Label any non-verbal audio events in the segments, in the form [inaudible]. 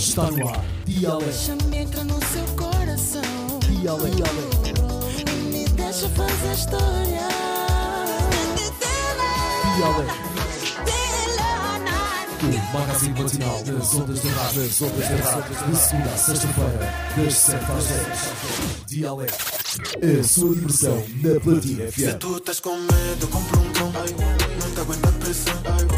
Está no ar. Dialé. Chama entra no seu coração. Dialé. Dialé. E me deixa fazer história. Dialé. O magazine matinal das ondas de rádio. Das ondas de rádio. De segunda a sexta-feira, das 7 às 10. Dialé. A sua diversão na Platina FM. Se tu estás com medo, compra um cão. Não te aguenta a pressão.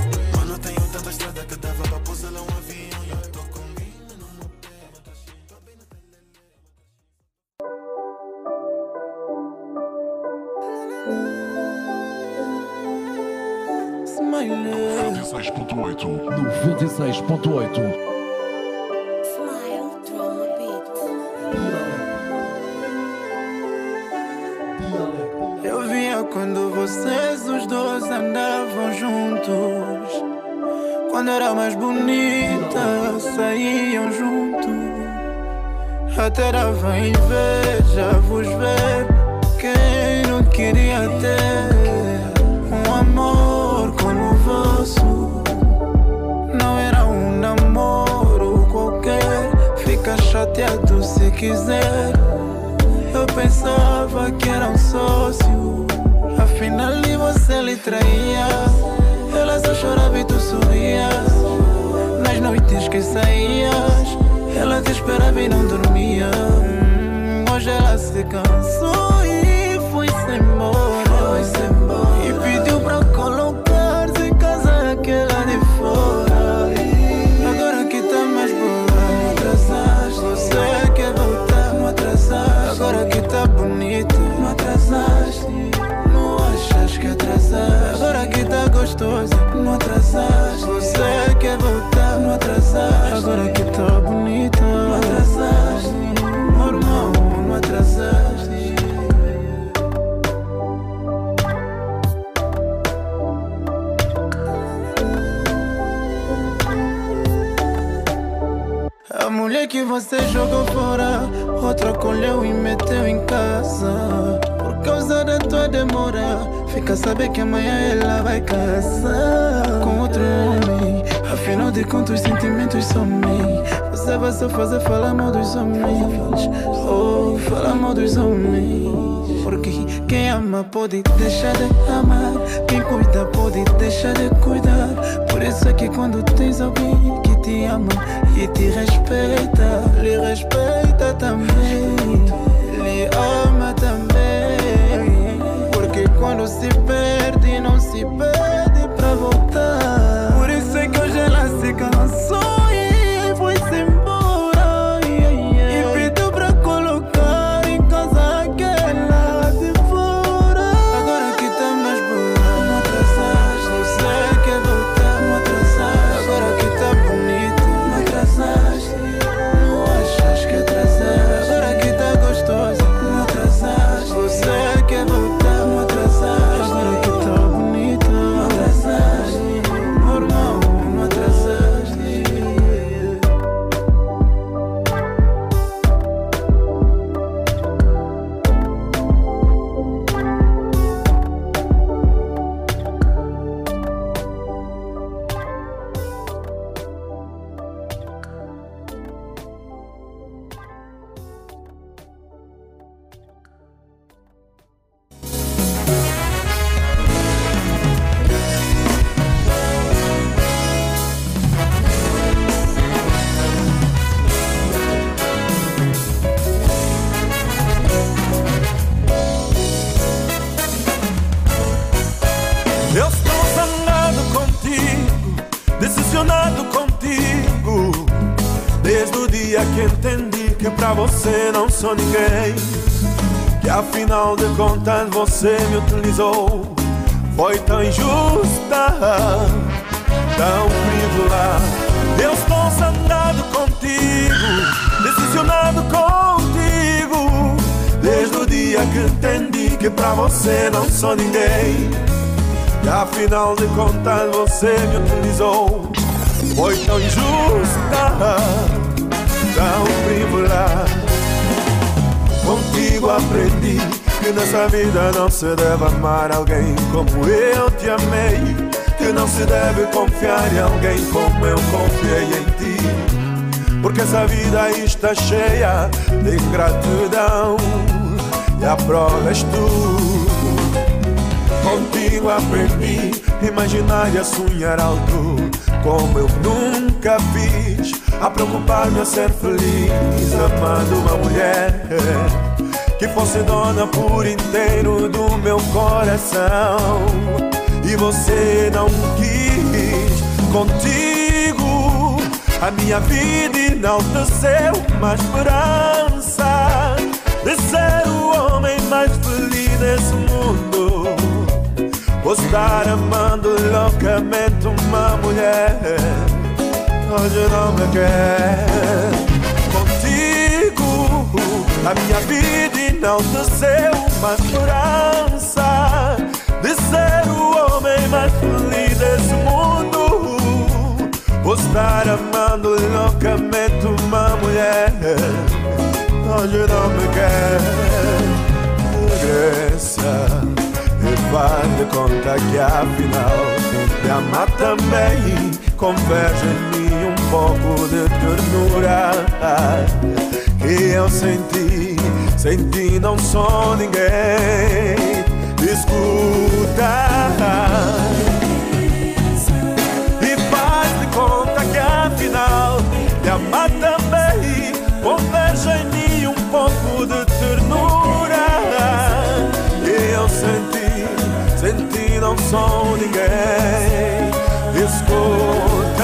Está cheia de ingratidão E a prova és tu. Contigo aprendi imaginar e a sonhar alto Como eu nunca fiz. A preocupar-me a ser feliz Amando uma mulher Que fosse dona por inteiro do meu coração. E você não quis Contigo a minha vida enalteceu uma esperança De ser o homem mais feliz desse mundo. Vou estar amando loucamente uma mulher Hoje não me quer. Contigo a minha vida enalteceu uma esperança De ser o homem mais feliz desse mundo Estar amando loucamente uma mulher Hoje não me quer. Regressa e faz conta que afinal Me ama também. Converge em mim um pouco de ternura Que eu senti. Senti não sou ninguém. Escuta Sou ninguém Escuta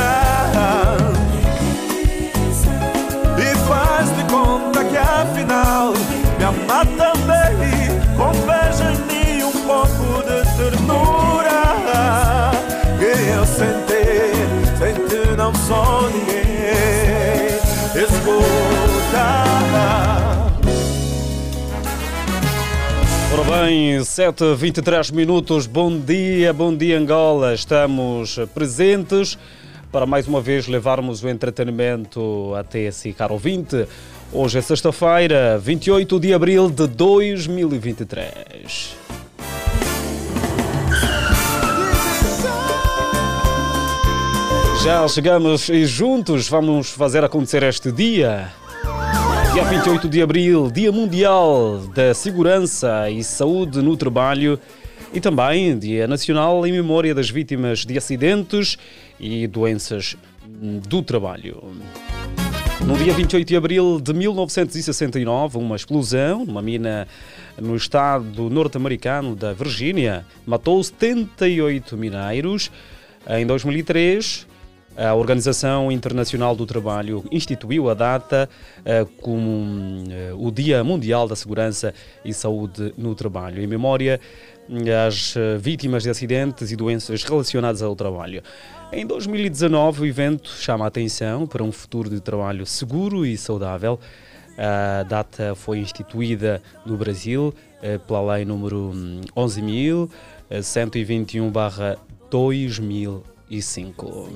bem, 7 23 minutos, bom dia, bom dia Angola. Estamos presentes para mais uma vez levarmos o entretenimento até si, caro ouvinte. Hoje é sexta-feira, 28 de abril de 2023. Já chegamos e juntos vamos fazer acontecer este dia. Dia 28 de abril, Dia Mundial da Segurança e Saúde no Trabalho e também Dia Nacional em memória das vítimas de acidentes e doenças do trabalho. No dia 28 de abril de 1969, uma explosão numa mina no estado norte-americano da Virgínia matou 78 mineiros. Em 2003, a Organização Internacional do Trabalho instituiu a data uh, como uh, o Dia Mundial da Segurança e Saúde no Trabalho, em memória às uh, vítimas de acidentes e doenças relacionadas ao trabalho. Em 2019, o evento chama a atenção para um futuro de trabalho seguro e saudável. A data foi instituída no Brasil pela Lei número 11.121-2005.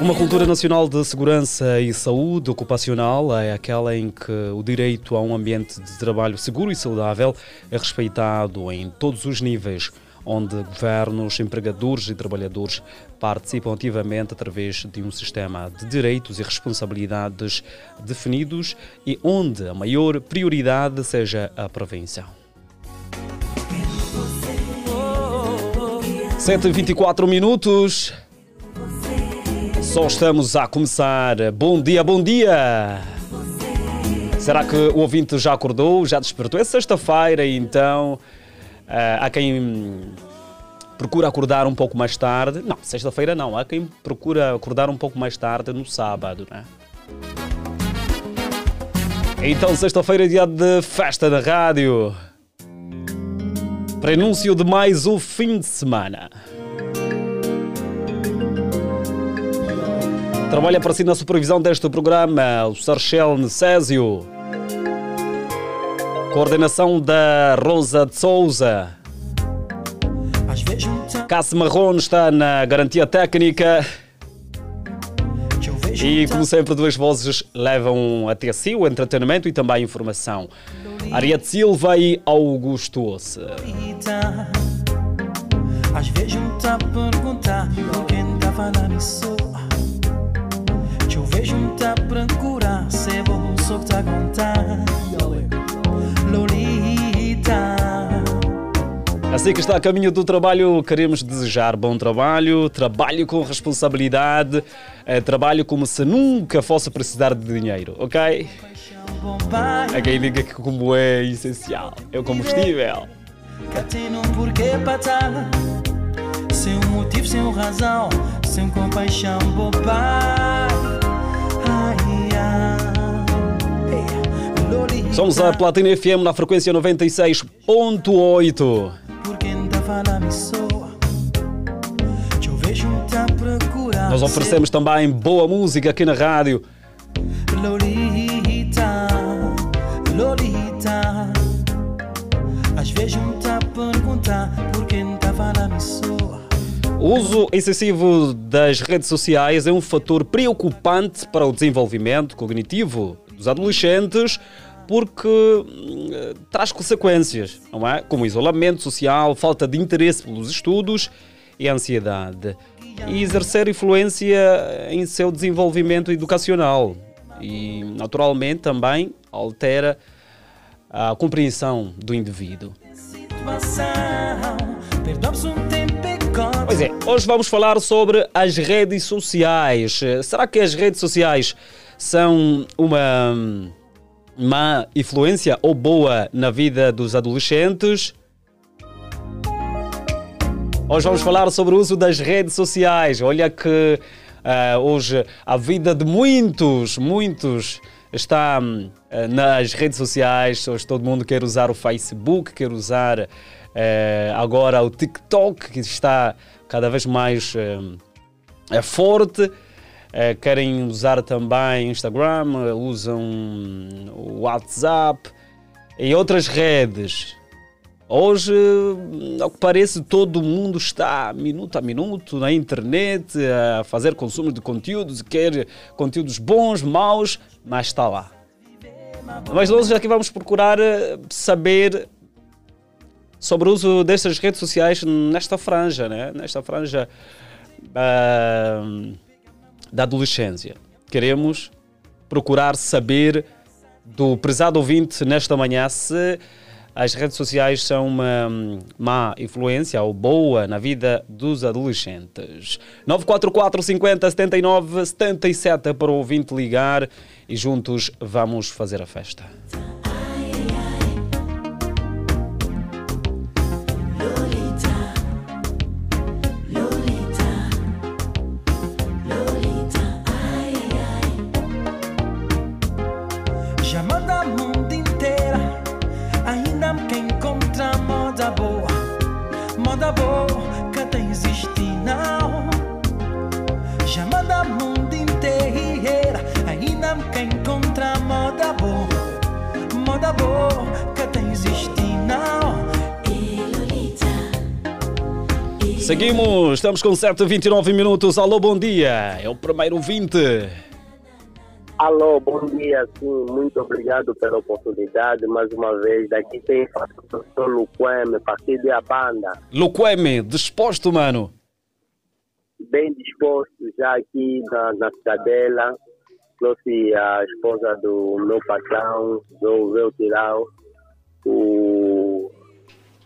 Uma cultura nacional de segurança e saúde ocupacional é aquela em que o direito a um ambiente de trabalho seguro e saudável é respeitado em todos os níveis, onde governos, empregadores e trabalhadores participam ativamente através de um sistema de direitos e responsabilidades definidos e onde a maior prioridade seja a prevenção. 7h24 minutos. Só estamos a começar. Bom dia, bom dia! Será que o ouvinte já acordou, já despertou? É sexta-feira, então uh, há quem procura acordar um pouco mais tarde. Não, sexta-feira não. Há quem procura acordar um pouco mais tarde no sábado, né? Então, sexta-feira é dia de festa da rádio. Prenúncio de mais um fim de semana. Trabalha para si na supervisão deste programa o Sarchel Necésio. Coordenação da Rosa de Souza. Cássio Marrone está na garantia técnica. E, como sempre, duas vozes levam até si o entretenimento e também a informação. Ariete Silva e Augusto Osse. Às vezes me a perguntar por quem estava na missão. Te vejo tá procurar, se bom tá a contar. Assim que está a caminho do trabalho, queremos desejar bom trabalho, trabalho com responsabilidade, eh, trabalho como se nunca fosse precisar de dinheiro, ok? Há quem diga que como é essencial, é o combustível. Sem um motivo, sem razão, sem compaixão. Somos a Platina FM na frequência 96.8. Me soa Te eu vejo tá procurar Nós oferecemos também boa música aqui na rádio. Lolita Lolita. Às vezes um tá perguntar Por tá falando me soa O uso excessivo das redes sociais é um fator preocupante para o desenvolvimento cognitivo dos adolescentes porque eh, traz consequências, não é? Como isolamento social, falta de interesse pelos estudos e ansiedade. E exercer influência em seu desenvolvimento educacional. E, naturalmente, também altera a compreensão do indivíduo. Pois é, hoje vamos falar sobre as redes sociais. Será que as redes sociais são uma má influência ou boa na vida dos adolescentes? Hoje vamos falar sobre o uso das redes sociais. Olha que ah, hoje a vida de muitos, muitos está hum, ah, nas redes sociais. Hoje todo mundo quer usar o Facebook, quer usar eh, agora o TikTok, que está cada vez mais eh, é forte. Eh, querem usar também Instagram, eh, usam o WhatsApp e outras redes. Hoje, ao que parece, todo mundo está minuto a minuto na internet a fazer consumo de conteúdos, quer conteúdos bons, maus, mas está lá. Mas hoje aqui vamos procurar eh, saber sobre o uso destas redes sociais nesta franja, né? nesta franja ah, da adolescência. Queremos procurar saber do prezado ouvinte nesta manhã se as redes sociais são uma hum, má influência ou boa na vida dos adolescentes. 944 50 79 77 para o ouvinte ligar e juntos vamos fazer a festa. Estamos com 7 29 minutos. Alô, bom dia. É o primeiro ouvinte. Alô, bom dia, sim, muito obrigado pela oportunidade mais uma vez. Daqui tem o Luqueme, partido de Abanda, Luqueme, disposto, mano. bem disposto já aqui na, na cidadela. Trouxe a esposa do meu patrão, do meu tirau, o,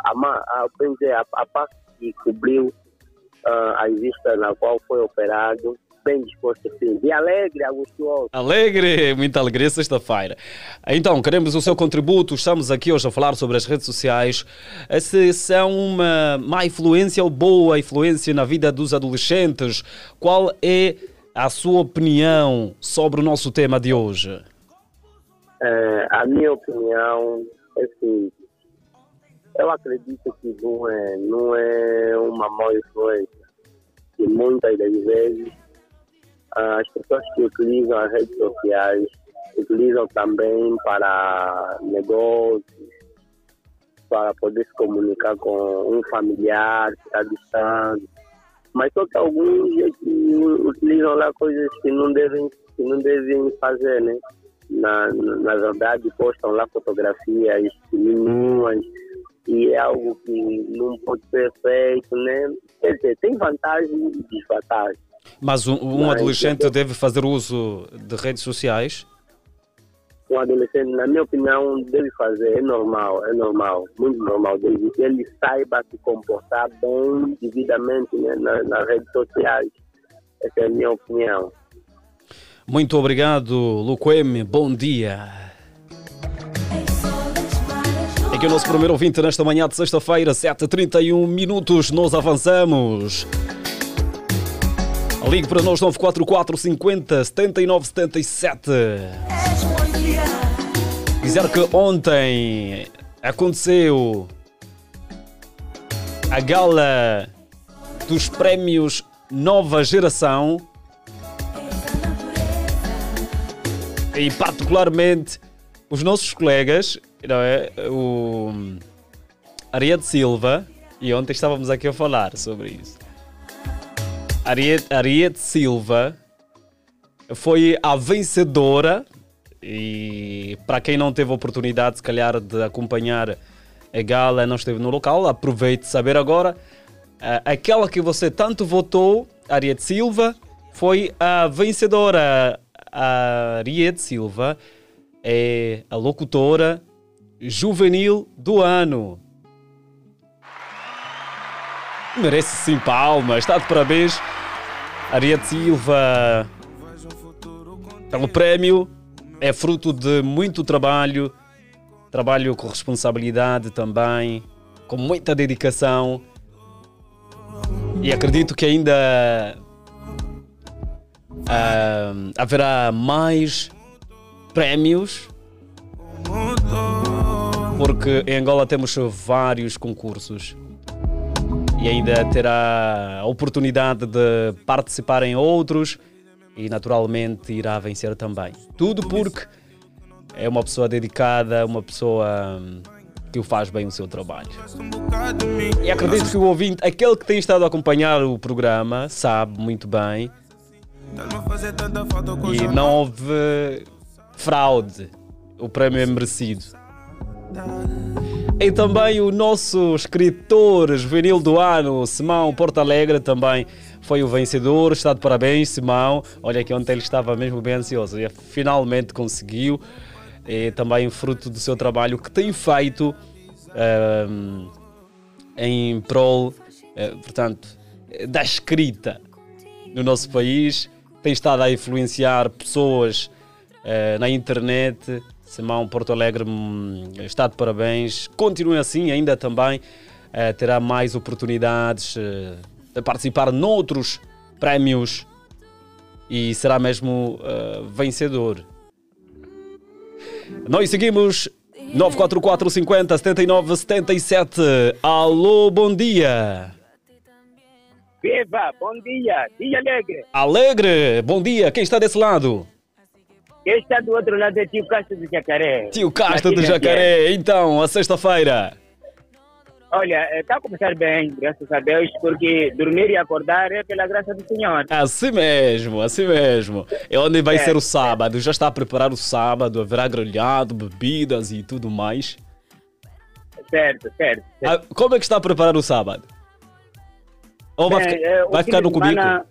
a, a, a, a parte que cobriu a vista na qual foi operado. Bem disposto, sim. De alegre, agustoso. Alegre, muita alegria sexta-feira. Então, queremos o seu contributo. Estamos aqui hoje a falar sobre as redes sociais. Eh, Se são uma má influência ou boa influência na vida dos adolescentes. Qual é a sua opinião sobre o nosso tema de hoje? É, a minha opinião é assim, eu acredito que não é, não é uma má influência. Que muitas das vezes ah, as pessoas que utilizam as redes sociais utilizam também para negócios, para poder se comunicar com um familiar que está distante. Mas só que alguns é que utilizam lá coisas que não devem, que não devem fazer, né? Na, na verdade, postam lá fotografias mínimas e é algo que não pode ser feito, né? Quer dizer, tem vantagens e desvantagens. Mas um, um Mas, adolescente eu- deve fazer uso de redes sociais? Um adolescente, na minha opinião, deve fazer, é normal, é normal, muito normal, desde que ele saiba se comportar bem, devidamente né, na- nas redes sociais. Essa é a minha opinião. Muito obrigado, Luquem. Bom dia. Que o nosso primeiro ouvinte nesta manhã de sexta-feira, 7h31 minutos, nós avançamos. Ligue para nós 944 50 79 77. Dizer que ontem aconteceu a gala dos prémios Nova Geração e particularmente os nossos colegas, não é? O Ariete Silva, e ontem estávamos aqui a falar sobre isso. Ariete, Silva foi a vencedora e para quem não teve oportunidade, se calhar, de acompanhar a gala, não esteve no local, aproveite saber agora. Aquela que você tanto votou, Ariete Silva, foi a vencedora. A Ariete Silva é a locutora juvenil do ano. Merece sim palmas, está de parabéns. Ariete Silva pelo prémio. É fruto de muito trabalho, trabalho com responsabilidade também, com muita dedicação. E acredito que ainda ah, haverá mais prémios, porque em Angola temos vários concursos e ainda terá a oportunidade de participar em outros e naturalmente irá vencer também. Tudo porque é uma pessoa dedicada, uma pessoa hum, que faz bem o seu trabalho. E acredito que o ouvinte, aquele que tem estado a acompanhar o programa, sabe muito bem e não houve fraude. O prémio é merecido. E também o nosso escritor juvenil do ano, Simão Porto Alegre, também foi o vencedor. Está de parabéns, Simão. Olha que ontem ele estava mesmo bem ansioso e finalmente conseguiu. E também fruto do seu trabalho que tem feito ehm, em prol, eh, portanto, da escrita no nosso país. Tem estado a influenciar pessoas eh, na internet. Simão Porto Alegre hum, está de parabéns. Continue assim, ainda também eh, terá mais oportunidades eh, de participar noutros prémios e será mesmo eh, vencedor. Nós seguimos 944 50 79 77. Alô, bom dia. Viva, bom dia, dia alegre. Alegre, bom dia. Quem está desse lado? Quem está do outro lado é tio Castro do Jacaré. Tio Casta do Jacaré. Então, a sexta-feira. Olha, está a começar bem, graças a Deus, porque dormir e acordar é pela graça do Senhor. Assim mesmo, assim mesmo. E onde vai É, ser o sábado? Já está a preparar o sábado? Haverá grelhado, bebidas e tudo mais? Certo, certo. certo. Ah, como é que está a preparar o sábado? Ou vai, Bem, ficar, eh, vai ficar no cubículo? semana-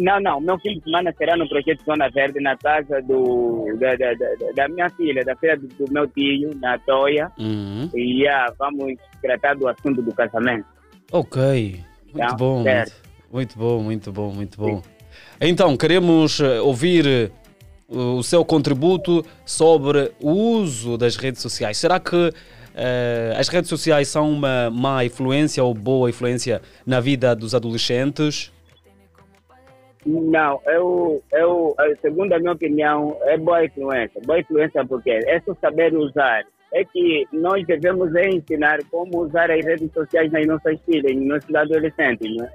Não, não, meu fim de semana será no projeto Zona Verde, na casa do, da, da, da, da minha filha, da filha do, do meu tio, na Toia. Uhum. E ah, vamos tratar do assunto do casamento. Ok, muito Tá, bom, muito, muito bom, muito bom, muito bom. Então, queremos eh, ouvir eh, o seu contributo sobre o uso das redes sociais. Será que eh, as redes sociais são uma má influência ou boa influência na vida dos adolescentes? Não, eu, eu, eh, segundo a minha opinião, é boa influência. Boa influência porque é só saber usar. É que nós devemos é ensinar como usar as redes sociais nas nossas filhas, nos nossos adolescentes, né?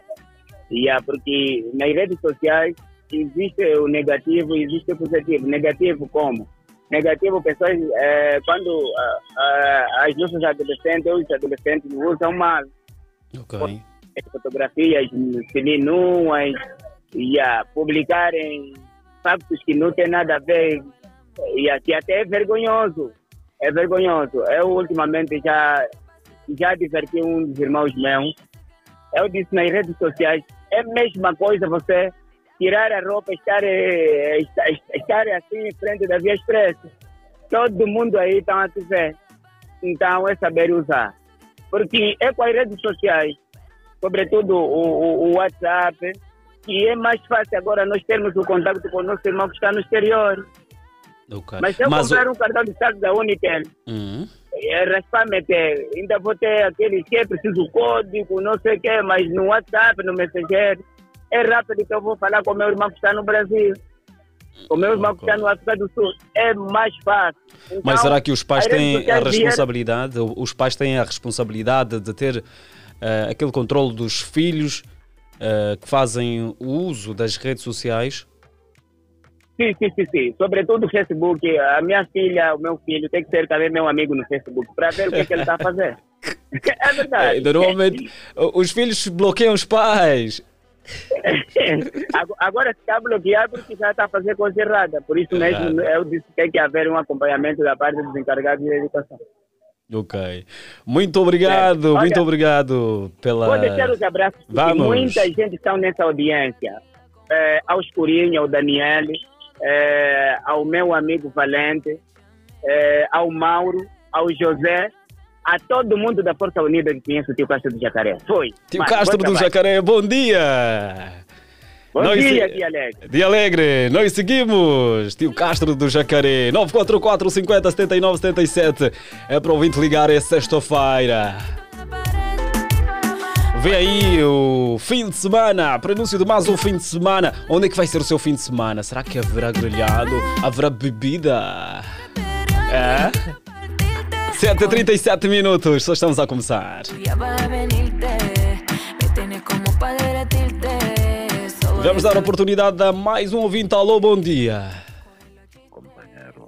E é porque nas redes sociais existe o negativo e existe o positivo. Negativo como? Negativo, pessoas, eh, quando ah, as nossas adolescentes ou os adolescentes usam mal Ok. as fotografias seminuas e a publicarem factos que não tem nada a ver e que até é vergonhoso. É vergonhoso. Eu ultimamente já, já diverti um dos irmãos meus. Eu disse nas redes sociais é a mesma coisa você tirar a roupa, estar, eh, estar, estar assim em frente da Via Expressa. Todo mundo aí está a te ver. Então é saber usar. Porque é com as redes sociais, sobretudo o, o, o WhatsApp, que é mais fácil agora nós termos o contato com o nosso irmão que está no exterior. Ok. Mas se eu Mas o- comprar um cartão de saco da Unitel, Uhum. é raspar meter, ainda vou ter aquele que é preciso código, não sei o quê, mas no WhatsApp, no Messenger, é rápido que eu vou falar com o meu irmão que está no Brasil. O meu irmão que está no África do Sul. É mais fácil. Então, Mas será que os pais têm a responsabilidade, os pais têm a responsabilidade de ter eh, aquele controle dos filhos eh, que fazem o uso das redes sociais? Sim, sim, sim, sim. Sobretudo o Facebook. A minha filha, o meu filho, tem que ser também meu amigo no Facebook para ver o que, é que ele está a fazer. [laughs] é verdade. Eh, normalmente os filhos bloqueiam os pais. [laughs] Ago- Agora está bloqueado porque já está a fazer coisa errada. Por isso mesmo eu disse que tem que haver um acompanhamento da parte dos encarregados de educação. Ok. Muito obrigado, É, olha, muito obrigado pela. Vou deixar os abraços, Vamos. muita gente está nessa audiência. É, ao Escurinho, ao Daniel, é, ao meu amigo Valente, é, ao Mauro, ao José, a todo mundo da Força Unida que conhece o tio Castro do Jacaré. Foi. Tio Vai, Castro do. Jacaré, bom dia! Bom Nós- dia, Dia Alegre. Dia Alegre, nós seguimos. Tio Castro do Jacaré, 944 50 79 77. É para o ouvinte ligar, é sexta-feira. Vem aí o fim de semana, prenúncio de mais um fim de semana. Onde é que vai ser o seu fim de semana? Será que haverá grelhado? Haverá bebida? É? 7h37 minutos, só estamos a começar. Vamos dar oportunidade a mais um ouvinte. Alô, bom dia. companheiro.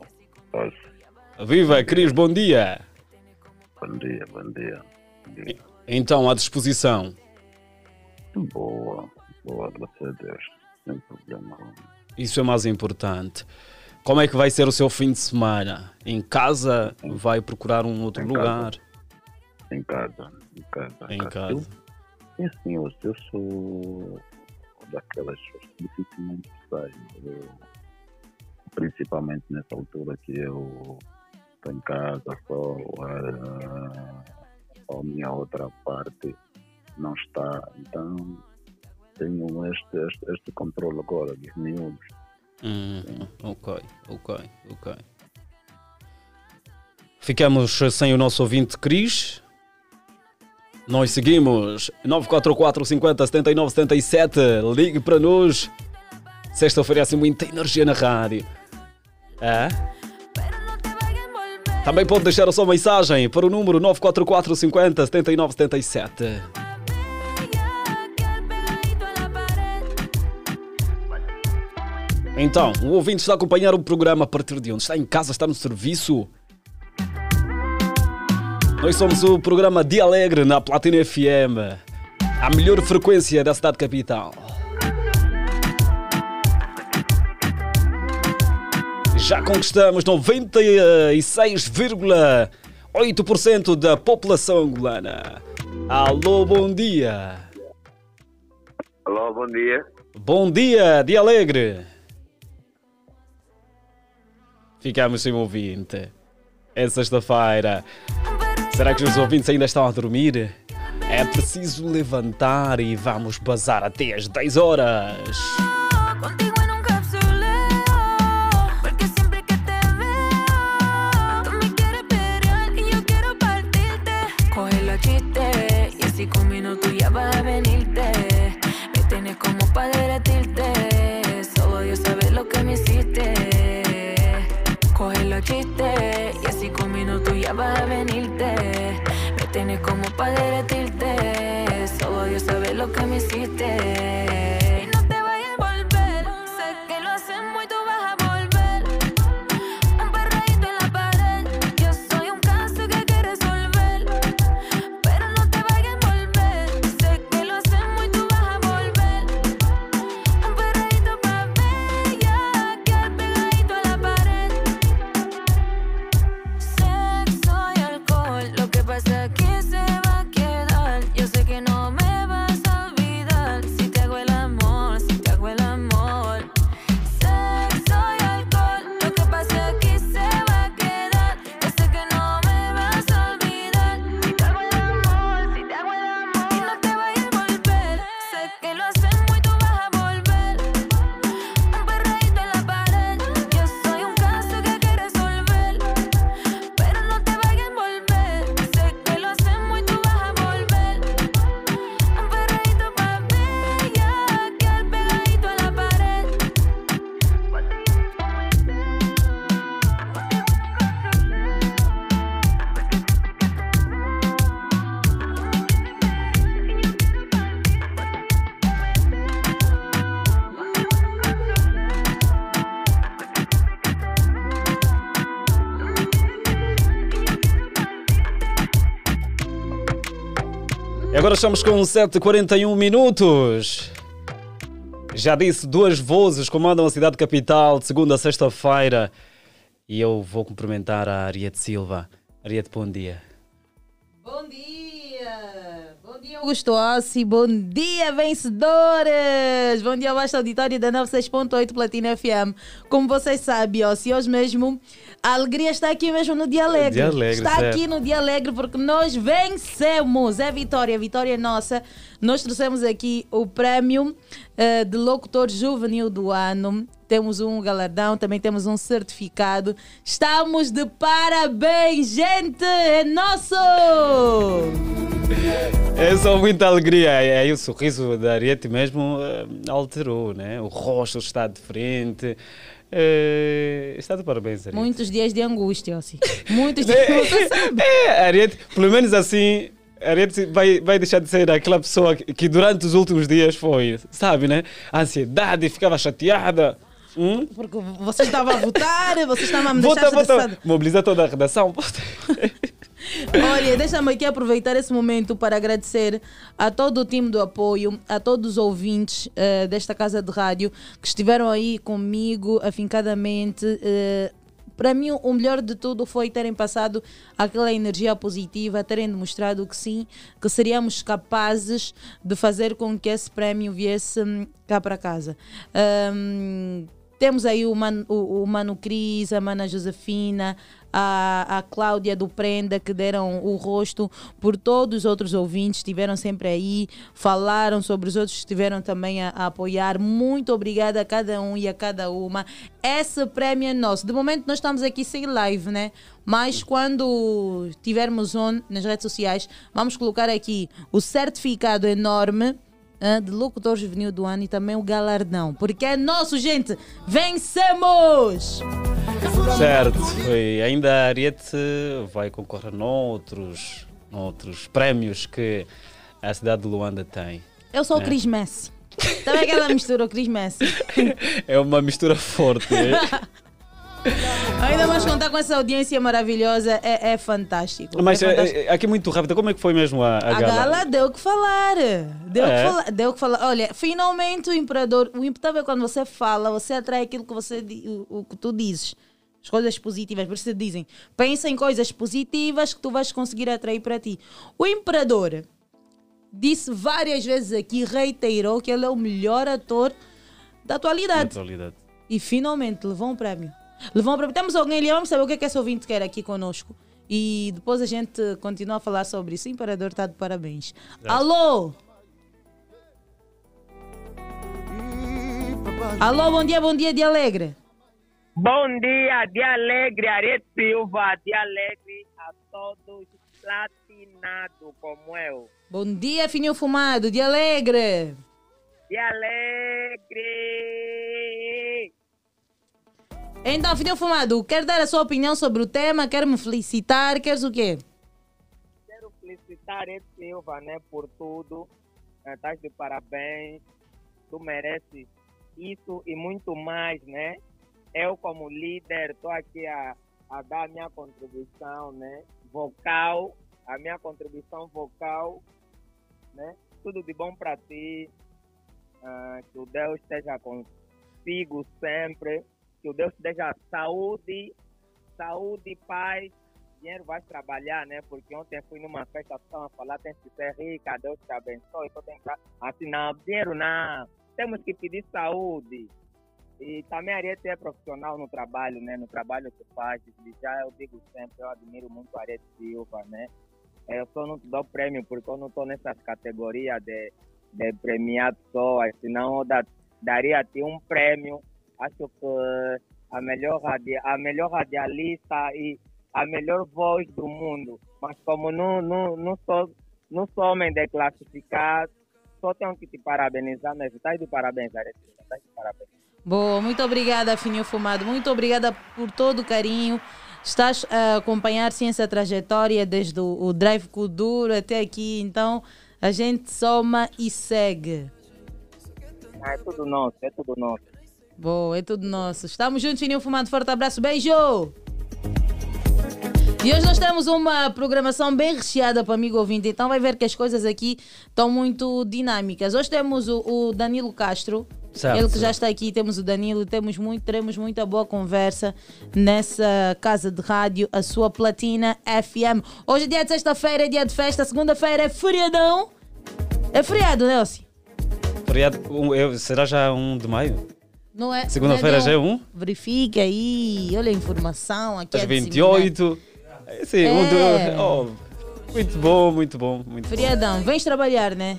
Viva, Cris, bom dia. bom dia, bom dia. Então, à disposição. Boa, boa, graças a Deus. Sem problema. Isso é mais importante. Como é que vai ser o seu fim de semana? Em casa? Vai procurar um outro Em lugar? Em casa, em casa. Em casa. Eu, sim, eu, eu sou daquelas pessoas dificilmente saio. Eu, principalmente nessa altura que eu estou em casa, só a, a minha outra parte não está. Então tenho este, este, este controle agora dos miúdos. Hum, ok, ok, ok. Ficamos sem o nosso ouvinte Cris. Nós seguimos 944 50 79 77. Ligue para nós. Sexta-feira é assim muita energia na rádio. É? Também pode deixar a sua mensagem para o número 944 50 79 77. Então, o ouvinte está a acompanhar o programa a partir de onde? Está em casa, está no serviço? Nós somos o programa Dia Alegre na Platina FM, a melhor frequência da cidade capital. Já conquistamos 96,8% da população angolana. Alô, bom dia. Alô, bom dia. Bom dia, Dia Alegre. Ficamos sem ouvinte. É sexta-feira. Será que os ouvintes ainda estão a dormir? É preciso levantar e vamos bazar até às 10 horas. Chiste ya va a venirte. Me tienes como para derretirte, solo Dios sabe lo que me hiciste. Agora estamos com 7h41 minutos. Já disse, duas vozes comandam a cidade capital de segunda a sexta-feira. E eu vou cumprimentar a Ariete Silva. Ariete, bom dia. Bom dia! Bom dia, Augusto Ossi. Bom dia, vencedores! Bom dia, vasta auditório da 96.8 Platina FM. Como vocês sabem, Ossi, hoje mesmo a alegria está aqui mesmo no Dia Alegre. Dia Alegre, está certo. aqui no Dia Alegre porque nós vencemos. É vitória, a vitória é nossa. Nós trouxemos aqui o prémio eh, de locutor juvenil do ano. Temos um galardão, também temos um certificado. Estamos de parabéns, gente! É nosso! É só muita alegria. É aí o sorriso da Ariete mesmo eh, alterou, né? O rosto está diferente. Eh, está de parabéns, Ariete. Muitos dias de angústia, assim. [laughs] Muitos dias. Sabe. É, Ariete, pelo menos assim, Ariete vai, vai deixar de ser aquela pessoa que, que durante os últimos dias foi, sabe, né? A ansiedade, ficava chateada. Hum? Porque você estava a votar, você estava a me deixar vota, toda a redação. [laughs] Olha, deixa-me aqui aproveitar esse momento para agradecer a todo o time do apoio, a todos os ouvintes eh, desta casa de rádio que estiveram aí comigo afincadamente. eh, para mim, o melhor de tudo foi terem passado aquela energia positiva, terem demonstrado que sim, que seríamos capazes de fazer com que esse prémio viesse hum, cá para casa. Hum, temos aí o Mano, o, o Mano Cris, a Mana Josefina, a, a Cláudia do Prenda, que deram o rosto por todos os outros ouvintes, estiveram sempre aí, falaram sobre os outros estiveram também a, a apoiar. Muito obrigada a cada um e a cada uma. Esse prémio é nosso. De momento nós estamos aqui sem live, né? Mas quando tivermos on nas redes sociais, vamos colocar aqui o certificado enorme de locutor juvenil do ano e também o galardão. Porque é nosso, gente! Vencemos! certo. E ainda a Ariete vai concorrer noutros, noutros prémios que a cidade de Luanda tem. Eu sou o É. Chris Messi. Sabe aquela mistura, o Chris Messi? [laughs] É uma mistura forte. [laughs] Ainda mais contar com essa audiência maravilhosa, é, é fantástico. Mas é é, fantástico. é, aqui muito rápido, como é que foi mesmo a, a A gala? gala deu o que falar. Deu o É? que falar. Deu que falar. Olha, finalmente o imperador. O imperador é quando você fala, você atrai aquilo que você o, o que tu dizes. As coisas positivas. Por isso dizem, pensa em coisas positivas que tu vais conseguir atrair para ti. O imperador disse várias vezes aqui, reiterou que ele é o melhor ator da atualidade. Atualidade. E finalmente levou um prémio. Um prémio. Temos alguém ali, vamos saber o que é que esse ouvinte quer aqui conosco. E depois a gente continua a falar sobre isso. O Imperador está de parabéns. Alô? Alô, bom dia, bom dia de alegre. Bom dia, dia alegre, Arete Silva, dia alegre a todos platinados como eu. Bom dia, fininho fumado, de alegre. Dia alegre! Então, fininho fumado, quer dar a sua opinião sobre o tema? Quer me felicitar? Queres o quê? Quero felicitar Arete Silva, né, por tudo. Estás de parabéns. Tu mereces isso e muito mais, né? Eu, como líder, estou aqui a, a dar a minha contribuição, né? Vocal, a minha contribuição vocal, né? Tudo de bom para ti. Ah, que o Deus esteja contigo sempre. Que o Deus te dê saúde, saúde, paz. Dinheiro vai trabalhar, né? Porque ontem fui numa festa, estavam a falar, tem que ser rica, Deus te abençoe. Então tem que assim, não, dinheiro não. Temos que pedir saúde. E também a Ariete é profissional no trabalho, né? No trabalho que faz. Já eu digo sempre, eu admiro muito a Ariete Silva, né? Eu só não te dou prêmio porque eu não estou nessas categorias de, de premiar pessoas, senão eu da- daria a ti um prêmio. Acho que a melhor, a melhor radialista e a melhor voz do mundo. Mas como não, não, não, sou, não sou homem de classificar, só tenho que te parabenizar mesmo. Estás de parabéns, Ariete Silva. Estás de parabéns. Boa, muito obrigada, Fininho Fumado. Muito obrigada por todo o carinho. Estás a acompanhar sim essa trajetória desde o, o Drive Kuduro até aqui. Então, a gente soma e segue. Ah, é tudo nosso, é tudo nosso. Boa, é tudo nosso. Estamos juntos, Fininho Fumado. Forte abraço, beijo! E hoje nós temos uma programação bem recheada para amigo ouvinte, então vai ver que as coisas aqui estão muito dinâmicas. Hoje temos o, o Danilo Castro, Certo. ele que já está aqui, temos o Danilo, temos muito, teremos muita boa conversa nessa casa de rádio, a sua Platina FM. Hoje é dia de sexta-feira, é dia de festa, segunda-feira é feriadão. É feriado, Nelson? Feriado, um, eu- será já 1 de maio? Não é? Segunda-feira é já é um? Verifique aí, olha a informação aqui. Às é disseminada. 28. É, Sim, um de- É. oh, muito bom, muito bom. Muito bom. Feriadão, vens trabalhar, né?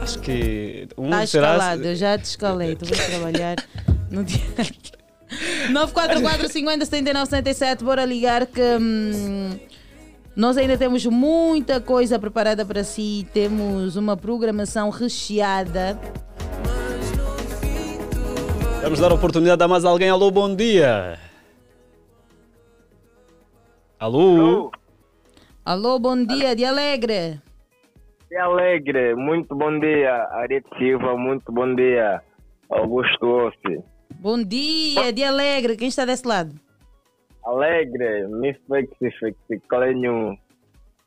Acho que um será. escalado, eu já te escalei. Tu vais trabalhar no dia. 944 50 79 77, bora ligar que hum, nós ainda temos muita coisa preparada para si. Temos uma programação recheada. Vamos dar a oportunidade a mais alguém. Alô, bom dia. Alô? Alô, bom dia, de Alegre. Que alegre, muito bom dia, Ariete Silva, muito bom dia, Augusto Ossi. Bom dia, de Alegre. Quem está desse lado? Alegre, me Clênio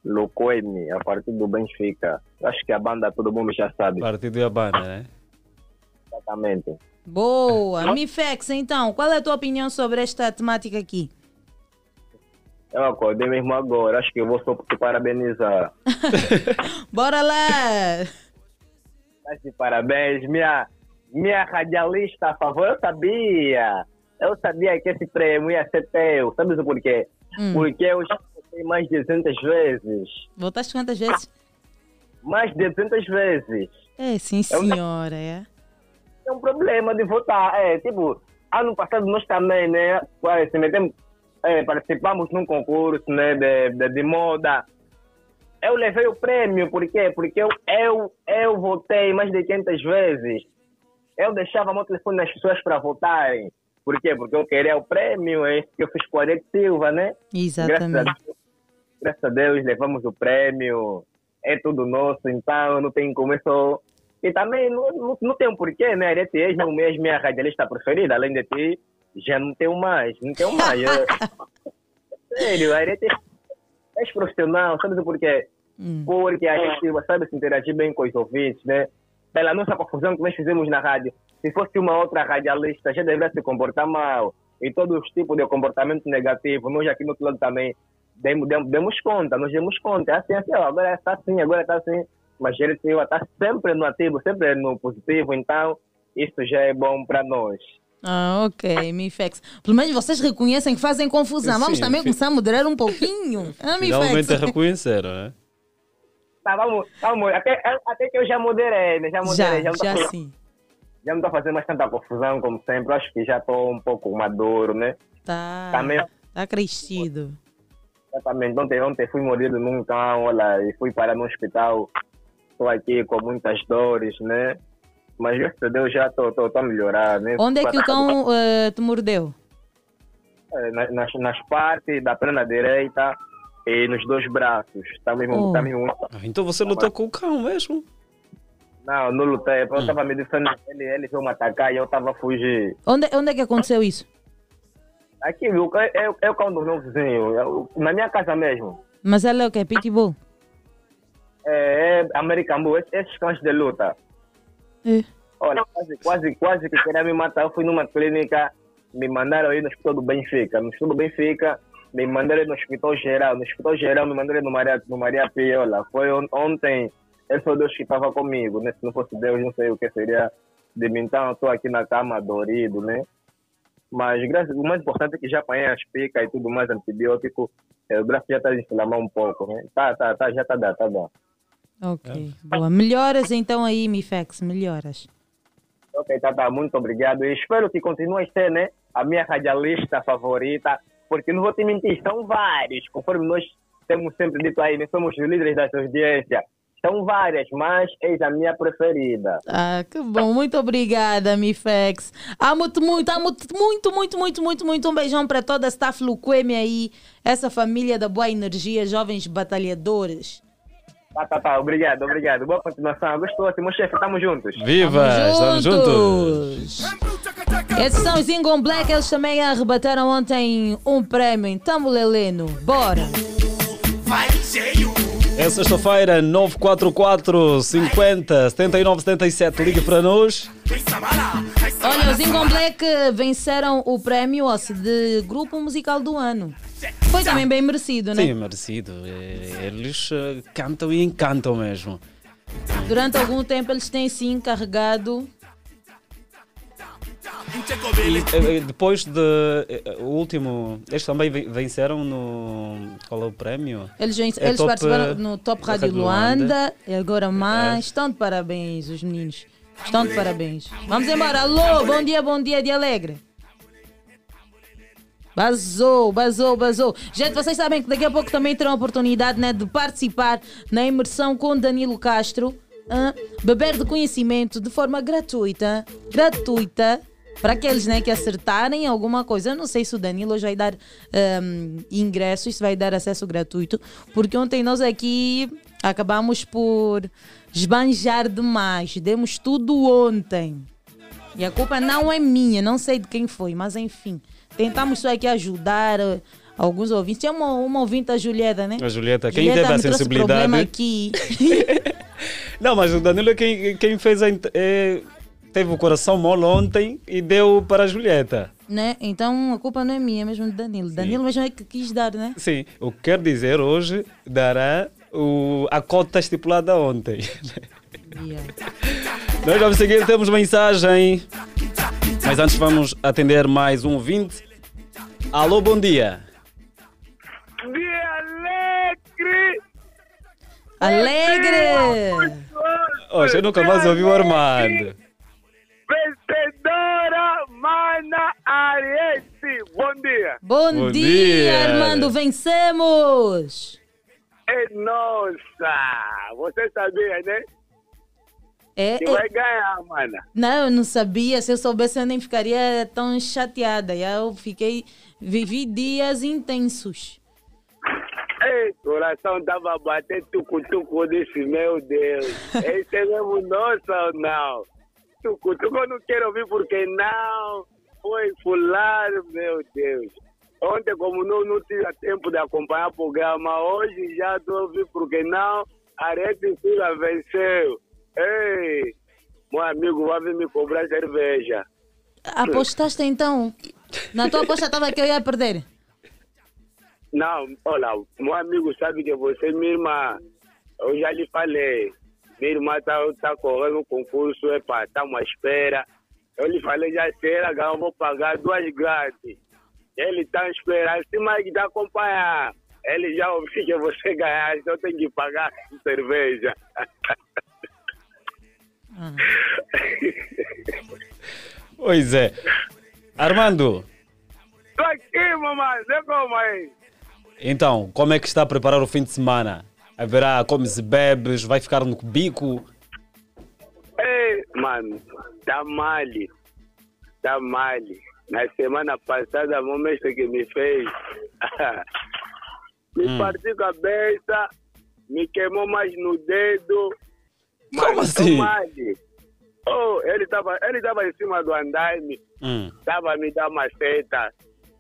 Locoemi, a partir do Benfica. Acho que a banda todo mundo já sabe. Partido Yabana, né? Exatamente. Boa. Mifex, então, qual é a tua opinião sobre esta temática aqui? Eu acordei mesmo agora, acho que eu vou só te parabenizar. [laughs] Bora lá! Parabéns, minha, minha radialista a favor, eu sabia. Eu sabia que esse prêmio ia ser teu. Sabes o porquê? Hum. Porque eu já votei mais de 200 vezes. Votaste quantas vezes? Mais de 200 vezes. É, sim, Eu senhora, é. É um problema de votar. É, tipo, ano passado nós também, né? metemos, é, participamos num concurso né, de, de, de moda. Eu levei o prêmio, por quê? Porque eu, eu, eu votei mais de 500 vezes. Eu deixava meu telefone nas pessoas para votarem. Por quê? Porque eu queria o prêmio, é isso que eu fiz com a Ariete Silva, né? Graças a, Exatamente. Deus, graças a Deus levamos o prêmio, é tudo nosso, então não tem como isso. E também não, não, não tem um porquê, né? Arete é não mesmo minha radialista preferida, além de ti, já não tenho mais, não tenho mais. Eu- [laughs] Sério, a Arete é profissional, sabe do porquê? Hum. Porque a gente sabe se interagir bem com os ouvintes, né? Pela nossa confusão que nós fizemos na rádio, se fosse uma outra radialista, já deveria se comportar mal. E todos os tipos de comportamento negativo, nós aqui no outro lado também demos, demos, demos conta, nós demos conta. É assim, assim, ó, agora está assim, agora está assim. Mas ele está sempre no ativo, sempre no positivo, então isso já é bom para nós. Ah, ok, Mifex. Pelo menos vocês reconhecem que fazem confusão. Vamos Sim, também fi- começar a moderar um pouquinho. [laughs] Ah, Finalmente Mifex. reconheceram, né? Tá, vamos, vamos. Até, até que eu já moderei, né? Já moderei. Já, não tô já fazendo- sim. Já não estou fazendo mais tanta confusão como sempre. Acho que já estou um pouco maduro, né? Tá, Também, tá crescido. exatamente. Ontem, ontem fui mordido num cão, olha, e fui parar no hospital. Estou aqui com muitas dores, né? Mas graças a Deus já estou a melhorar, né? Onde é que o cão eh, te mordeu? É, na- nas, nas partes da perna direita e nos dois braços. Tá mesmo, Oh. tá mesmo... Ah, Então você lutou com o cão mesmo? Não, não lutei. Eu estava me defendendo. Ele, ele veio me atacar e eu estava a fugir. Onde, onde é que aconteceu isso? Aqui, viu? É, é, é o cão do meu vizinho. Eu- na minha casa mesmo. Mas ela é o quê? Pitbull? É, é American. Esses, esses cães de luta. É. Olha, quase, quase, quase que queria me matar. Eu fui numa clínica, me mandaram ir no hospital do Benfica. No hospital do Benfica, me mandaram no hospital geral. No hospital geral, me mandaram no Maria, no Maria Piola. Foi on- ontem, esse foi Deus que estava comigo, né? Se não fosse Deus, não sei o que seria de mim. Então, eu estou aqui na cama dorido, né? Mas graças, o mais importante é que já apanhei as picas e tudo mais, antibiótico. O braço já está a inflamar um pouco, né? Tá, tá, tá, já tá dá, tá dá. Ok, boa. Melhoras então aí, Mifex, melhoras. Ok, tá, tá, muito obrigado. E espero que continue a ser, né, a minha radialista favorita, porque não vou te mentir, são vários, conforme nós temos sempre dito aí, nós somos os líderes dessa audiência. São várias, mas eis a minha preferida. Ah, que bom. Muito obrigada, Mifex. Amo-te muito, amo-te muito, muito, muito, muito, muito. Um beijão para toda a staff Luqueme aí, essa família da boa energia, jovens batalhadores. Tá, tá, tá, obrigado, obrigado. Boa continuação. Gostou, meu chefe, tamo juntos. Viva! Estamos juntos! Esses são os Ingon Black, eles também arrebataram ontem um prémio em Tambuleleno. Bora! É sexta-feira, 944 50 79 77. Liga para nós. Olha, os Ingon Black venceram o prémio de Grupo Musical do Ano. Foi também bem merecido, né? Sim, merecido. É, Eles eh, cantam e encantam mesmo. Durante algum tempo eles têm sim carregado. E, eh, depois de. eh, O último. Eles também ven- venceram no. Qual é o prémio? Eles, É eles top, participaram eh, no Top Rádio Rádio Luanda e agora mais. É. Estão de parabéns, os meninos. Estão de parabéns. Vamos embora. Alô, bom dia, bom dia de Alegre. Basou, basou, basou. Gente, vocês sabem que daqui a pouco também terão a oportunidade né, de participar na imersão com Danilo Castro. hã? beber de conhecimento de forma gratuita. Gratuita. Para aqueles né, que acertarem alguma coisa. Eu não sei se o Danilo hoje vai dar hum, ingressos, se vai dar acesso gratuito. Porque ontem nós aqui acabamos por esbanjar demais. Demos tudo ontem. E a culpa não é minha, não sei de quem foi, mas enfim. Tentamos só aqui ajudar eh, alguns ouvintes. Tinha uma, uma ouvinte, a Julieta, né? A Julieta, quem Julieta teve a trouxe problema sensibilidade. aqui. [laughs] Não, mas o Danilo é quem, quem fez a. é, teve o coração mole ontem e deu para a Julieta. né? Então a culpa não é minha, é mesmo do Danilo. Danilo mesmo é que quis dar, né? Sim, o que quer dizer hoje dará o, a cota estipulada ontem. Nós vamos seguir, temos mensagem. Mas antes vamos atender mais um ouvinte. Alô, bom dia. Dia alegre! Alegre! Hoje eu nunca mais ouvi o Armando. Vencedora Mana Ariete! Bom dia! Bom, Bom dia, dia. Armando, vencemos! É nossa! Você sabia, né? É, Que é- vai ganhar, mana. Não, eu não sabia. Se eu soubesse, eu nem ficaria tão chateada. E Eu fiquei. Vivi dias intensos. Ei, coração tava batendo tucu-tucu eu disse, meu Deus, esse é mesmo nosso ou não? Tucu-tucu eu não quero ouvir porque não, foi fulano, meu Deus. Ontem, como não, não tinha tempo de acompanhar o programa, hoje já estou ouvindo porque não, a Rede Fila venceu. Ei, meu amigo, vai vir me cobrar cerveja. Apostaste então? Na tua aposta estava que eu ia perder. Não, olha, meu amigo sabe que você, minha irmã, eu já lhe falei, minha irmã está tá correndo um concurso, epa, estamos à espera. Eu lhe falei, já será, eu vou pagar duas grátis. Ele está a esperar, se mais está acompanhar. Ele já ouviu que você ganhar, então tem que pagar cerveja. [laughs] Pois é. Armando, Tô aqui, mamãe, aí. então, como é que está a preparar o fim de semana? Haverá comes e bebes, vai ficar no bico? Ei, mano, tá mal. Tá mal. Na semana passada, o mestre que me fez, [laughs] me Hum. partiu a cabeça, me queimou mais no dedo. Como Mano, tô assim? Oh, ele estava ele tava em cima do andaime, Hum. a me dar uma seta.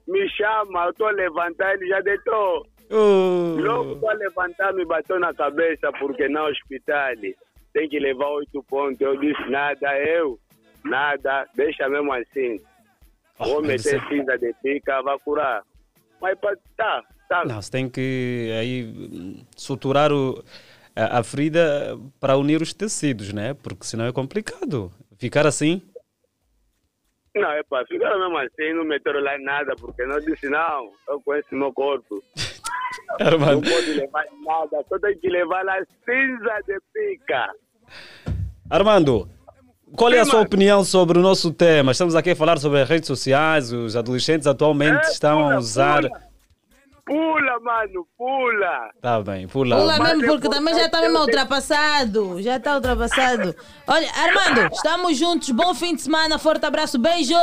Me chama, eu estou a levantar, ele já deitou. Oh. Logo para levantar, me bateu na cabeça, porque na hospital tem que levar oito pontos. Eu disse, nada, eu, nada, deixa mesmo assim. Vou mas meter isso cinza de pica, vai curar. Mas tá, tá. Não, você tem que aí suturar o- a, a ferida para unir os tecidos, né? Porque senão é complicado. Ficar assim. Não, é para ficar mesmo assim, não meteram lá nada, porque não disse, não, eu conheço meu corpo. [laughs] Armando. Não pode levar nada, só tem que levar lá cinza de pica. Armando, qual é a sua opinião sobre o nosso tema? Estamos aqui a falar sobre as redes sociais. Os adolescentes atualmente É, estão a usar. pula. Pula, mano, pula. Tá bem, pula. Pula Mas mesmo, porque também já está mesmo ultrapassado. Já está ultrapassado. Olha, Armando, estamos juntos. Bom fim de semana. Forte abraço. Beijo.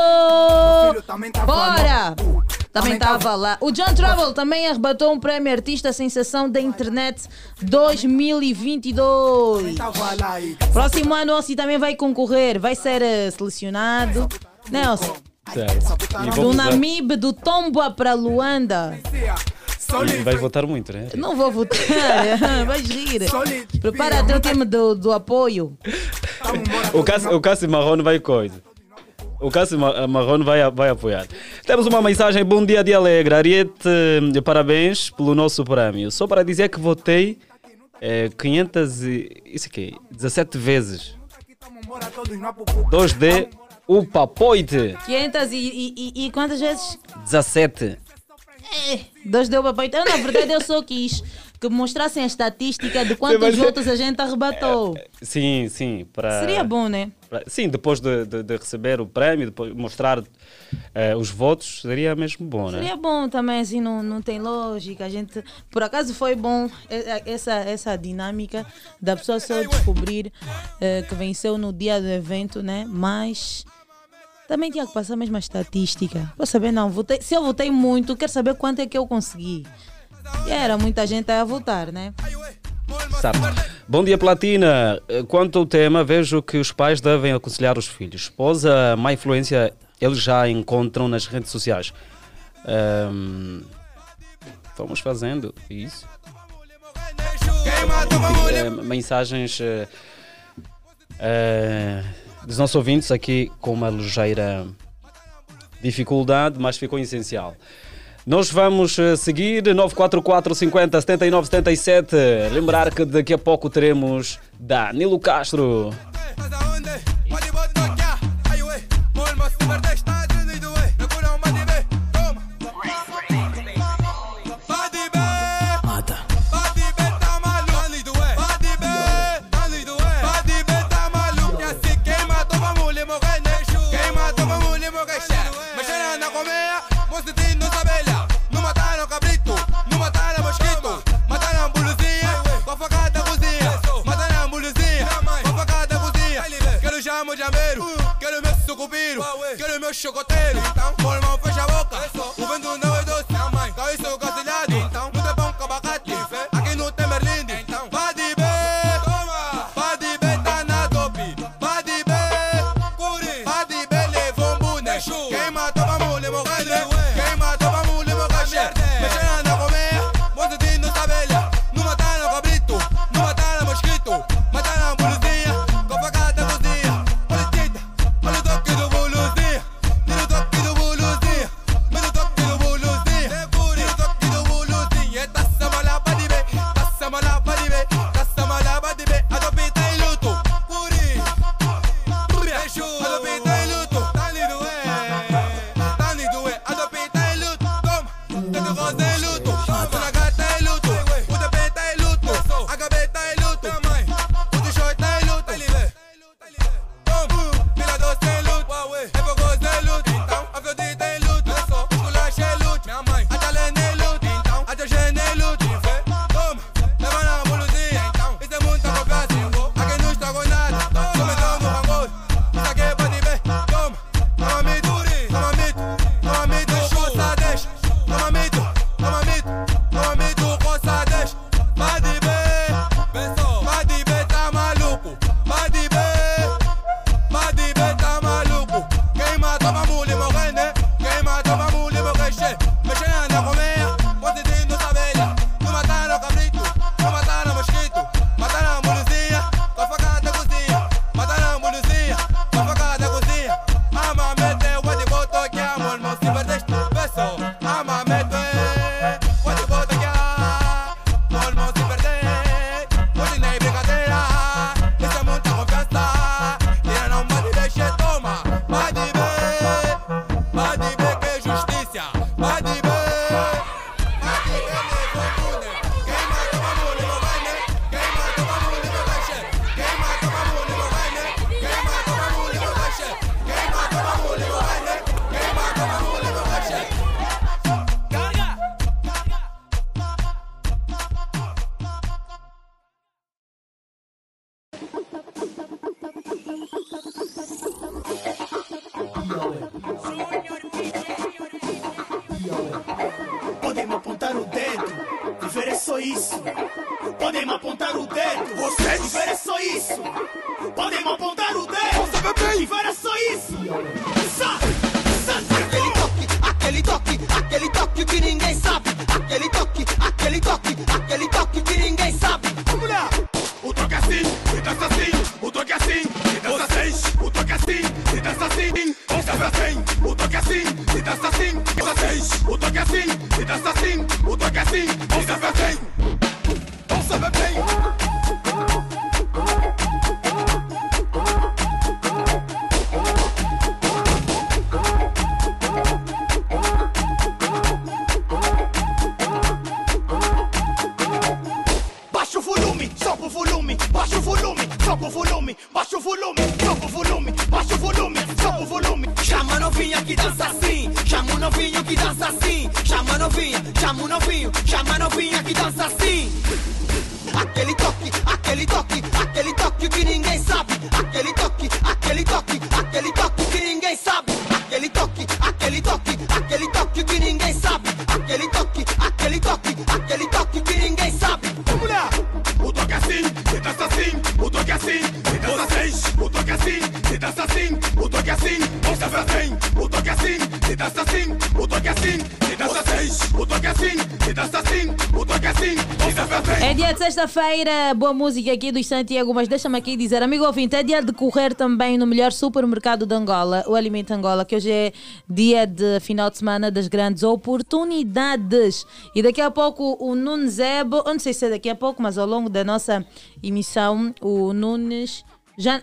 Bora. Também estava lá. O John Travel também arrebatou um prémio Artista Sensação da Internet 2022. Próximo ano, Ossi também vai concorrer. Vai ser eh, selecionado. Né, Ossi? Certo. Do Namibe, do Tomboa para Luanda. E vai votar muito, né? Não vou votar, [laughs] vais rir. Prepara teu time do, do apoio. O Cássio, o Cássio Marrone vai coisa. O Cássio Ma- Marrone vai, vai apoiar. Temos uma mensagem. Bom dia de alegre. Ariete, eh, parabéns pelo nosso prémio. Só para dizer que votei eh, 500 e... Isso aqui, 17 vezes. 2D, upa, poite. 500 e, e, e- e quantas vezes? 17. É, dois deu para Eu, na verdade, eu só quis que mostrassem a estatística de quantos Mas- votos a gente arrebatou. Sim, sim. Para... Seria bom, né? para- Sim, depois de, de- de receber o prémio, depois mostrar eh, os votos, seria mesmo bom, né? Seria bom também, assim, não, não tem lógica. A gente, por acaso foi bom eh, eh, essa, essa dinâmica da pessoa só descobrir eh, que venceu no dia do evento, né? Mas também tinha que passar a mesma estatística. Vou saber, não, votei, se eu votei muito, quero saber quanto é que eu consegui. E era muita gente a votar, né? Sabe. Bom dia, Platina. Quanto ao tema, vejo que os pais devem aconselhar os filhos. Esposa, má influência, eles já encontram nas redes sociais. Ahm, vamos fazendo isso. Eh, mensagens eh, eh, dos nossos ouvintes aqui com uma ligeira dificuldade, mas ficou essencial. Nós vamos eh, seguir 944 50 79 77. Lembrar que daqui a pouco teremos Danilo Castro. Meu chocoteiro. Então, irmão, fecha a boca. O vento não sexta-feira, boa música aqui dos Santiago, mas deixa-me aqui dizer, amigo ouvinte, é dia de correr também no melhor supermercado de Angola, o Alimento Angola, que hoje é dia de final de semana das grandes oportunidades. E daqui a pouco o Nunes Zebo, eu não sei se é daqui a pouco, mas ao longo da nossa emissão, o Nunes já.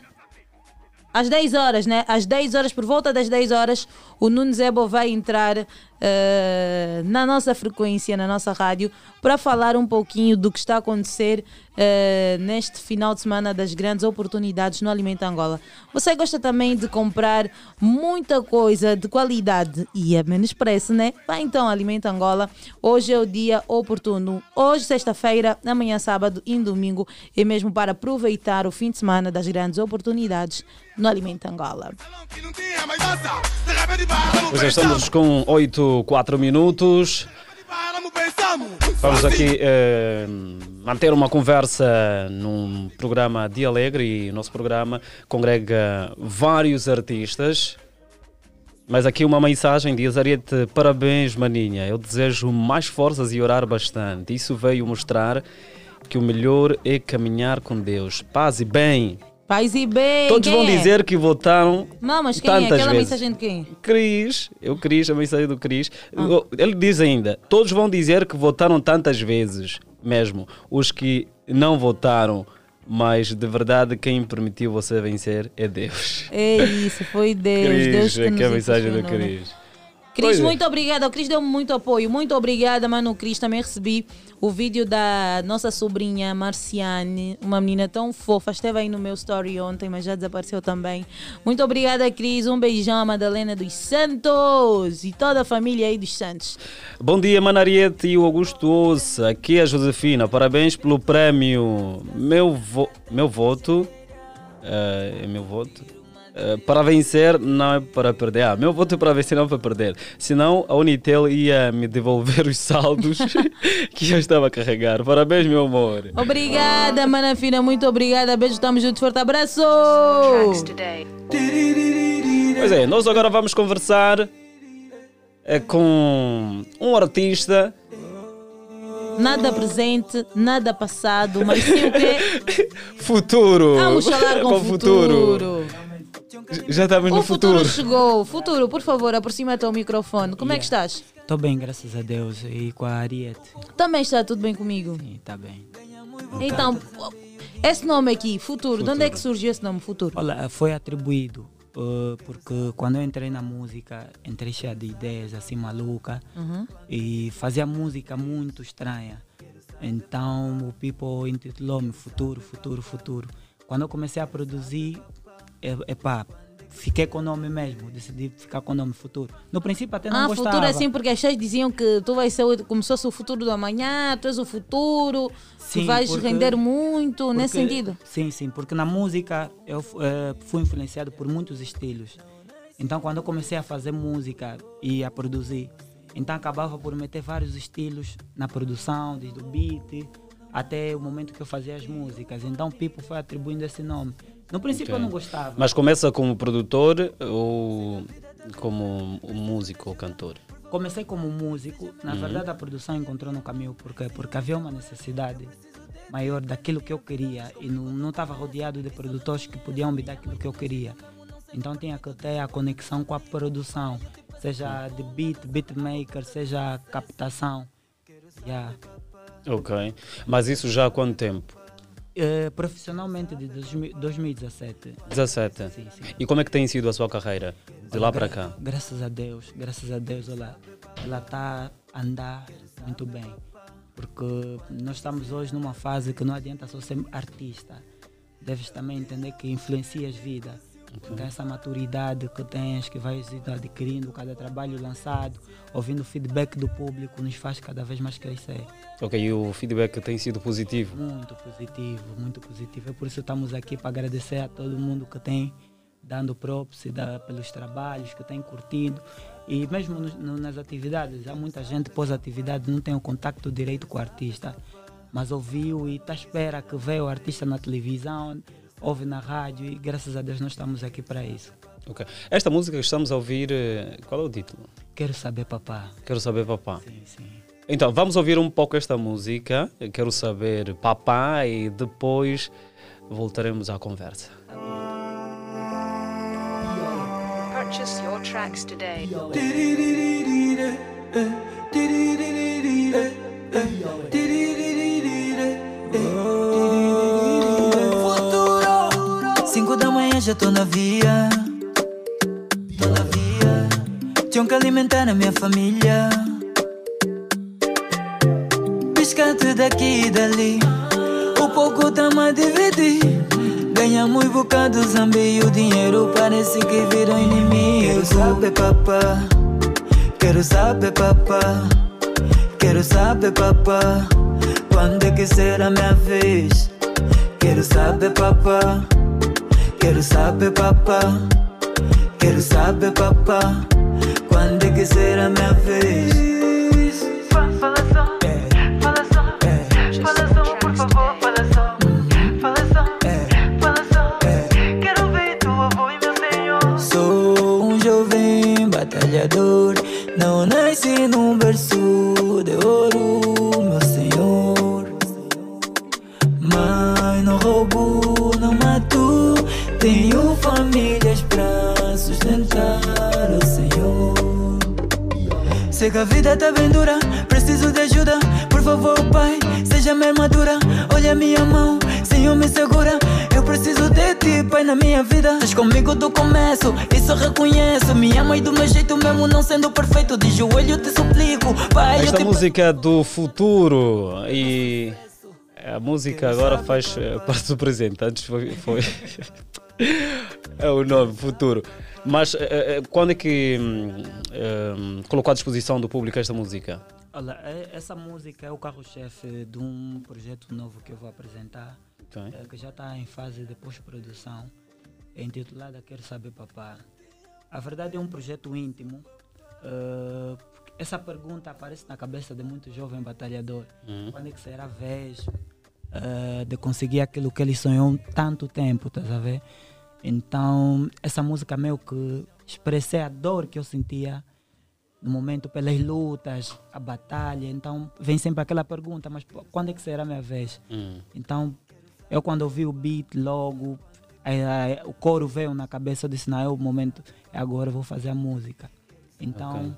Às 10 horas, né? Às 10 horas, por volta das 10 horas, o Nunes Ebo vai entrar eh, na nossa frequência, na nossa rádio, para falar um pouquinho do que está a acontecer eh, neste final de semana das grandes oportunidades no Alimento Angola. Você gosta também de comprar muita coisa de qualidade e a menos preço, né? Vai então Alimento Angola. Hoje é o dia oportuno. Hoje, sexta-feira, amanhã, sábado e domingo, é mesmo para aproveitar o fim de semana das grandes oportunidades no Alimento Angola. Pois é, estamos com 8, 4 minutos. Vamos aqui eh, manter uma conversa num programa Dia Alegre e o nosso programa congrega vários artistas. Mas aqui uma mensagem diz Ariete, parabéns maninha, eu desejo mais forças e orar bastante. Isso veio mostrar que o melhor é caminhar com Deus. Paz e bem. Paz e bem. Todos vão é? dizer que votaram Não, mas quem é? tantas Aquela vezes. mensagem de quem? Cris, eu Cris, a mensagem do Cris. Ah. Ele diz ainda: todos vão dizer que votaram tantas vezes, mesmo. Os que não votaram, mas de verdade quem permitiu você vencer é Deus. É isso, foi Deus. Deus Cris, que aqui é a mensagem do né? Cris. Cris, é. muito obrigada. O Cris deu-me muito apoio. Muito obrigada, mano. Cris, também recebi o vídeo da nossa sobrinha Marciane, uma menina tão fofa. Esteve aí no meu story ontem, mas já desapareceu também. Muito obrigada, Cris. Um beijão à Madalena dos Santos e toda a família aí dos Santos. Bom dia, Manariete e o Augusto Ouça. Aqui é a Josefina. Parabéns pelo prémio. Meu, vo meu voto. eh, é meu voto. Eh, para vencer, não é para perder. Ah, meu voto é para vencer, não é para perder. Senão a Unitel ia me devolver os saldos [laughs] que eu estava a carregar. Parabéns, meu amor. Obrigada, mana fina. Muito obrigada. Beijo, estamos juntos. Forte abraço. Pois é, nós agora vamos conversar eh, com um artista Nada presente, nada passado, mas sim o quê? futuro. Vamos falar com, [laughs] o futuro. Já estamos O no futuro, futuro. chegou. Futuro, por favor, aproxima-te ao microfone. Como é que estás? Estou bem, graças a Deus. E com a Ariete? Também está tudo bem comigo? Está bem. Então, esse nome aqui, futuro, de onde é que surgiu esse nome, futuro? Olha, foi atribuído uh, porque quando eu entrei na música, entrei cheia de ideias assim maluca Uhum. e fazia música muito estranha. Então o people intitulou-me Futuro, Futuro, Futuro. Quando eu comecei a produzir, é, epá, fiquei com o nome mesmo, decidi ficar com o nome Futuro. No princípio até não Ah, gostava. futuro assim, porque as pessoas diziam que tu vais ser como se fosse o futuro do amanhã, tu és o futuro, Sim, tu vais porque- render muito, nesse Porque- sentido. Sim, sim, porque na música eu eh, fui influenciado por muitos estilos. Então, quando eu comecei a fazer música e a produzir, então acabava por meter vários estilos na produção, desde o beat até o momento que eu fazia as músicas. Então, Pipo foi atribuindo esse nome. No princípio, eu não gostava. Mas começa como produtor ou como músico ou cantor? Comecei como músico, na Uhum. verdade a produção encontrou no caminho porque porque havia uma necessidade maior daquilo que eu queria e não não estava rodeado de produtores que podiam me dar aquilo que eu queria. Então tinha que ter a conexão com a produção, seja de beat, beatmaker, seja captação. Yeah. Ok. Mas isso já há quanto tempo? Eh, profissionalmente de 2000 2017. 17. Sim, sim. E como é que tem sido a sua carreira de lá para cá? Graças a Deus, graças a Deus, ela ela está a andar muito bem. Porque nós estamos hoje numa fase que não adianta só ser artista. Deves também entender que influencias vida. Então essa maturidade que tens, que vais indo adquirindo cada trabalho lançado, ouvindo o feedback do público, nos faz cada vez mais crescer. Ok, e o feedback tem sido positivo? Muito positivo, muito positivo. É por isso que estamos aqui para agradecer a todo mundo que tem dando props dá, pelos trabalhos, que tem curtido. E mesmo no- nas atividades, há muita gente pós-atividade não tem o contato direito com o artista, mas ouviu e está à espera que vê o artista na televisão, ouve na rádio e graças a Deus nós estamos aqui para isso. Ok. Esta música que estamos a ouvir, eh, qual é o título? Quero saber, papá. Quero saber papá. Sim, sim. Então, vamos ouvir um pouco esta música. Quero saber papá e depois voltaremos à conversa. Purchase your tracks today. Futuro 5 da manhã já tô na via. Tô na via. Tinham que alimentar a minha família. Piscante daqui e dali. O pouco tamo a dividir Ganhamos bocado zambi e o dinheiro parece que virou inimigo Quero saber papá. Quero saber papá. Quero saber papá. Quando é que será minha vez? Quero saber papá Quero saber papá. Quero saber papá Quando é que será minha vez Sei que a vida tá bem dura, preciso de ajuda. Por favor, Pai, seja minha armadura Olha minha mão, Senhor me segura. Eu preciso de ti, Pai, na minha vida. Estás comigo do começo, isso reconheço. Me ama e do meu jeito mesmo não sendo perfeito. De joelho te suplico, Pai, Esta música é do futuro e a música agora faz eh, parte do presente. Antes foi. foi é o nome, futuro. Mas eh, eh, quando é que hum, hum, colocou à disposição do público esta música? Olha, é- essa música é o carro-chefe de um projeto novo que eu vou apresentar, Ok. eh, que já está em fase de pós-produção, intitulada Quero Saber Papá. A verdade é um projeto íntimo. eh, porque essa pergunta aparece na cabeça de muito jovem batalhador. Uhum. Quando é que será a vez eh, de conseguir aquilo que ele sonhou tanto tempo, estás a ver? Então, essa música meio que expressei a dor que eu sentia no momento pelas lutas, a batalha. Então, vem sempre aquela pergunta, mas quando é que será a minha vez? Hum. Então, eu quando ouvi o beat logo, aí, aí, o coro veio na cabeça, eu disse, não, é o momento, é agora eu vou fazer a música. Então, Ok.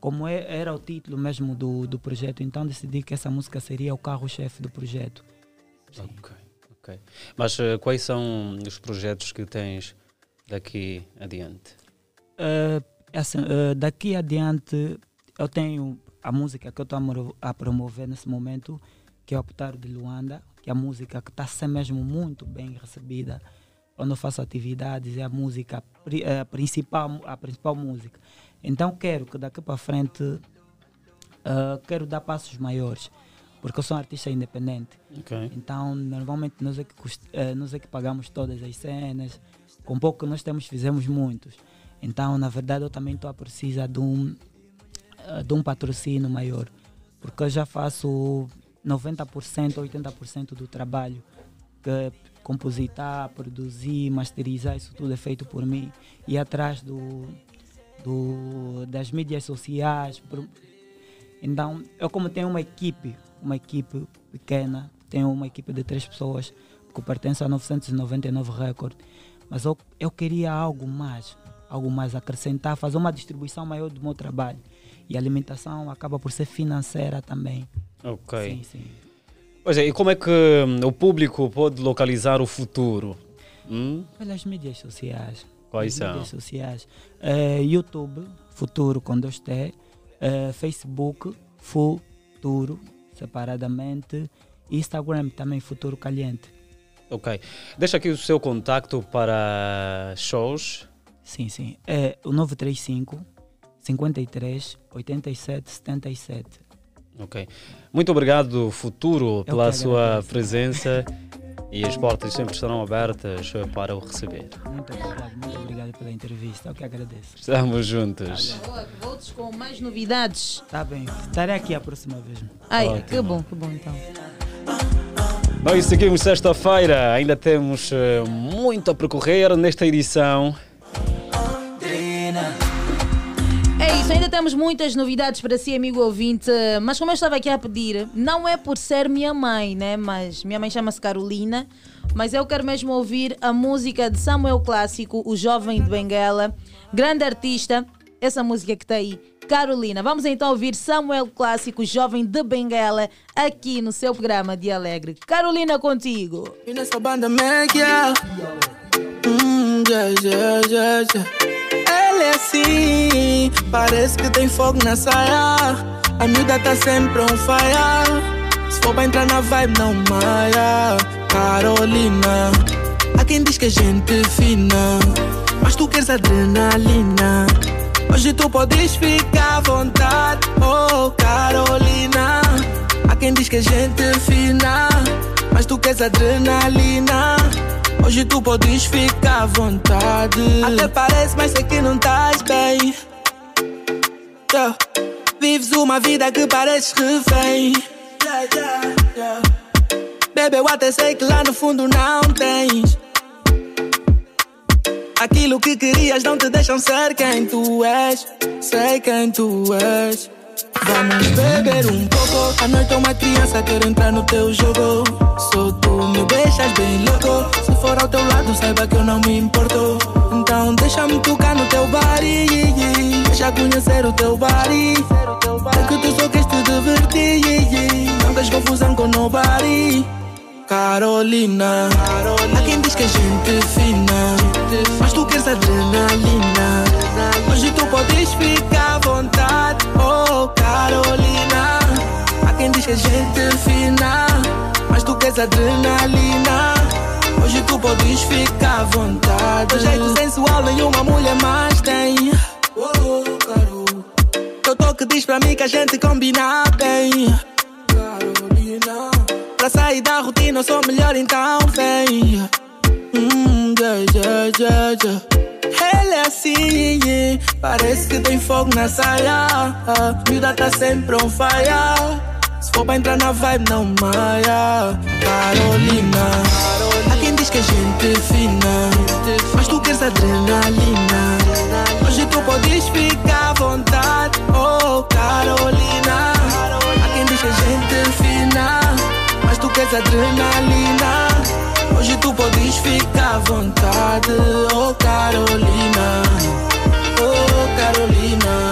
como é- era o título mesmo do, do projeto, então decidi que essa música seria o carro-chefe do projeto. Ok, ok. Mas eh, quais são os projetos que tens daqui adiante? Eh, assim, eh, daqui adiante, eu tenho a música que eu estou a, a promover nesse momento, que é o Optar de Luanda, que é a música que está sendo mesmo muito bem recebida. Quando eu faço atividades, é a música eh, principal, a principal música. Então quero que daqui para frente eh, quero dar passos maiores, porque eu sou um artista independente. Ok. Então, normalmente nós é, que eh, nós é que pagamos todas as cenas. Com pouco que nós temos, fizemos muitos. Então, na verdade, eu também estou a precisar de um, eh, de um patrocínio maior. Porque eu já faço 90%, 80% do trabalho. Que compositar, produzir, masterizar, isso tudo é feito por mim. E atrás do, do, das mídias sociais. Então, eu como tenho uma equipe, uma equipe pequena, tenho uma equipe de três pessoas, que pertence a 999 Record, mas eu, eu queria algo mais, algo mais acrescentar, fazer uma distribuição maior do meu trabalho. E a alimentação acaba por ser financeira também. Ok. Sim, sim. Pois é, e como é que hum, o público pode localizar o futuro? Hum? Pelas mídias sociais. Quais são? Mídias sociais. Uh, YouTube, Futuro com dois T. Eh, Facebook, Futuro, separadamente. Instagram também, Futuro Caliente. Ok. Deixa aqui o seu contacto para shows. Sim, sim. É o 935 53 87 77. Ok. Muito obrigado, Futuro, pela sua presença. [laughs] e as portas sempre estarão abertas para o receber. Muito obrigado, muito obrigado pela entrevista. Eu que agradeço. Estamos juntos. Voltes com mais novidades. Tá bem. Estarei aqui a próxima vez. Ai, Ótimo. que bom, que bom então. Nós seguimos sexta-feira, ainda temos eh, muito a percorrer nesta edição. Isso, ainda temos muitas novidades para si, amigo ouvinte. Mas como eu estava aqui a pedir, não é por ser minha mãe, né? Mas minha mãe chama-se Carolina. Mas eu quero mesmo ouvir a música de Samuel Clássico, o jovem de Benguela, grande artista. Essa música que está aí, Carolina. Vamos então ouvir Samuel Clássico, jovem de Benguela, aqui no seu programa de Alegre. Carolina contigo. E nessa banda Mega hum, yeah, yeah, yeah, yeah. É assim Parece que tem fogo na saia A miúda tá sempre on fire. Se for pra entrar na vibe não maia. Carolina Há quem diz que a gente é fina Mas tu queres adrenalina. Hoje tu podes ficar à vontade. Oh Carolina Há quem diz que a gente é fina Mas tu queres adrenalina Hoje tu podes ficar à vontade. Até parece, mas sei que não estás bem. Yeah. Vives uma vida que pareces refém. Yeah, yeah, yeah. Eu até sei que lá no fundo não tens. Aquilo que querias não te deixam ser quem tu és. Sei quem tu és Vamos beber um pouco. A noite é uma criança, quero entrar no teu jogo. Só tu me deixas bem louco. Se for ao teu lado, saiba que eu não me importo. Então deixa-me tocar no teu body. Deixa conhecer o teu body. É que tu só queres te divertir. Não queres confusão com nobody. Carolina, Há quem diz que a gente é fina Mas tu queres adrenalina Hoje tu podes ficar à vontade. Oh Carolina Há quem diz que a gente é fina Mas tu queres adrenalina. Hoje tu podes ficar à vontade. O jeito sensual nenhuma mulher mais tem. Oh, Caro Teu toque diz pra mim que a gente combina bem. Carolina Pra sair da rotina eu sou melhor então vem. Hum, yeah, yeah, yeah, yeah. Ela é assim, parece que tem fogo na saia. Vida tá sempre on fire. Se for pra entrar na vibe não maia. Carolina. Há quem diz que a gente é fina Mas tu queres adrenalina. Hoje tu podes ficar à vontade. Oh Carolina. Há quem diz que a gente é fina Mas tu queres adrenalina Hoje tu podes ficar à vontade Oh Carolina. Oh Carolina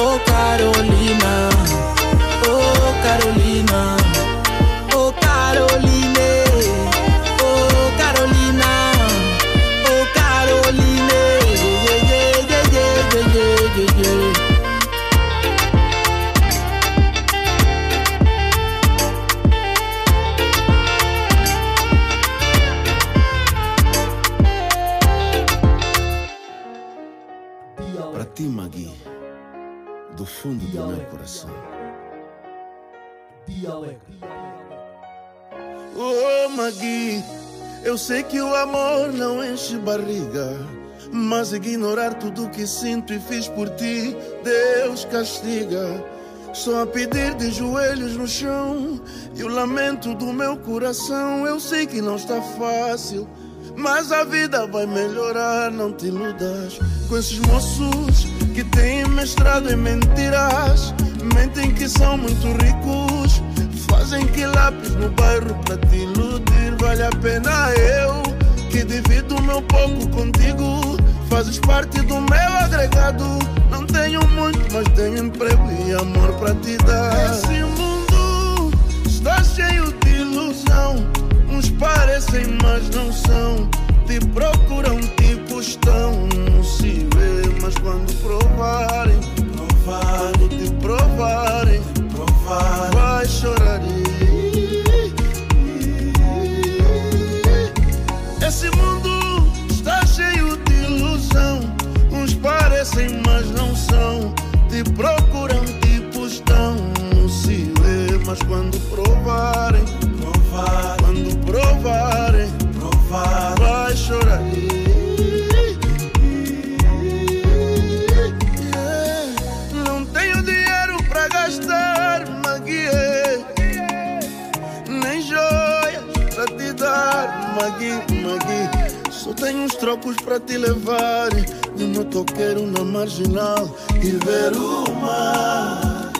Oh Carolina. Oh Carolina fundo do meu coração. Oh, Magui, eu sei que o amor não enche barriga. Mas ignorar tudo que sinto e fiz por ti, Deus castiga. Só a pedir de joelhos no chão e o lamento do meu coração. Eu sei que não está fácil, mas a vida vai melhorar. Não te iludas com esses moços que têm mestrado em mentiras. Mentem que são muito ricos, fazem que lápis no bairro pra te iludir. Vale a pena eu que divido o meu pouco contigo. Fazes parte do meu agregado. Não tenho muito, mas tenho emprego e amor pra te dar. Esse mundo está cheio de ilusão. Uns parecem, mas não são. Te procuram, tipo estão. Não se mas quando provarem, quando te provarem, vai chorar. Esse mundo está cheio de ilusão. Uns parecem, mas não são. Te procuram, tipo estão. Não se vê, mas quando provarem, quando trocos pra te levar de motoqueiro na marginal e ver o mar,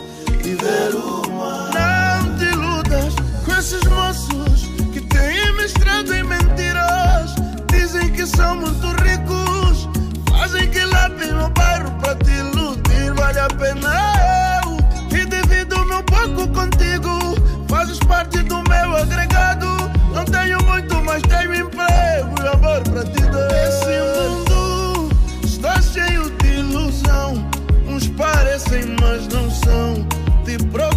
e ver o mar. Não te iludas com esses moços que têm mestrado em mentiras. Dizem que são muito ricos, fazem que lápis no bairro pra te iludir. Vale a pena eu que divido meu pouco contigo. Fazes parte do meu agregado. Não tenho muito, mas tenho emprego mas não são. Te procuram,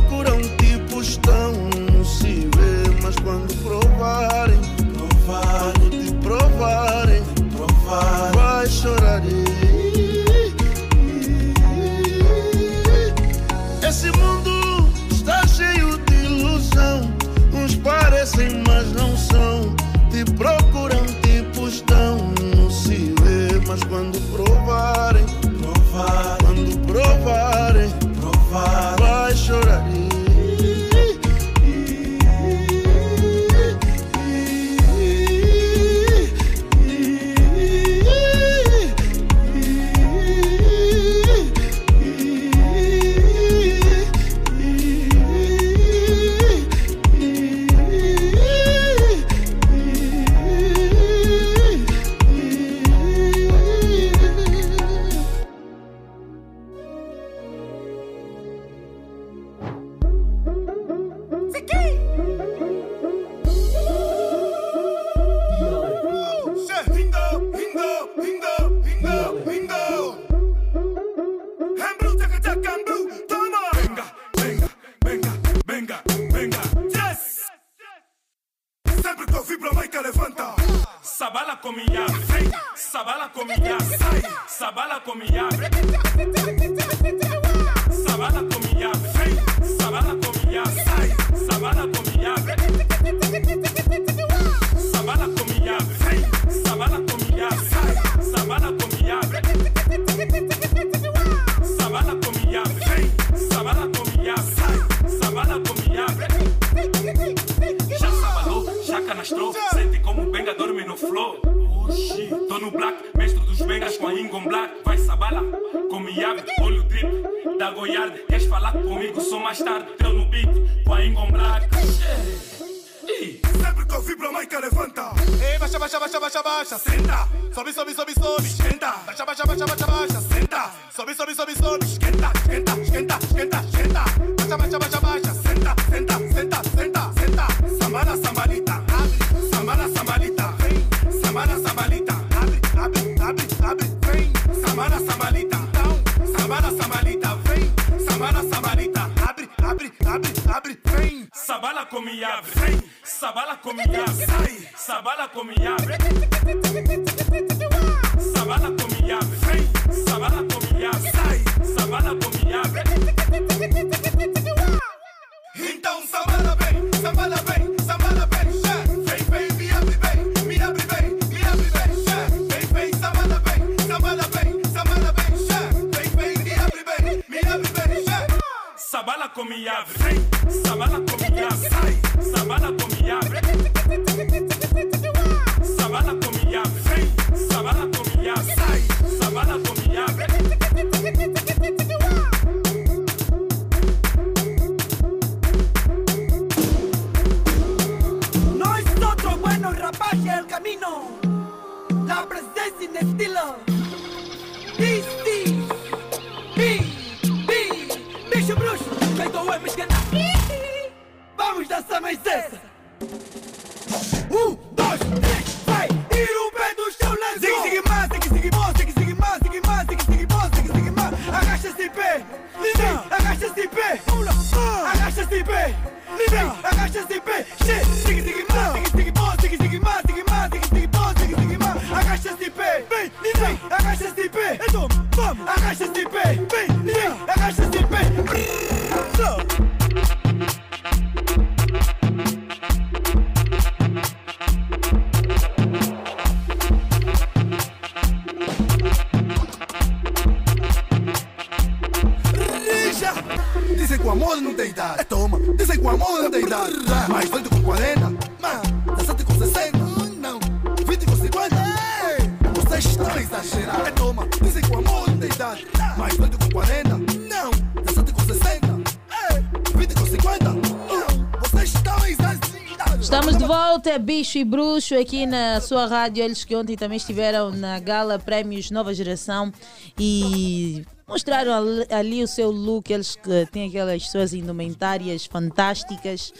Bicho e Bruxo, aqui na sua rádio. Eles que ontem também estiveram na gala Prémios Nova Geração e mostraram ali, ali o seu look. Eles que têm aquelas suas indumentárias fantásticas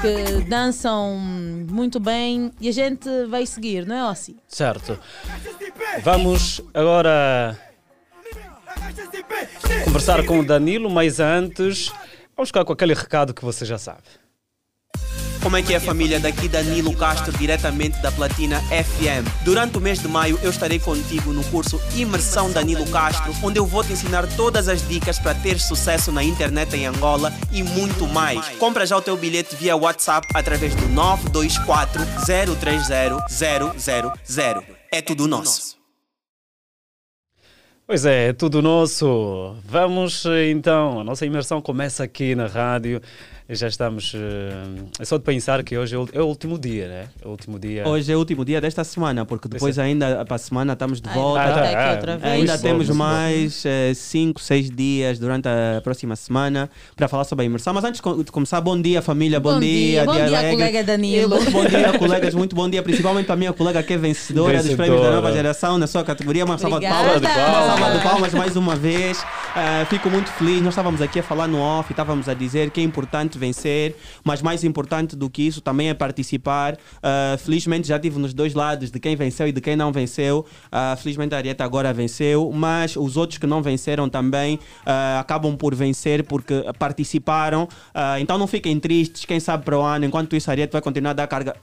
que dançam muito bem e a gente vai seguir, não é, Ossi? Certo. Vamos agora conversar com o Danilo, mas antes, vamos ficar com aquele recado que você já sabe. Como é que é família? Daqui Danilo Castro, diretamente da Platina FM. Durante o mês de maio eu estarei contigo no curso Imersão Danilo Castro, onde eu vou te ensinar todas as dicas para ter sucesso na internet em Angola e muito mais. Compra já o teu bilhete via WhatsApp através do 924 030 000. É tudo nosso. Pois é, é tudo nosso. Vamos então, a nossa imersão começa aqui na rádio. Já estamos. eh, É só de pensar que hoje é o é o último dia, né? É o último dia. Hoje é o último dia desta semana, porque depois ainda para a semana estamos de Ah, volta. aqui outra vez. Ainda temos mais 5, 6 dias durante a próxima semana para falar sobre a imersão. Mas antes de começar, bom dia família, bom, Bom dia, bom dia, alegre. colega Danilo. Muito bom dia, [laughs] colegas, muito bom dia, principalmente para a minha colega que é vencedora, dos prêmios da nova Vencedora. geração na sua categoria. Uma salva de palmas. Uma salva de palmas. mais uma vez. Ah, fico muito feliz. Nós estávamos aqui a falar no off e estávamos a dizer que é importante vencer, mas mais importante do que isso também é participar. Ah, felizmente já tive nos dois lados de quem venceu e de quem não venceu. Ah, felizmente a Arieta agora venceu, mas os outros que não venceram também ah, acabam por vencer porque participaram. Então não fiquem tristes, quem sabe para o ano, enquanto isso a Arieta vai continuar a dar carga.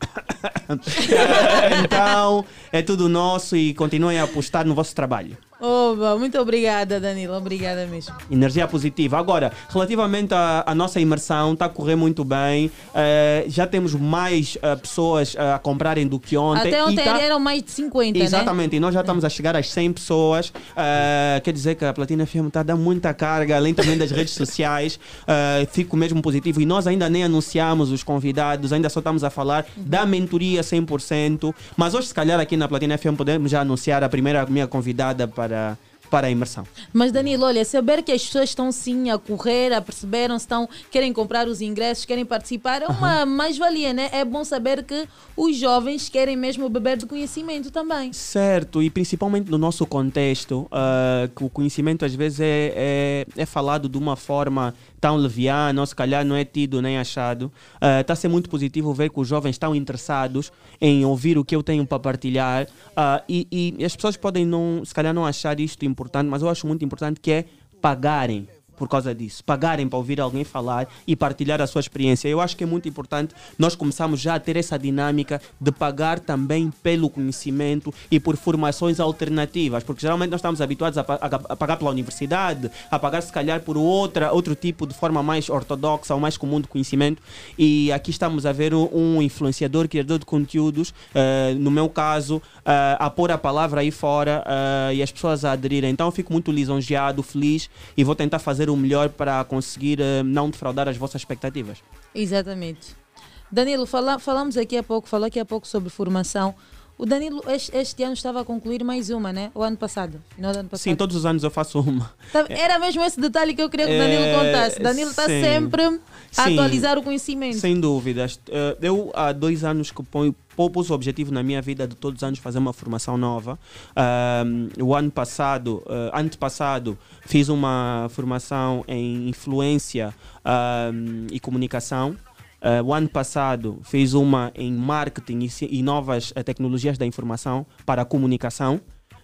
[coughs] então é tudo nosso e continuem a apostar no vosso trabalho. Oba, muito obrigada, Danilo. Obrigada mesmo. Energia positiva. Agora, relativamente à, à nossa imersão, está a correr muito bem. Eh, já temos mais eh, pessoas eh, a comprarem do que ontem. Até ontem tá- eram mais de 50, né? Exatamente, e nós já estamos a chegar às 100 pessoas. Quer dizer que a Platina FM está a dar muita carga, além também das redes sociais. Fico mesmo positivo. E nós ainda nem anunciamos os convidados, ainda só estamos a falar da mentoria 100%. Mas hoje, se calhar, aqui na Platina FM, podemos já anunciar a primeira minha convidada para, para a imersão. Mas Danilo, olha, saber que as pessoas estão sim a correr, a perceberam, estão, querem comprar os ingressos, querem participar, é uma mais-valia, né? É bom saber que os jovens querem mesmo beber do conhecimento também. Certo, e principalmente no nosso contexto, ah, que o conhecimento às vezes é, é, é falado de uma forma tão leviana, ou se calhar não é tido nem achado. Está a ser muito positivo ver que os jovens estão interessados em ouvir o que eu tenho para partilhar ah, e, e as pessoas podem não, se calhar não achar isto importante, mas eu acho muito importante que é pagarem por causa disso, pagarem para ouvir alguém falar e partilhar a sua experiência. Eu acho que é muito importante nós começarmos já a ter essa dinâmica de pagar também pelo conhecimento e por formações alternativas, porque geralmente nós estamos habituados a, pa- a- a pagar pela universidade, a pagar se calhar por outra, outro tipo de forma mais ortodoxa ou mais comum de conhecimento e aqui estamos a ver um, influenciador, criador de conteúdos, eh, no meu caso, eh, a pôr a palavra aí fora eh, e as pessoas a aderirem. Então eu fico muito lisonjeado, feliz e vou tentar fazer o melhor para conseguir eh, não defraudar as vossas expectativas. Exatamente. Danilo, fala, falamos aqui há pouco, falou aqui há pouco sobre formação. O Danilo este, este ano estava a concluir mais uma, né? O ano passado. Final do ano passado. Sim, todos os anos eu faço uma. Era mesmo esse detalhe que eu queria que o Danilo [laughs] É, contasse. Danilo está sempre Sim. atualizar o conhecimento. Sem dúvidas. Eh, Eu há dois anos que ponho o objetivo na minha vida de todos os anos fazer uma formação nova. Ahm, o ano passado, uh, antepassado, fiz uma formação em influência e comunicação. Uh, o ano passado fiz uma em marketing e, e novas eh, tecnologias da informação para a comunicação.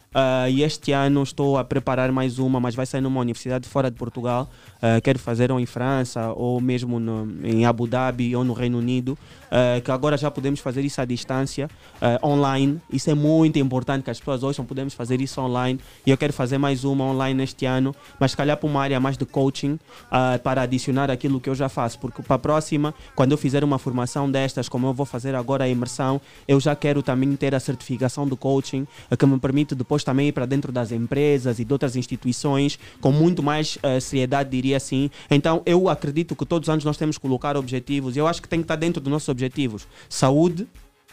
Uh, e este ano estou a preparar mais uma, mas vai ser numa universidade fora de Portugal. Uh, quero fazer ou em França, ou mesmo no- em Abu Dhabi, ou no Reino Unido. Uh, que agora já podemos fazer isso à distância, uh, online. Isso é muito importante que as pessoas ouçam. Podemos fazer isso online. E eu quero fazer mais uma online este ano, mas se calhar para uma área mais de coaching, uh, para adicionar aquilo que eu já faço. Porque para a próxima, quando eu fizer uma formação destas, como eu vou fazer agora a imersão, eu já quero também ter a certificação do coaching, que me permite depois também ir para dentro das empresas e de outras instituições com muito mais seriedade, diria assim. Então, eu acredito que todos os anos nós temos que colocar objetivos eu acho que tem que estar dentro dos nossos objetivos: saúde,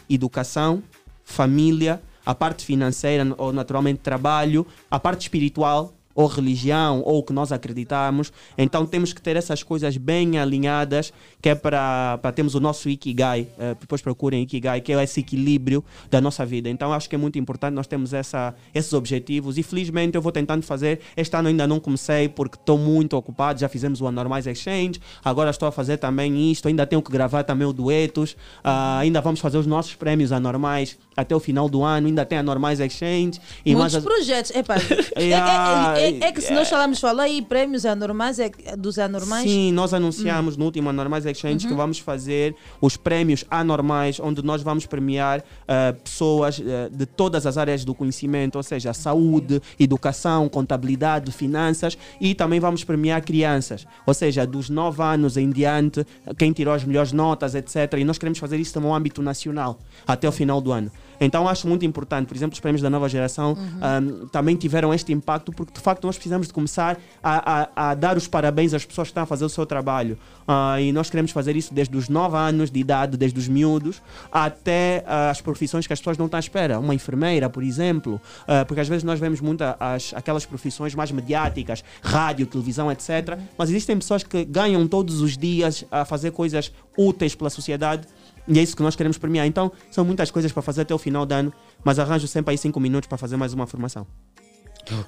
educação, família, a parte financeira ou naturalmente trabalho, a parte espiritual ou religião ou o que nós acreditamos. Então temos que ter essas coisas bem alinhadas, que é para termos o nosso Ikigai. Eh, depois procurem Ikigai, que é esse equilíbrio da nossa vida. Então acho que é muito importante nós termos essa, esses objetivos e felizmente eu vou tentando fazer. Este ano ainda não comecei porque estou muito ocupado, já fizemos o Anormais Exchange, agora estou a fazer também isto, ainda tenho que gravar também o Duetos, ah, ainda vamos fazer os nossos prémios anormais até o final do ano, ainda tem Anormais Exchange. E Muitos mais projetos. Epá, [laughs] é, Yeah, é- é- é que se nós falamos falar aí prémios anormais, é que- dos anormais. Sim, nós anunciamos no último Anormais Exchange que Uhum. vamos fazer os prémios anormais, onde nós vamos premiar ah, pessoas ah, de todas as áreas do conhecimento, ou seja, saúde, educação, contabilidade, finanças, e também vamos premiar crianças, ou seja, dos 9 anos em diante, quem tirou as melhores notas, etc. E nós queremos fazer isso no âmbito nacional, até o final do ano. Então acho muito importante, por exemplo, os prémios da nova geração Uhum. ahm, também tiveram este impacto porque de facto nós precisamos de começar a, a- a dar os parabéns às pessoas que estão a fazer o seu trabalho. Ah, e nós queremos fazer isso desde os 9 anos de idade, desde os miúdos, até ah, as profissões que as pessoas não estão à espera. Uma enfermeira, por exemplo, Ah, porque às vezes nós vemos muito as, aquelas profissões mais mediáticas, rádio, televisão, etc. Mas existem pessoas que ganham todos os dias a fazer coisas úteis pela sociedade e é isso que nós queremos premiar. Então, são muitas coisas para fazer até o final do ano, mas arranjo sempre aí cinco minutos para fazer mais uma formação.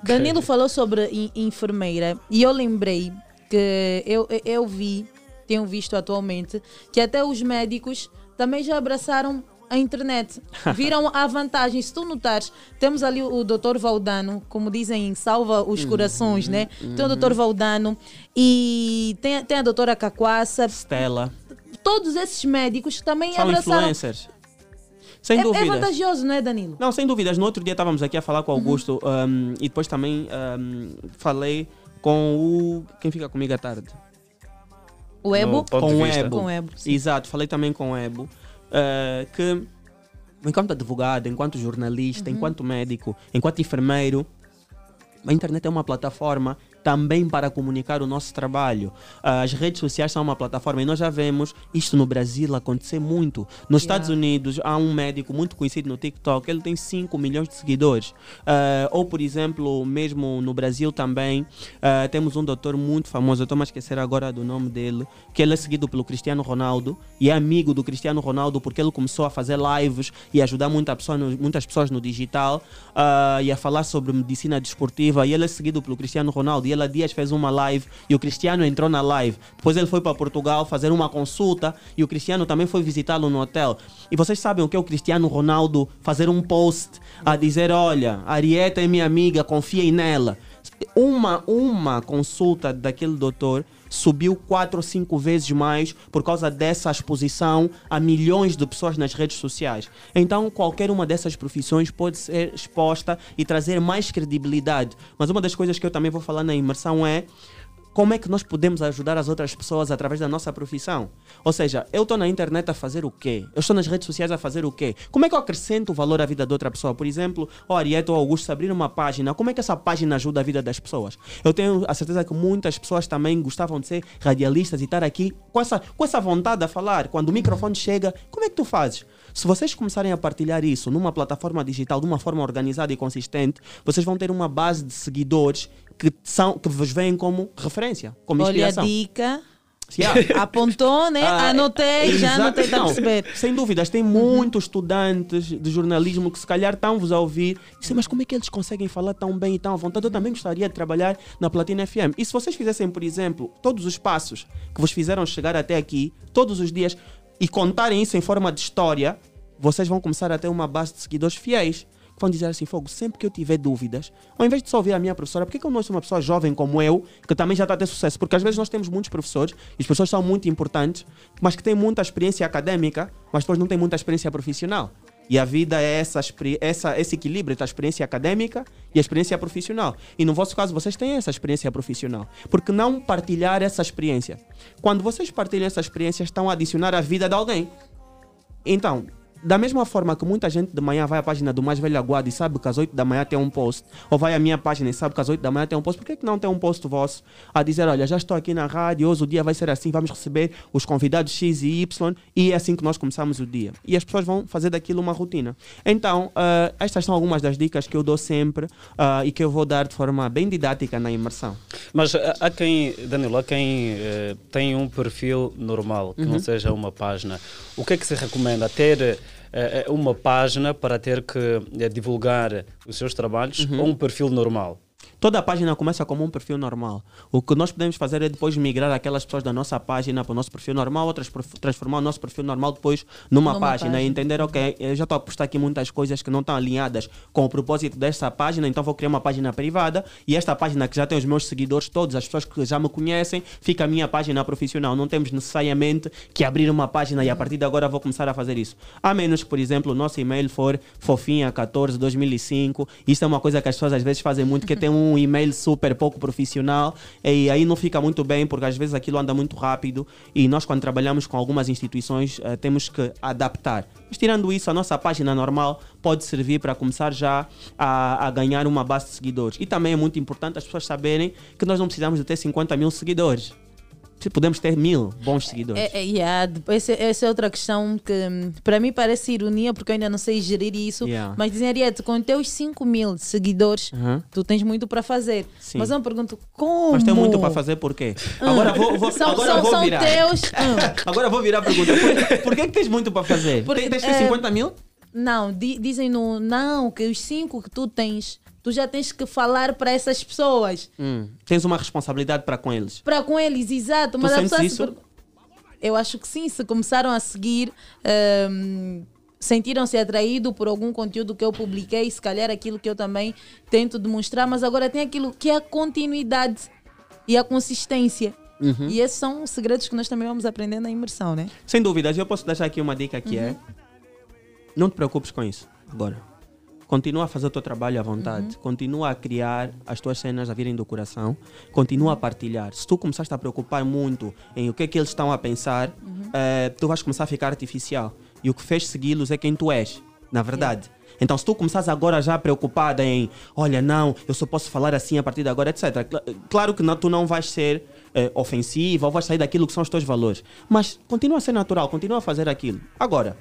Danilo falou sobre en- enfermeira e eu lembrei que eu, eu- vi, tenho visto atualmente, que até os médicos também já abraçaram a internet. [laughs] Viram a vantagem. Se tu notares, temos ali o Dr. Valdano, como dizem, salva os Uhum, corações, né? Tem o uhum. Dr. Valdano e tem, tem a doutora Caquaça. Stella. Todos esses médicos também São abraçaram. influencers. Sem é, é vantajoso, não é, Danilo? Não, sem dúvidas. No outro dia estávamos aqui a falar com o Augusto um, e depois também um, falei com o. Quem fica comigo à tarde? O Ebo? Com o. Ebo. Com o Ebo, sim. Exato, falei também com o Ebo. uh, que enquanto advogado, enquanto jornalista, Uhum. enquanto médico, enquanto enfermeiro, a internet é uma plataforma também para comunicar o nosso trabalho. Ah, As redes sociais são uma plataforma e nós já vemos isto no Brasil acontecer muito. Nos Estados Unidos há um médico muito conhecido no TikTok, ele tem 5 milhões de seguidores. Ah, ou, por exemplo, mesmo no Brasil também, ah, temos um doutor muito famoso, eu estou a esquecer agora do nome dele, que ele é seguido pelo Cristiano Ronaldo e é amigo do Cristiano Ronaldo porque ele começou a fazer lives e ajudar muita pessoa no- muitas pessoas no digital ah, e a falar sobre medicina desportiva. E ele é seguido pelo Cristiano Ronaldo. E ele há dias fez uma live e o Cristiano entrou na live. Depois ele foi para Portugal fazer uma consulta e o Cristiano também foi visitá-lo no hotel. E vocês sabem o que é o Cristiano Ronaldo fazer um post a dizer: Olha, Arieta é minha amiga, confiem nela. Uma, uma consulta daquele doutor subiu quatro ou cinco vezes mais por causa dessa exposição a milhões de pessoas nas redes sociais. Então, qualquer uma dessas profissões pode ser exposta e trazer mais credibilidade. Mas uma das coisas que eu também vou falar na imersão é como é que nós podemos ajudar as outras pessoas através da nossa profissão? Ou seja, eu estou na internet a fazer o quê? Eu estou nas redes sociais a fazer o quê? Como é que eu acrescento valor à vida de outra pessoa? Por exemplo, o Ariete ou Augusto abrir uma página, como é que essa página ajuda a vida das pessoas? Eu tenho a certeza que muitas pessoas também gostavam de ser radialistas e estar aqui com essa, com essa vontade a falar. Quando o microfone chega, como é que tu fazes? Se vocês começarem a partilhar isso numa plataforma digital de uma forma organizada e consistente, vocês vão ter uma base de seguidores que, são, que vos veem como referência, como Olha a inspiração. dica. Yeah. [laughs] Apontou, né? Ah, anotei, já exato. anotei, está a perceber. Sem dúvidas, tem muitos estudantes de jornalismo que se calhar estão-vos a ouvir dizem, mas como é que eles conseguem falar tão bem e tão à vontade? Eu também gostaria de trabalhar na Platina FM. E se vocês fizessem, por exemplo, todos os passos que vos fizeram chegar até aqui, todos os dias, e contarem isso em forma de história, vocês vão começar a ter uma base de seguidores fiéis. Vão dizer assim, Fogo, sempre que eu tiver dúvidas, ao invés de só ouvir a minha professora, por que que eu não sou uma pessoa jovem como eu, que também já está a ter sucesso? Porque às vezes nós temos muitos professores, e os professores são muito importantes, mas que têm muita experiência acadêmica, mas depois não têm muita experiência profissional. E a vida é essa, essa, esse equilíbrio entre a experiência acadêmica e a experiência profissional. E no vosso caso, vocês têm essa experiência profissional. Por que não partilhar essa experiência? Quando vocês partilham essa experiência, estão a adicionar a vida de alguém. Então, da mesma forma que muita gente de manhã vai à página do Mais Velho Aguado e sabe que às 8 da manhã tem um post, ou vai à minha página e sabe que às 8 da manhã tem um post, por que, que não tem um post vosso a dizer: Olha, já estou aqui na rádio, hoje o dia vai ser assim, vamos receber os convidados X e Y, e é assim que nós começamos o dia. E as pessoas vão fazer daquilo uma rotina. Então, ah, estas são algumas das dicas que eu dou sempre ah, e que eu vou dar de forma bem didática na imersão. Mas há há quem, Danilo, há quem eh, tem um perfil normal, que não Uhum. seja uma página. O que é que se recomenda? Ter eh, eh, uma página para ter que eh, divulgar os seus trabalhos Uhum. ou um perfil normal? Toda a página começa como um perfil normal. O que nós podemos fazer é depois migrar aquelas pessoas da nossa página para o nosso perfil normal, outras transformar o nosso perfil normal depois numa, Numa página. página. E entender, ok, eu já estou a postar aqui muitas coisas que não estão alinhadas com o propósito dessa página, então vou criar uma página privada e esta página que já tem os meus seguidores todos, as pessoas que já me conhecem, fica a minha página profissional. Não temos necessariamente que abrir uma página e a partir de agora vou começar a fazer isso. A menos que, por exemplo, o nosso e-mail for fofinha142005. Isso é uma coisa que as pessoas às vezes fazem muito, que tem um e-mail super pouco profissional e aí não fica muito bem, porque às vezes aquilo anda muito rápido e nós, quando trabalhamos com algumas instituições, eh, temos que adaptar. Mas tirando isso, a nossa página normal pode servir para começar já a, a ganhar uma base de seguidores. E também é muito importante as pessoas saberem que nós não precisamos de ter 50 mil seguidores. Podemos ter mil bons seguidores. É, é, yeah, essa, essa é outra questão que para mim parece ironia porque eu ainda não sei gerir isso. Yeah. Mas dizem, Ariete, com teus 5 mil seguidores, Uhum. tu tens muito para fazer. Sim. Mas eu me pergunto, como? Mas tem muito para fazer por quê? Hum. Agora vou, vou, São- agora são- vou são virar. teus, hum. [laughs] agora vou virar a pergunta. Por, por que, que tens muito para fazer? Porque, tens, tens eh, 50 mil? Não, di- dizem no. Não, que os 5 que tu tens, tu já tens que falar para essas pessoas. Hum, tens uma responsabilidade para com eles. Para com eles, exato. Tu Mas a pessoa isso? per- Eu acho que sim, se começaram a seguir, hum, sentiram-se atraídos por algum conteúdo que eu publiquei, se calhar aquilo que eu também tento demonstrar, mas agora tem aquilo que é a continuidade e a consistência. Uhum. E esses são os segredos que nós também vamos aprender na imersão, né? Sem dúvidas, eu posso deixar aqui uma dica que é: não te preocupes com isso agora. Continua a fazer o teu trabalho à vontade, continua a criar as tuas cenas a virem do coração, continua a partilhar. Se tu começaste a preocupar muito em o que é que eles estão a pensar, eh, tu vais começar a ficar artificial. E o que fez segui-los é quem tu és, na verdade. Então, se tu começares agora já preocupada em, olha, não, eu só posso falar assim a partir de agora, etc. Cla- Claro que não, tu não vais ser eh, ofensiva ou vais sair daquilo que são os teus valores. Mas continua a ser natural, continua a fazer aquilo. Agora,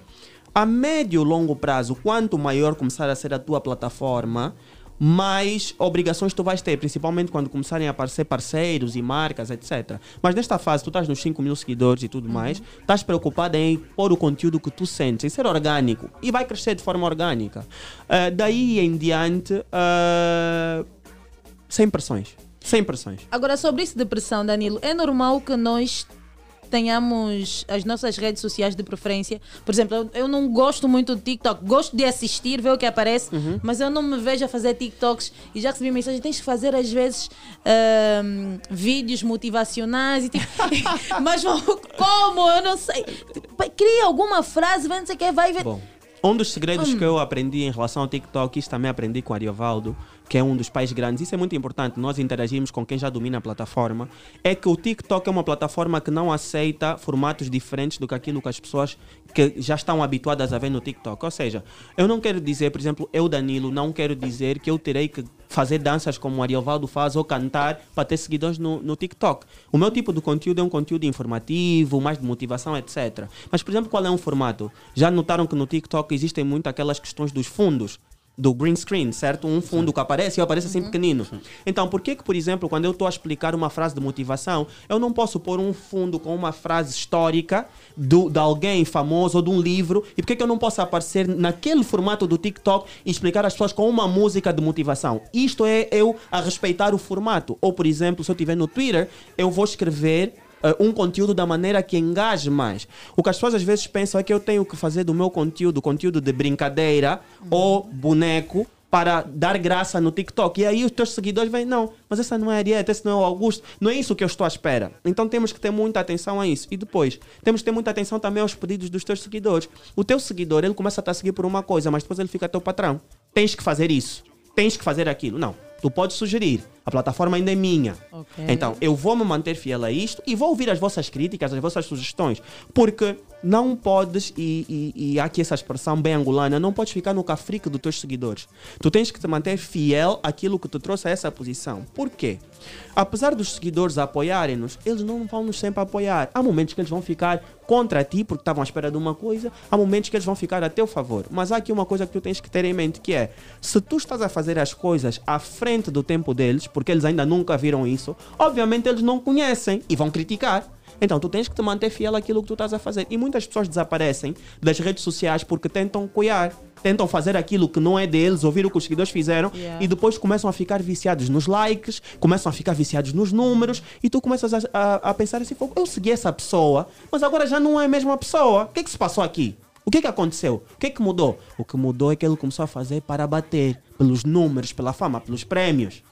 a médio e longo prazo, quanto maior começar a ser a tua plataforma, mais obrigações tu vais ter, principalmente quando começarem a aparecer parceiros e marcas, etc. Mas nesta fase, tu estás nos 5 mil seguidores e tudo mais, estás preocupada em pôr o conteúdo que tu sentes, em ser orgânico. E vai crescer de forma orgânica. Ah, daí em diante, ah, sem pressões. Sem pressões. Agora, sobre isso de pressão, Danilo, é normal que nós tenhamos as nossas redes sociais de preferência. Por exemplo, eu, eu não gosto muito do TikTok, gosto de assistir, ver o que aparece, Uhum. mas eu não me vejo a fazer TikToks e já recebi mensagem, tens que fazer às vezes ahm, vídeos motivacionais e tipo, [laughs] [laughs] mas como? Eu não sei. Tipo, Cria alguma frase, vai não sei o que, vai ver. Bom, um dos segredos Hum. que eu aprendi em relação ao TikTok, isso também aprendi com o Ariovaldo, que é um dos pais grandes, isso é muito importante, nós interagimos com quem já domina a plataforma, é que o TikTok é uma plataforma que não aceita formatos diferentes do que aquilo que as pessoas que já estão habituadas a ver no TikTok. Ou seja, eu não quero dizer, por exemplo, eu, Danilo, não quero dizer que eu terei que fazer danças como o Ariovaldo faz ou cantar para ter seguidores no, no TikTok. O meu tipo de conteúdo é um conteúdo informativo, mais de motivação, etc. Mas, por exemplo, qual é um formato? Já notaram que no TikTok existem muito aquelas questões dos fundos. Do green screen, certo? Um fundo que aparece e aparece assim pequenino. Então, por que que, por exemplo, quando eu estou a explicar uma frase de motivação, eu não posso pôr um fundo com uma frase histórica do, de alguém famoso ou de um livro e por que que eu não posso aparecer naquele formato do TikTok e explicar às pessoas com uma música de motivação? Isto é eu a respeitar o formato. Ou, por exemplo, se eu estiver no Twitter, eu vou escrever eh, um conteúdo da maneira que engaje mais. O que as pessoas às vezes pensam é que eu tenho que fazer do meu conteúdo conteúdo de brincadeira ou boneco para dar graça no TikTok. E aí os teus seguidores vêm, não, mas essa não é a Ariete, esse não é o Augusto, não é isso que eu estou à espera. Então temos que ter muita atenção a isso. E depois, temos que ter muita atenção também aos pedidos dos teus seguidores. O teu seguidor, ele começa a te seguir por uma coisa, mas depois ele fica teu patrão. Tens que fazer isso, tens que fazer aquilo. Não, tu podes sugerir, a plataforma ainda é minha. Ok. Então, eu vou me manter fiel a isto e vou ouvir as vossas críticas, as vossas sugestões, porque não podes, e, e, e há aqui essa expressão bem angolana, não podes ficar no cafrique dos teus seguidores. Tu tens que te manter fiel àquilo que te trouxe a essa posição. Por quê? Apesar dos seguidores apoiarem-nos, eles não vão nos sempre apoiar. Há momentos que eles vão ficar contra ti porque estavam à espera de uma coisa, há momentos que eles vão ficar a teu favor. Mas há aqui uma coisa que tu tens que ter em mente que é, se tu estás a fazer as coisas à frente do tempo deles, porque eles ainda nunca viram isso, obviamente eles não conhecem e vão criticar. Então tu tens que te manter fiel àquilo que tu estás a fazer. E muitas pessoas desaparecem das redes sociais porque tentam coiar, tentam fazer aquilo que não é deles, ouvir o que os seguidores fizeram Yeah. e depois começam a ficar viciados nos likes, começam a ficar viciados nos números e tu começas a, a- a pensar assim, "Fogo, eu segui essa pessoa, mas agora já não é a mesma pessoa. O que é que se passou aqui? O que é que aconteceu? O que é que mudou? O que mudou é que ele começou a fazer para bater pelos números, pela fama, pelos prémios.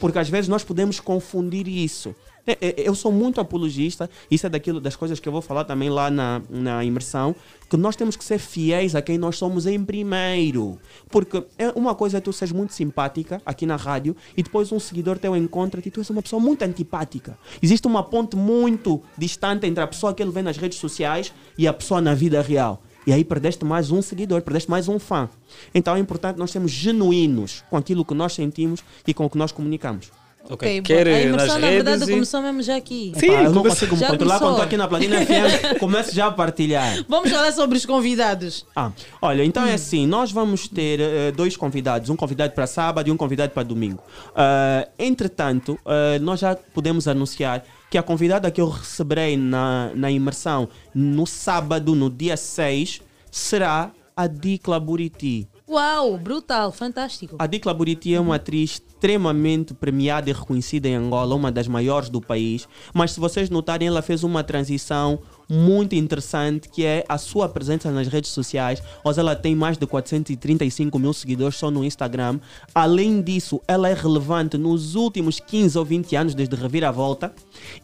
Porque às vezes nós podemos confundir isso. É, Eu sou muito apologista, isso é daquilo das coisas que eu vou falar também lá na, na imersão, que nós temos que ser fiéis a quem nós somos em primeiro. Porque é uma coisa é tu seres muito simpática aqui na rádio e depois um seguidor teu encontra-te e tu és uma pessoa muito antipática. Existe uma ponte muito distante entre a pessoa que ele vê nas redes sociais e a pessoa na vida real. E aí perdeste mais um seguidor, perdeste mais um fã. Então é importante nós sermos genuínos com aquilo que nós sentimos e com o que nós comunicamos. Ok, bom, a imersão na verdade começou mesmo já aqui. Epá, eu não consigo me Já controlar quando estou aqui na Platina FM, [laughs] começo já a partilhar. Vamos falar sobre os convidados. Ah, olha, então é assim, nós vamos ter eh, dois convidados, um convidado para sábado e um convidado para domingo. Ah, entretanto, ah, nós já podemos anunciar que a convidada que eu receberei na, na imersão no sábado, no dia 6, será a Dicla Buriti. Uau, brutal, fantástico. A Dicla Buriti é uma atriz extremamente premiada e reconhecida em Angola, uma das maiores do país. Mas se vocês notarem, ela fez uma transição muito interessante, que é a sua presença nas redes sociais. Hoje ela tem mais de 435 mil seguidores só no Instagram. Além disso, ela é relevante nos últimos 15 ou 20 anos, desde Reviravolta.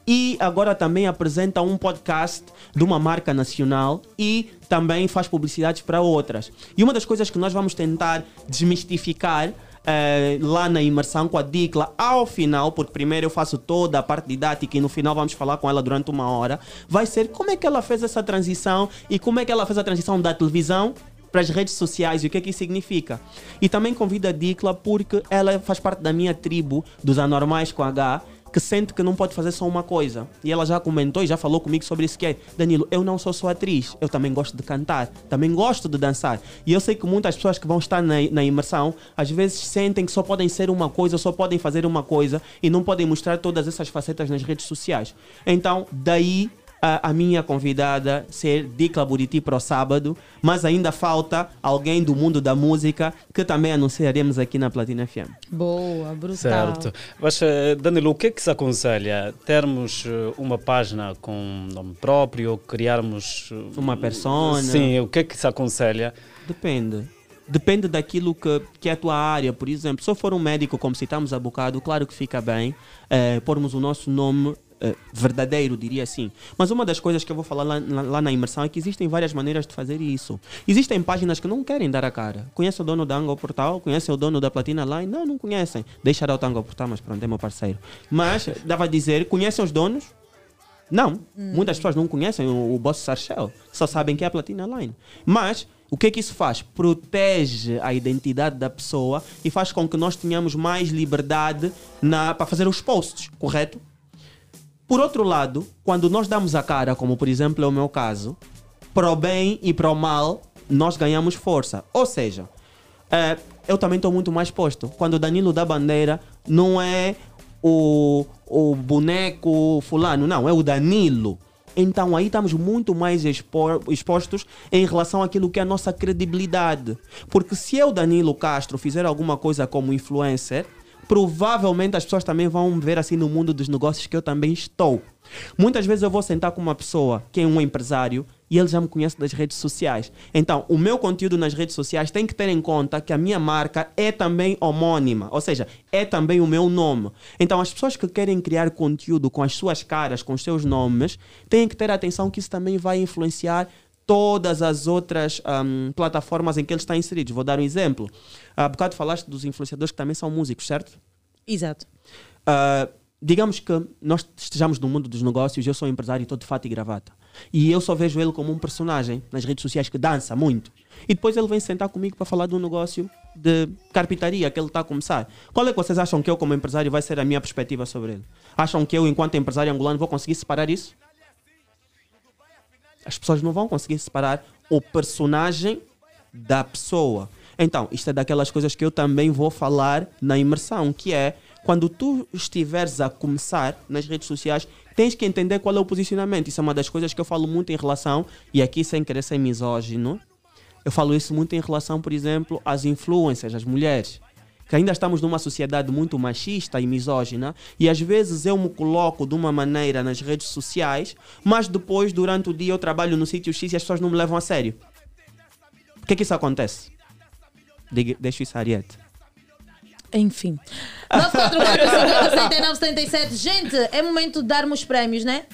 E agora também apresenta um podcast de uma marca nacional e também faz publicidades para outras. E uma das coisas que nós vamos tentar desmistificar eh, lá na imersão com a Dicla ao final, porque primeiro eu faço toda a parte didática e no final vamos falar com ela durante uma hora, vai ser como é que ela fez essa transição e como é que ela fez a transição da televisão para as redes sociais e o que é que isso significa. E também convido a Dicla porque ela faz parte da minha tribo dos anormais com H, que sente que não pode fazer só uma coisa. E ela já comentou e já falou comigo sobre isso que é, Danilo, eu não sou só atriz, eu também gosto de cantar, também gosto de dançar. E eu sei que muitas pessoas que vão estar na, na imersão, às vezes sentem que só podem ser uma coisa, só podem fazer uma coisa e não podem mostrar todas essas facetas nas redes sociais. Então, daí a, a minha convidada ser Dicla Buriti para o sábado, mas ainda falta alguém do mundo da música que também anunciaremos aqui na Platina FM. Boa, brutal. Certo. Mas, eh, Danilo, o que é que se aconselha? Termos eh, uma página com nome próprio, criarmos... eh, Uma persona? Sim, o que é que se aconselha? Depende. Depende daquilo que, que é a tua área. Por exemplo, se eu for um médico, como citamos há bocado, claro que fica bem eh, pormos o nosso nome eh, verdadeiro, diria assim. Mas uma das coisas que eu vou falar lá, lá- lá na imersão é que existem várias maneiras de fazer isso. Existem páginas que não querem dar a cara. Conhece o dono da Ango Portal? Conhece o dono da Platina Line? Não, não conhecem. Deixa dar o Tango Portal, mas pronto, é meu parceiro. Mas, [laughs] dava a dizer, conhecem os donos? Não. Muitas pessoas não conhecem o, o Boss Sarchel. Só sabem que é a Platina Line. Mas o que é que isso faz? Protege a identidade da pessoa e faz com que nós tenhamos mais liberdade para fazer os posts, correto? Por outro lado, quando nós damos a cara, como por exemplo é o meu caso, para o bem e para o mal, nós ganhamos força. Ou seja, eh, eu também estou muito mais exposto. Quando o Danilo dá bandeira, não é o, o boneco fulano, não, é o Danilo. Então aí estamos muito mais expo- expostos em relação àquilo que é a nossa credibilidade. Porque se eu, Danilo Castro, fizer alguma coisa como influencer, provavelmente as pessoas também vão ver assim no mundo dos negócios que eu também estou. Muitas vezes eu vou sentar com uma pessoa que é um empresário e ele já me conhece das redes sociais. Então, o meu conteúdo nas redes sociais tem que ter em conta que a minha marca é também homônima, ou seja, é também o meu nome. Então, as pessoas que querem criar conteúdo com as suas caras, com os seus nomes, têm que ter atenção que isso também vai influenciar todas as outras ahm, plataformas em que eles estão inseridos. Vou dar um exemplo. Há bocado falaste dos influenciadores que também são músicos, certo? Exato. Ah, digamos que nós estejamos no mundo dos negócios, eu sou um empresário estou de fato e gravata. E eu só vejo ele como um personagem nas redes sociais que dança muito. E depois ele vem sentar comigo para falar de um negócio de carpintaria que ele está a começar. Qual é que vocês acham que eu, como empresário, vai ser a minha perspectiva sobre ele? Acham que eu, enquanto empresário angolano, vou conseguir separar isso? As pessoas não vão conseguir separar o personagem da pessoa. Então, isto é daquelas coisas que eu também vou falar na imersão, que é quando tu estiveres a começar nas redes sociais, tens que entender qual é o posicionamento. Isso é uma das coisas que eu falo muito em relação, e aqui sem querer ser misógino, eu falo isso muito em relação, por exemplo, às influências, às mulheres. Que ainda estamos numa sociedade muito machista e misógina, e às vezes eu me coloco de uma maneira nas redes sociais, mas depois, durante o dia, eu trabalho no sítio X e as pessoas não me levam a sério. Por que que isso acontece? Diga, deixa isso a Ariete. Enfim. [laughs] 944 Gente, é momento de darmos prémios, né?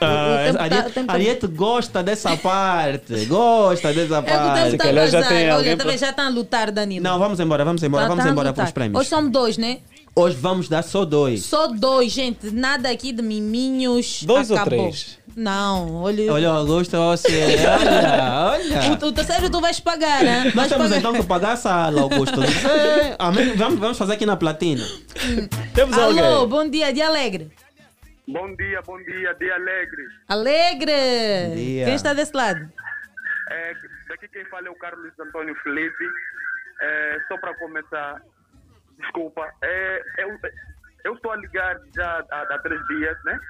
Ah, tá- Ariete, o tempo tá- Ariete gosta dessa parte. Gosta dessa É que o parte. tempo está a passar. Olha, também já está a lutar, Danilo. Não, vamos embora, vamos embora, Tá- vamos tá embora para os prémios. Hoje são dois, né? Hoje vamos dar só dois. Só dois, gente. Nada aqui de miminhos. Dois ou Acabou. três? Não, olha. Olha o Augusto, você. Olha, olha. O, o terceiro tu vais pagar, né? Nós Vais temos pagar. então que pagar [laughs] a sala, Augusto. É, vamos, vamos fazer aqui na platina. Temos Alô, bom dia, dia alegre. Bom dia, bom dia, dia alegre. Alegre! Bom dia. Quem está desse lado? É, daqui quem fala é o Carlos Antônio Felipe. É, só para começar, desculpa, é, eu, eu estou a ligar já há, há três dias, né?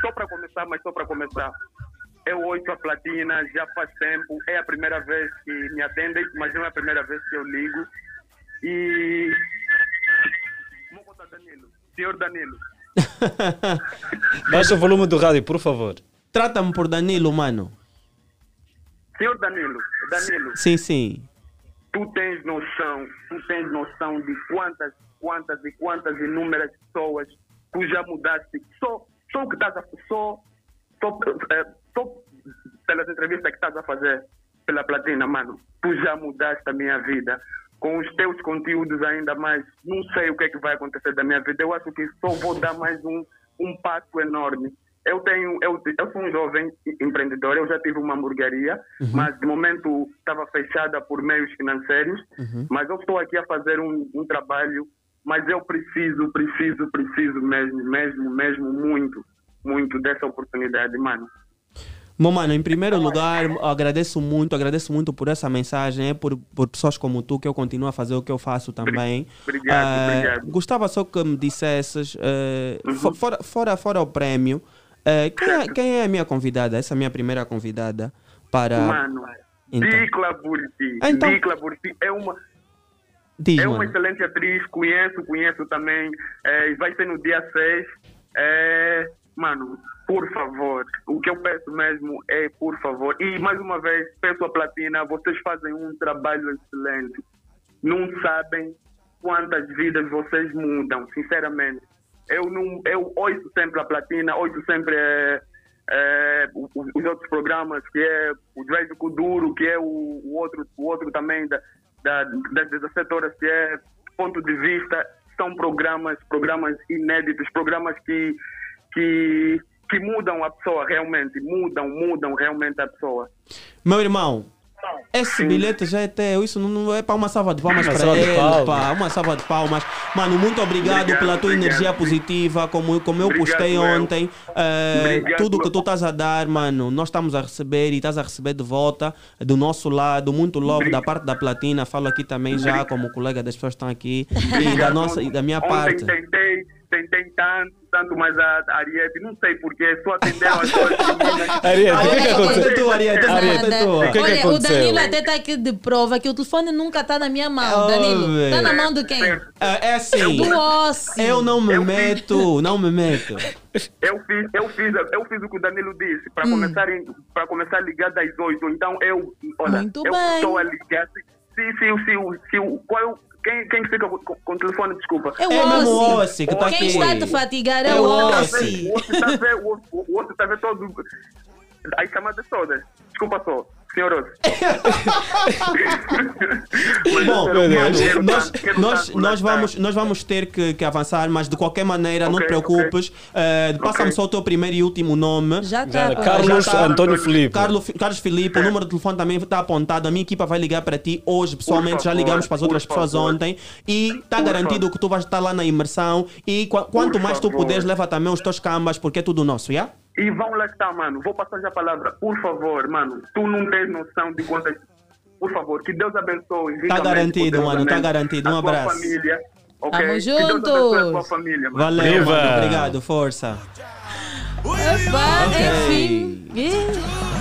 Só para começar, mas só para começar. Eu ouço a platina já faz tempo, é a primeira vez que me atendem, mas não é a primeira vez que eu ligo. E. Mocota Danilo, senhor Danilo, [laughs] Baixa o volume do rádio, por favor. Trata-me por Danilo, mano. senhor Danilo, Danilo. Sim, sim. tu tens noção, tu tens noção de quantas, quantas e quantas inúmeras pessoas tu já mudaste, só, só o que estás a só, só, eh, só pelas entrevistas que estás a fazer pela platina, mano, tu já mudaste a minha vida. Com os teus conteúdos ainda mais, não sei o que é que vai acontecer da minha vida. Eu acho que só vou dar mais um, um passo enorme. Eu tenho, eu, eu sou um jovem empreendedor, eu já tive uma hamburgueria, Uhum. mas de momento estava fechada por meios financeiros, Uhum. mas eu estou aqui a fazer um, um trabalho, mas eu preciso, preciso, preciso mesmo, mesmo, mesmo muito, muito dessa oportunidade, mano. Bom, mano, em primeiro lugar, agradeço muito, agradeço muito por essa mensagem, é por, por pessoas como tu que eu continuo a fazer o que eu faço também. Obrigado, Ah, obrigado. Gostava só que me dissesses, eh, fo- fora, fora, fora o prémio, eh, quem, é, quem é a minha convidada? Essa é a minha primeira convidada para. Mano, Então. Dicla Burti. Então- Dicla Burti é uma, Diz, é uma mano. excelente atriz, conheço, conheço também. É, vai ser no dia 6. É, mano, por favor, o que eu peço mesmo é, por favor, e mais uma vez, peço a platina, vocês fazem um trabalho excelente. Não sabem quantas vidas vocês mudam, sinceramente. Eu não, eu ouço sempre a platina, ouço sempre é, é, os outros programas, que é o Drake Kuduro, que é o, o outro, o outro também da, da, das 17 horas, que é Ponto de Vista. São programas, programas inéditos, programas que, que, que mudam a pessoa realmente, mudam, mudam realmente a pessoa. Meu irmão, Esse bilhete já é teu, isso não, é para uma salva de palmas para ele, pá, uma salva de palmas. Mano, muito obrigado, Obrigado, pela tua obrigado. energia positiva, como, como eu Obrigado, postei eu. ontem. Obrigado, tudo que tu estás a dar, mano, nós estamos a receber e estás a receber de volta do nosso lado, muito love da parte da platina. Falo aqui também já como colega das pessoas que estão aqui e da nossa e da minha Ontem parte. tentei, tentei tanto, tanto mais a Ariete, não sei porquê, só atendeu as duas. [laughs] Ariete, o que que aconteceu? tu, Ariete, tu. o que que Olha, o aconteceu? Danilo até está aqui de prova que o telefone nunca está na minha mão. Oh, Danilo, está na mão de quem? É, é assim, Do Ossi. eu não me meto, não me meto. Eu fiz, eu fiz, eu fiz o que o Danilo disse, para Hum. começar, para começar a ligar das 8. Então eu, olha, Muito eu bem. estou a ligar. Se, se, se, se, se, o- qual é o- quem, quem fica com, com o telefone, desculpa. É o É o Ossi. Ossi que tá Quem aqui. está a te fatigar é É o o Ossi. O outro está a ver, o outro- o outro está a ver todo. As chamadas todas. Desculpa só, senhor [laughs] Bom, nós, nós, lá vamos, nós vamos ter que, que avançar, mas de qualquer maneira, não te preocupes. Eh, Passa-me Ok. só o teu primeiro e último nome. Já está. Carlos Já tá. Antônio Filipe. Carlos, Carlos Filipe, o número de telefone também está apontado. A minha equipa vai ligar para ti hoje, pessoalmente. Já ligamos para as outras pessoas favor. ontem. E está garantido favor. que tu vais estar lá na imersão. E qua- quanto Por mais tu favor. puderes, leva também os teus cambas, porque é tudo nosso, já? E vão lá estar, mano. Vou passar já a palavra. Por favor, mano. Tu não tens noção de quantas. Por favor, que Deus abençoe. ricamente, garantido, mano, tá poderosamente garantido. Um abraço. família. Ok? Tamo juntos. família. Valeu, Viva! mano. Obrigado, força. Epá, Ok. enfim. [laughs]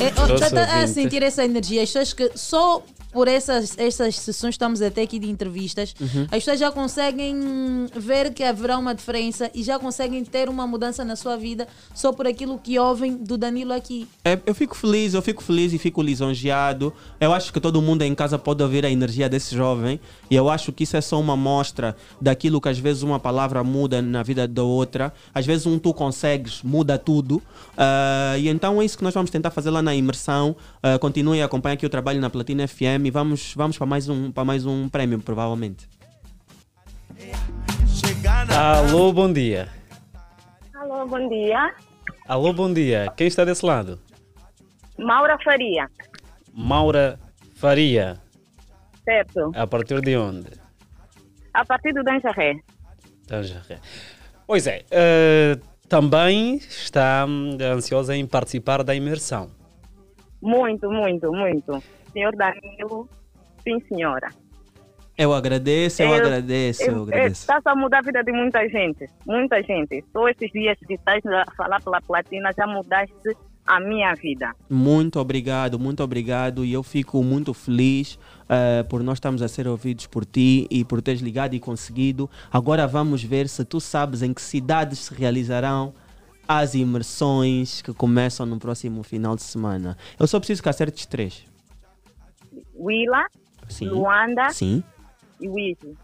É, ó, Nosso tá- tá a sentir essa energia. As pessoas que só por essas, essas sessões estamos até aqui de entrevistas, Uhum. as pessoas já conseguem ver que haverá uma diferença e já conseguem ter uma mudança na sua vida só por aquilo que ouvem do Danilo aqui. É, eu fico feliz, eu fico feliz e fico lisonjeado. Eu acho que todo mundo em casa pode ouvir a energia desse jovem. E eu acho que isso é só uma mostra daquilo que às vezes uma palavra muda na vida da outra. Às vezes um tu consegues, muda tudo. Ah, e então é isso que nós vamos tentar fazer lá na imersão. Ah, continuem a acompanhar aqui o trabalho na Platina FM e vamos, vamos para, mais um, para mais um prémio, provavelmente. Alô, bom dia. Alô, bom dia. Alô, bom dia. Quem está desse lado? Maura Faria, Maura Faria. certo? A partir de onde? A partir do Danjaré. Tangeré. Pois é, eh, também está hum, ansiosa em participar da imersão. Muito, muito, muito. Senhor Danilo, sim, senhora. Eu agradeço, eu, agradeço, eu agradeço. Está a mudar a vida de muita gente, muita gente. Só esses dias que estás a falar pela platina já mudaste a minha vida. Muito obrigado, muito obrigado. E eu fico muito feliz eh, por nós estarmos a ser ouvidos por ti e por teres ligado e conseguido. Agora vamos ver se tu sabes em que cidades se realizarão as imersões que começam no próximo final de semana. Eu só preciso que acertes três. Willa, Sim. Luanda Sim. e Wiso.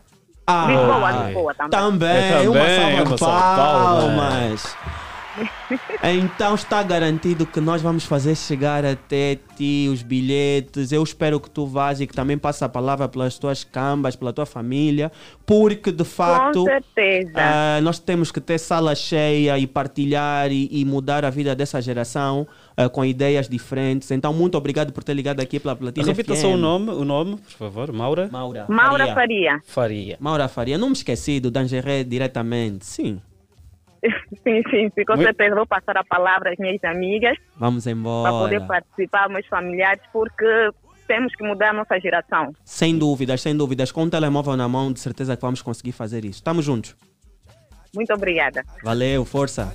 Ah, Lisboa, Lisboa também. Também, É, também, uma de salva de palmas. [laughs] Então está garantido que nós vamos fazer chegar até ti os bilhetes. Eu espero que tu vás e que também passe a palavra pelas tuas cambas, pela tua família, porque de facto certeza. ah, nós temos que ter sala cheia e partilhar e, e mudar a vida dessa geração ah, com ideias diferentes. Então, muito obrigado por ter ligado aqui pela Platina Repita só o nome, o nome, por favor. Maura? Maura. Maura Faria. Faria. Maura Faria. Não me esqueci do Dangeré diretamente. Sim. [laughs] Sim, sim, sim, com Muito- certeza vou passar a palavra às minhas amigas Vamos para embora. poder participar, meus familiares, porque temos que mudar a nossa geração. Sem dúvidas, sem dúvidas. Com o telemóvel na mão, de certeza que vamos conseguir fazer isso. Estamos juntos. Muito obrigada. Valeu, força.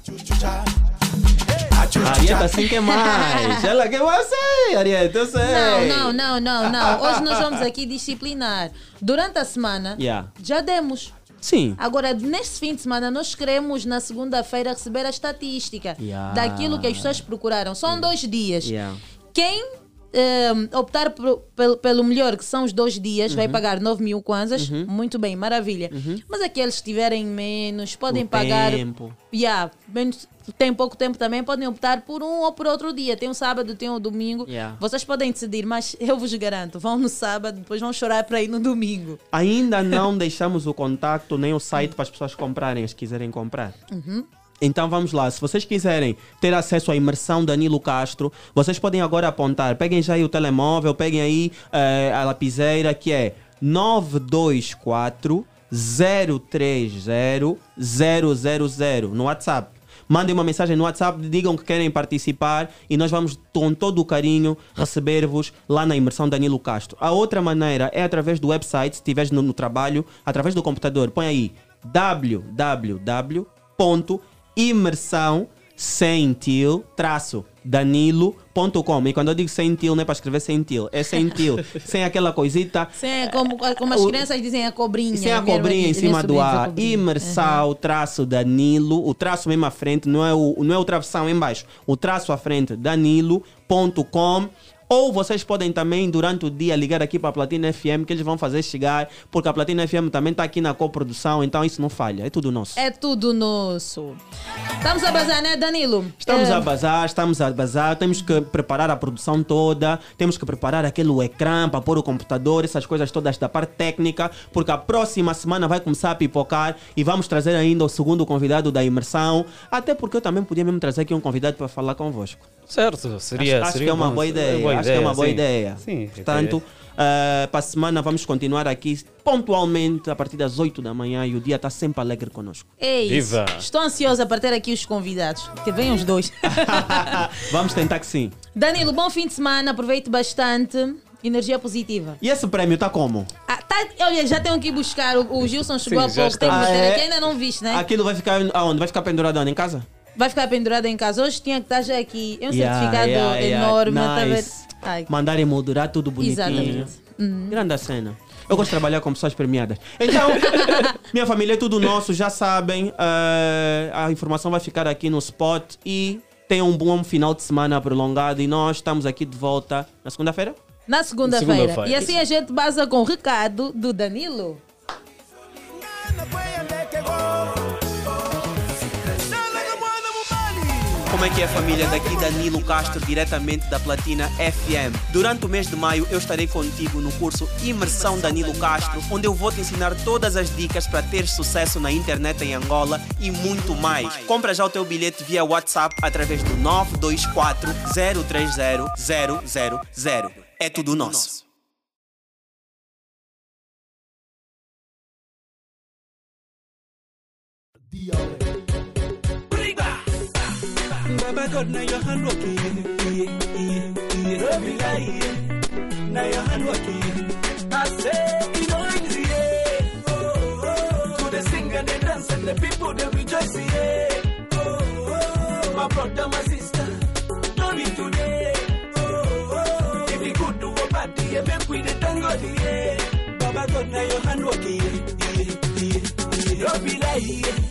Arieta, assim que mais. Ela que você, Arieta, eu sei. Não, não, não, não, não. Hoje nós vamos aqui disciplinar. Durante a semana, Yeah. já demos. Sim. Agora, neste fim de semana, nós queremos na segunda-feira receber a estatística Yeah. daquilo que as pessoas procuraram. São dois dias. Yeah. Quem ehm, optar pelo, pelo melhor, que são os dois dias, vai Uhum. pagar 9 mil kwanzas. Uhum. Muito bem, maravilha. Mas aqueles que tiverem menos, podem O pagar. tempo. Yeah, menos, tem pouco tempo também, podem optar por um ou por outro dia. Tem um sábado, tem um domingo. Yeah. Vocês podem decidir, mas eu vos garanto, vão no sábado, depois vão chorar para ir no domingo. Ainda não [laughs] deixamos o contato nem o site para as pessoas comprarem, se quiserem comprar. Uhum. Então vamos lá, se vocês quiserem ter acesso à imersão Danilo Castro, vocês podem agora apontar, peguem já aí o telemóvel, peguem aí eh, a lapiseira que é 924 030 000 no WhatsApp. Mandem uma mensagem no WhatsApp, digam que querem participar e nós vamos com todo o carinho receber-vos lá na imersão Danilo Castro. A outra maneira é através do website, se estiveres no, no trabalho, através do computador, põe aí www.imersão sem til, traço, danilo.com. E quando eu digo sem til, não é para escrever sem til, é sem til, [laughs] sem aquela coisita. Sem, como, como as O- crianças dizem, a cobrinha. Sem a cobrinha em cima "Nesse do livro, a A, cobrinha." imersal, traço Danilo, o traço mesmo à frente, não é o, não é o travessão em baixo, o traço à frente, danilo.com. Ou vocês podem também, durante o dia, ligar aqui para a Platina FM, que eles vão fazer chegar, porque a Platina FM também está aqui na coprodução, então isso não falha, é tudo nosso. É tudo nosso. Estamos a bazar, né, Danilo? Estamos É, a bazar, estamos a bazar, temos que preparar a produção toda, temos que preparar aquele ecrã para pôr o computador, essas coisas todas da parte técnica, porque a próxima semana vai começar a pipocar e vamos trazer ainda o segundo convidado da imersão, até porque eu também podia mesmo trazer aqui um convidado para falar convosco. Certo, seria. acho, acho seria que é uma bom, boa ideia. boa acho que é uma boa sim. ideia. Sim, Portanto, eh, para a semana vamos continuar aqui pontualmente a partir das 8 da manhã e o dia está sempre alegre conosco. É isso. Viva. Estou ansiosa para ter aqui os convidados. Que venham os dois. [laughs] Vamos tentar que sim. Danilo, bom fim de semana. Aproveite bastante. Energia positiva. E esse prêmio está como? Ah, tá, olha, já tenho que ir buscar. O, o Gilson chegou Sim, há pouco. Tem que está. meter Ah, é? aqui. Ainda não viste, né? Aquilo vai ficar aonde? Vai ficar pendurado onde? Em casa? Vai ficar pendurado em casa. Hoje tinha que estar já aqui. É um Yeah, certificado yeah, yeah. enorme. tá a ver? Nice. Ai, Mandarem moldurar tudo bonitinho. Exatamente. Uhum. Grande a cena. Eu gosto de trabalhar com pessoas premiadas. Então, [laughs] minha família é tudo nosso, já sabem. eh, a informação vai ficar aqui no spot e tenham um bom final de semana prolongado. E nós estamos aqui de volta na segunda-feira? Na segunda-feira. Segunda-feira. e assim a gente basa com o recado do Danilo. Como é que é família? Daqui Danilo Castro, diretamente da Platina FM. Durante o mês de maio eu estarei contigo no curso Imersão Danilo Castro, onde eu vou te ensinar todas as dicas para ter sucesso na internet em Angola e muito mais. Compra já o teu bilhete via WhatsApp através do 924 030 000. É tudo nosso. Baba God, now your hand working. You like, yeah. Now your hand working. I say, you know it's yeah. Oh, oh. To the sing and the dance and the people they rejoice, yeah. Oh, oh. My brother, my sister, no be today. Oh, oh. If you good to a party, yeah, make we the tango, yeah. Baba God, now your hand working. Don't be say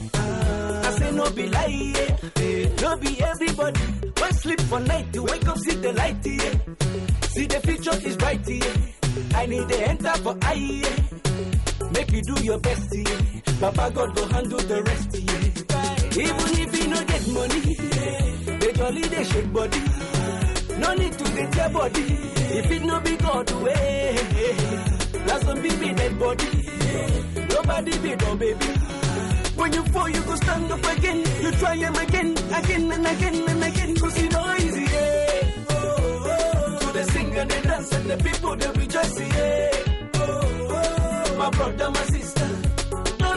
no be lie, yeah. No be everybody. When sleep for night, to wake up, see the light, yeah. See the future is bright, yeah. I need the enter for eye, yeah. Make you do your best, yeah. Papa God go handle the rest, yeah. Even if you no get money, yeah. They jolly, they shake body. No need to get your body. If it no be God way, that's some baby dead body. Nobody be no baby. When you fall, you go stand up again. You try him again, again and again and again. Cause you know easy, yeah. Oh, oh. To the sing and the dance and the people they rejoice, yeah. Oh, oh. My brother, my sister,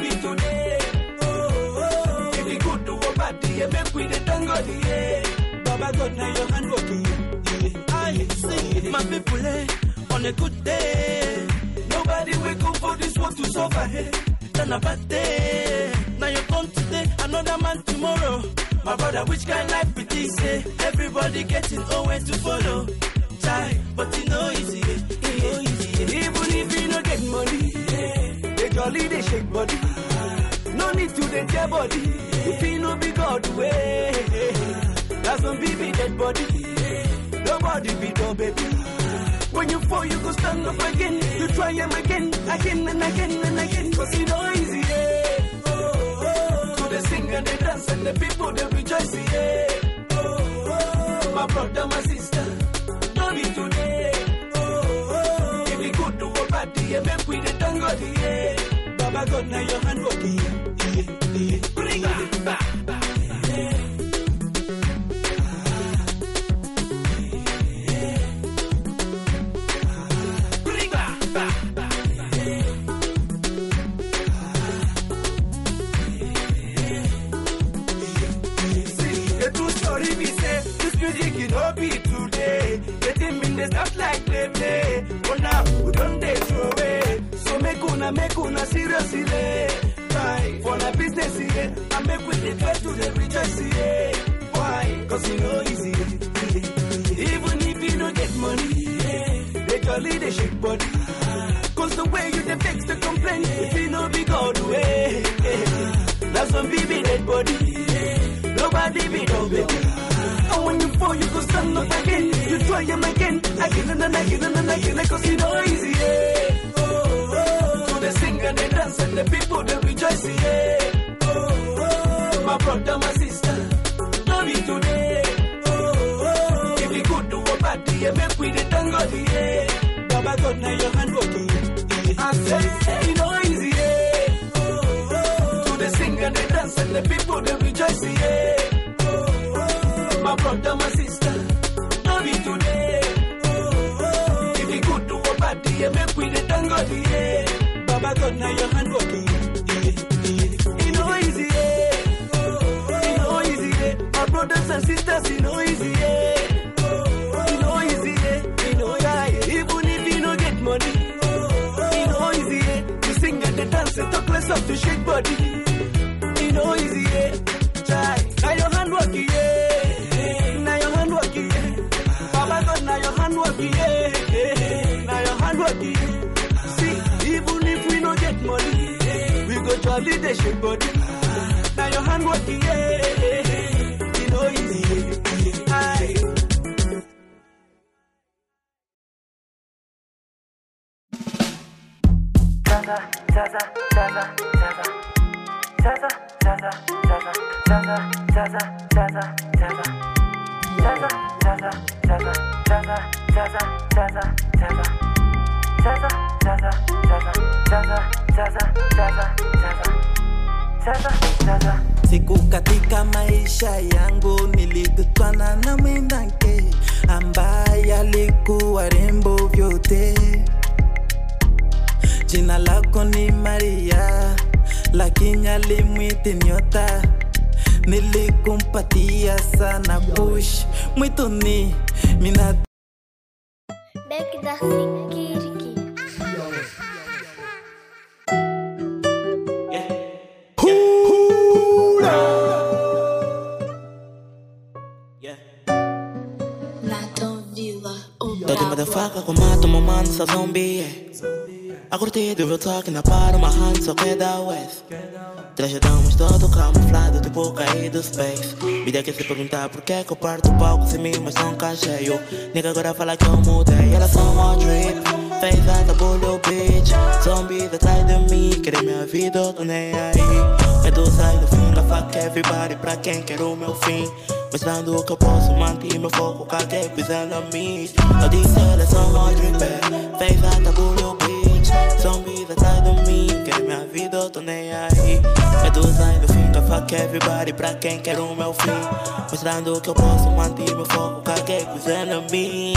be today. Oh, oh. If you good to a party, yeah, make we the tango, yeah. Baba God, now your hand working, yeah. I see my people, eh, on a good day. Nobody wake up for this world to suffer, hey. Then a bad day. Now you come today, another man tomorrow. My brother, which kind life be this? eh? Everybody getting always to follow. Try, but you know easy, eh, you know easy. eh. Even if you don't get money, eh, they jolly, they shake body. No need to the dead body. If you know be God way, that's some baby dead body. Nobody be no baby. When you fall, you go stand up again. You try him again, again and again and again. Cause you know easy, yeah. And they dance and the people they rejoice, yeah. Oh, oh. My brother, my sister, don't be today. Oh, oh. If you good to a party, yeah, make we the tango, yeah. Baba God, now your hand working, yeah, yeah. Bring day. But now we don't day throw away. So make una make una seriously. Right. For the business here, I make with the best to the rejoice here. Why? Cause you know easy. Even if you don't get money, they jolly they shake body. Cause the way you the vex the complain, if you know be God way. That's some baby dead body. Nobody be no baby. And when you fall, you go stand up again. You try them again, again and again and again, cause you know easy. Yeah. Oh, oh, oh. So they sing and they dance and the people they rejoice. Yeah. Oh, oh. oh. My brother, my sister, you today. Oh, oh. oh. If you good do a bad, yeah, make we the thank God. Yeah. Baba God, now your hand working. I say, you know easy. Yeah. Oh, oh. So they sing and they dance and the people they rejoice. Yeah. Oh, oh. My brother, my sister, love you today. Oh, oh. oh. If you good do a bad, yeah, make we the thank God. Baba God, now your hand working. You know easy. Yeah. Oh, oh. You know easy. Yeah. My brothers and sisters, you know easy. Yeah. Oh, oh. You know easy. Yeah. Know yeah. yeah. Even if you don't get money. You know easy, yeah. You sing and the dance, talk less up to shake body. You know easy, yeah. Try. Now your hand work, we go jolly the shake body. Now your hand work, yeah. Siku katika maisha yangu nilikutana na mwenzake ambaye alikuwa rembo vyote. Jina lako ni maria lakini alimwiti nyota. Nilikumpatia sana push mwituni mina Bek é. A curtir do real talk na para uma hand só queda west Trajadamos todo camuflado tipo caído space Vida que se perguntar por que que eu parto o palco sem mim mas não cá cheio. Nigga agora fala que eu mudei Elas são all drip. Fez a tabulho bitch. Zombies atrás de mim Querem minha vida eu tô nem aí. Medusa no fim da fuck everybody Pra quem quer o meu fim? Mostrando que eu posso manter meu foco Caguei pisando a mim Eu disse elas são all drip Fez a tabulho bitch Zombies atrás de mim Querem minha vida eu tô nem aí. Medusa no fim da fuck everybody Pra quem quer o meu fim? Mostrando que eu posso manter meu foco Caguei pisando a mim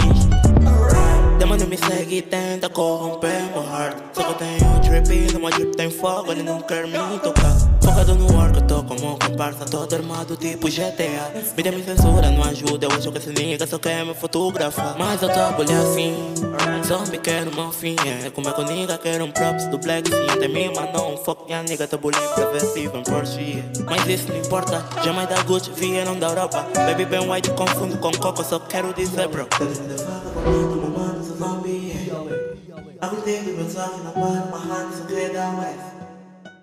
Demônio me segue e tenta corromper meu heart. Só que eu tenho drip e no meu drip tem fogo Ele não quer me tocar Focado no eu tô como um comparsa Todo armado tipo GTA me censura, não ajuda Eu acho que esse nigga só quer me fotografar. Mas eu bolha assim Só me quero fim É como é que o nigga quer um props do black sim Até mim, mas não fuck minha nigga ver se vem Porsche. Mas isso não importa Jamais da Gucci, vieram da Europa. Baby bem white, confundo com coco Só quero dizer bro. A curtir do meu toque na para uma hand só queda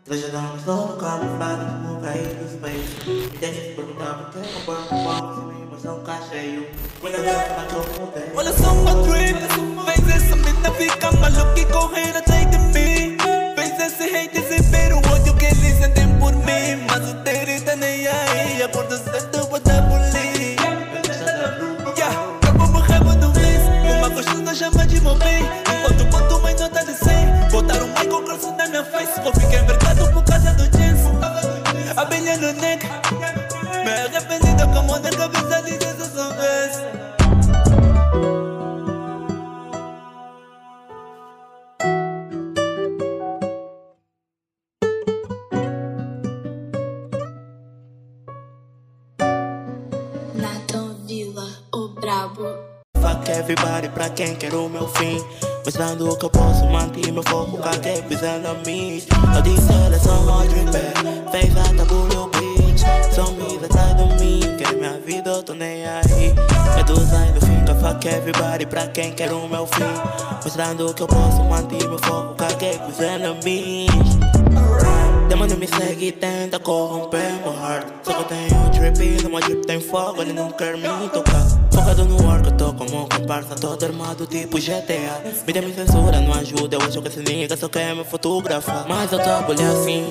west Trajadamos todo camuflado como cair do space E deixa se perguntar por que eu parto o palco sem mim mas não cá cheio Quando eu quero falar que eu mudei Olha só uma drip Fez essa quer o meu fim. Mostrando o que eu posso manter meu foco, caguei pisando a mim. Eu disse, elas são all dream back. Fez a tabulho bitch. Zombies atrás de mim, quer minha vida, eu tô nem aí. Medusa ainda fica, fuck everybody pra quem quer o meu fim. Mostrando que eu posso manter meu foco, caguei pisando a mim. Demônio me segue e tenta corromper meu heart Só que eu tenho no meu drip tem fogo, ele não quer me tocar Focado no work, eu tô como um comparsa, todo armado tipo GTA Me dê me censura, não ajuda, eu acho que esse nigga só quer me fotografar Mas eu trabalho assim,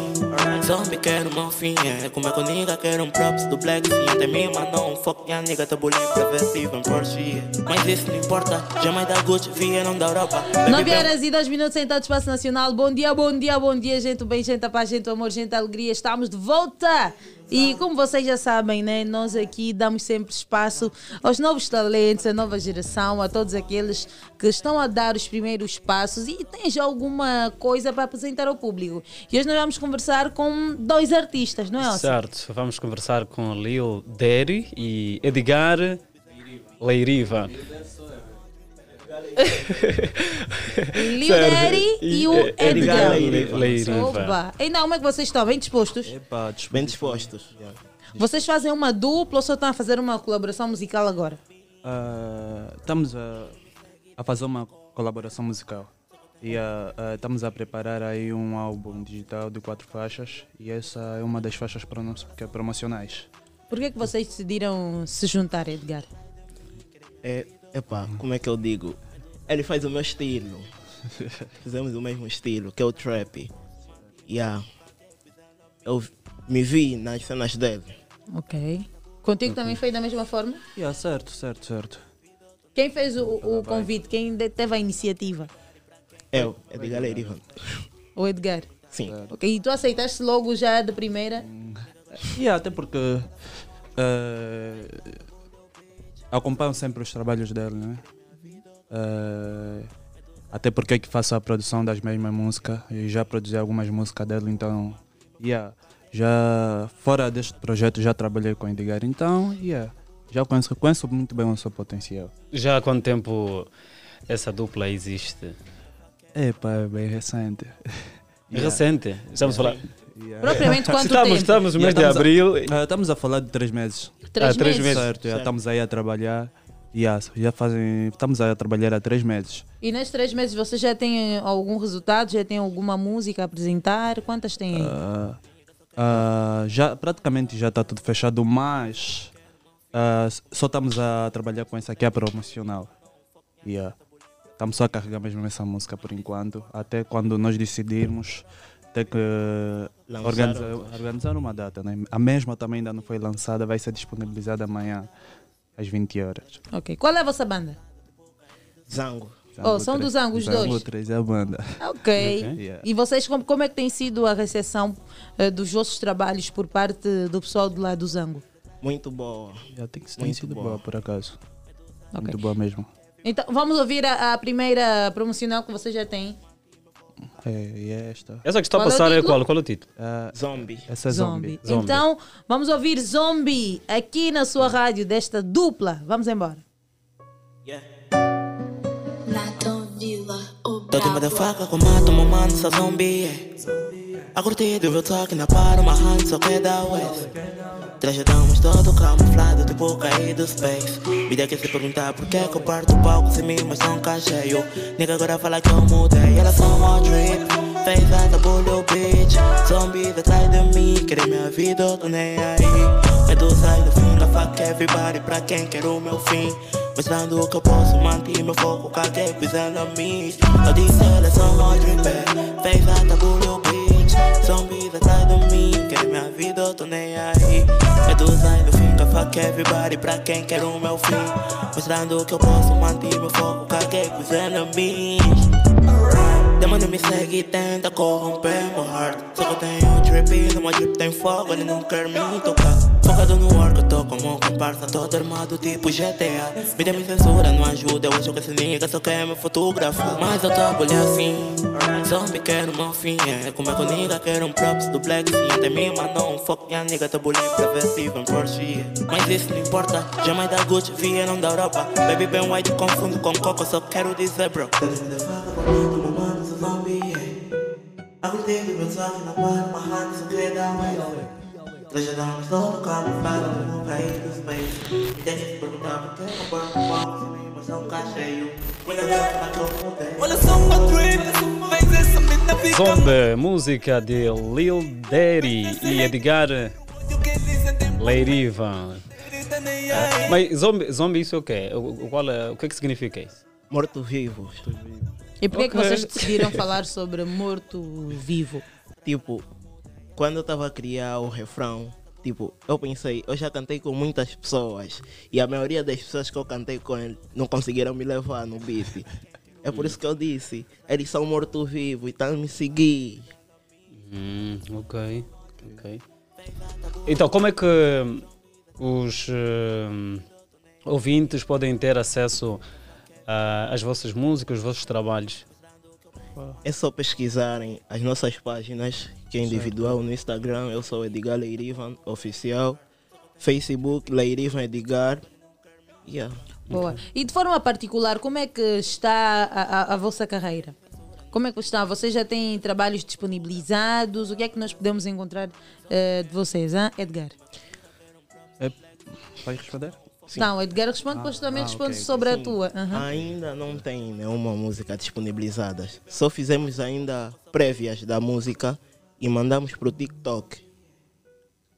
zombie quer o meu fim É como é que o nigga quer um props do black sim Tem mim, mas não, fuck minha nigga, ver se vem Porsche Mas isso não importa, jamais da Gucci, vieram da Europa 9 horas e 2 minutos em todo o Espaço Nacional. Bom dia, bom dia, bom dia, gente. Bem, gente, a paz, gente, o amor, gente, a alegria. Estamos de volta. E como vocês já sabem, né, nós aqui damos sempre espaço aos novos talentos, à nova geração, a todos aqueles que estão a dar os primeiros passos e têm já alguma coisa para apresentar ao público. E hoje nós vamos conversar com dois artistas, não é, Elsa? Certo, vamos conversar com Lil Derry e Edgar Leiriva. Lil. Derry e o E- Edgar. Leiriva. Leiriva. Opa. Então, como é que vocês estão? Bem dispostos? Bem dispostos. Vocês fazem uma dupla ou só estão a fazer uma colaboração musical agora? Ah, estamos a, a fazer uma colaboração musical. E ah, ah, estamos a preparar aí um álbum digital de quatro faixas. E essa é uma das faixas é promocionais. Por que, que vocês decidiram se juntar, Edgar? É, Epá, como é que eu digo? Ele faz o meu estilo. [laughs] Fizemos o mesmo estilo, que é o trap. Yeah. Eu me vi nas cenas dele. Ok. Contigo também foi da mesma forma? Yeah, certo, certo, certo. Quem fez o, o convite? Quem teve a iniciativa? Eu, é de Galeriva. O Edgar? Sim. Ok. E tu aceitaste logo já de primeira? E até porque eh, acompanho sempre os trabalhos dele, né? Eh, até porque é que faço a produção das mesmas músicas e já produzi algumas músicas dele, então yeah, já fora deste projeto já trabalhei com o Edgar, então yeah, já conheço, conheço muito bem o seu potencial. Já há quanto tempo essa dupla existe? É bem recente. É recente? Estamos a falar- Propriamente quanto estamos, tempo? Estamos no mês de estamos a- abril. ah, estamos a falar de três meses. Três Ah, três meses. Certo, já Certo. estamos aí a trabalhar. Yeah, já fazem, estamos a trabalhar há três meses. E nestes três meses vocês já têm algum resultado? Já têm alguma música a apresentar? Quantas têm aí? Ah, ah, já, praticamente já está tudo fechado, mas ah, só estamos a trabalhar com essa aqui, a promocional. Yeah. Estamos só a carregar mesmo essa música por enquanto, até quando nós decidirmos ter que organizar, organizar uma data. Né? A mesma também ainda não foi lançada, vai ser disponibilizada amanhã às 20 horas. Ok. Qual é a vossa banda? Zango. Oh, são dos Zango, os Zango dois? 3 é a banda. Ok. Yeah. E vocês, como, como é que tem sido a recepção eh, dos vossos trabalhos por parte do pessoal do lado do Zango? Muito boa. Já tem, tem Muito sido boa. boa, por acaso. Ok. Muito boa mesmo. Então, vamos ouvir a, a primeira promocional que vocês já têm. É, e é esta. Essa que está a Qual é o passar é qual? Qual é o título? Zombie. Essa é Zombie. Então, vamos ouvir Zombie aqui na sua rádio desta dupla. Vamos embora. Tô de motherfucker com mato, meu mano, sou zombie A curtida do meu toque na para, uma hand só queda west Trajadamos todo camuflado, tipo cair do space Vida que se perguntar por que que eu parto o palco sem mim, mas nunca cheio. Nigga agora fala que eu mudei, elas são all drip Fez a tabulho, bitch. Zombies atrás de mim, querem minha vida, eu tô nem aí. Medusa e do finga, fuck everybody pra quem quer o meu fim? Mostrando o que eu posso manter meu foco, caguei pisando a mim Eu disse elas são all drip Fez a tabulho, bitch. Zombies atrás de mim, vida, eu tô nem aí. Medusa e do finga, fuck everybody pra quem quer o meu fim. Mostrando que eu posso manter meu foco, caguei a mim Demônio me segue e tenta corromper meu heart Só que eu tenho trip, no meu drip tem fogo, ele não quer me tocar Foca Focado no work, eu tô como um comparsa, todo armado tipo GTA. Me dê minha censura, não ajuda, eu acho que esse nigga só quer me fotografar. Mas eu trabalho assim, zombie quer o meu fim. É como é que o nigga quer um props do Black Sim. Até me mandou um fuck, minha nigga trabalhei pra ver se vem Porsche. Mas isso não importa, jamais da Gucci, vieram da Europa. Baby bem white, confundo com coco, só quero dizer, bro. Meu sonho na só dar no do space E tem que se perguntar por que eu guardo e cá cheio Olha só que eu mudei Olha só uma dream, essa fica Zombie, música de Lil Daddy e Edgar Leirivan. Ah, mas zombie, zombie isso é o quê? O, o, qual é, o que é que significa isso? Morto-vivos. E por que que vocês decidiram falar sobre morto-vivo? Tipo, quando eu estava a criar o refrão, tipo, eu pensei, eu já cantei com muitas pessoas e a maioria das pessoas que eu cantei com ele não conseguiram me levar no beat. É por isso que eu disse, eles são morto-vivo e estão a me seguir. Hum, ok, ok. Então, como é que os hum, ouvintes podem ter acesso ah, às vossas músicas, aos vossos trabalhos? É só pesquisarem as nossas páginas, que é individual no Instagram, eu sou Edgar Leirivan, oficial. Facebook, Leirivan Edgar. Yeah. Boa. E de forma particular, como é que está a, a- a vossa carreira? Como é que está? Vocês já têm trabalhos disponibilizados? O que é que nós podemos encontrar eh, de vocês, hein, Edgar? É, vai responder? Não, Edgar responde, Ah, depois também ah, responde ok, sobre a Sim. tua. Aham. Ainda não tem nenhuma música disponibilizada. Só fizemos ainda prévias da música e mandamos pro TikTok.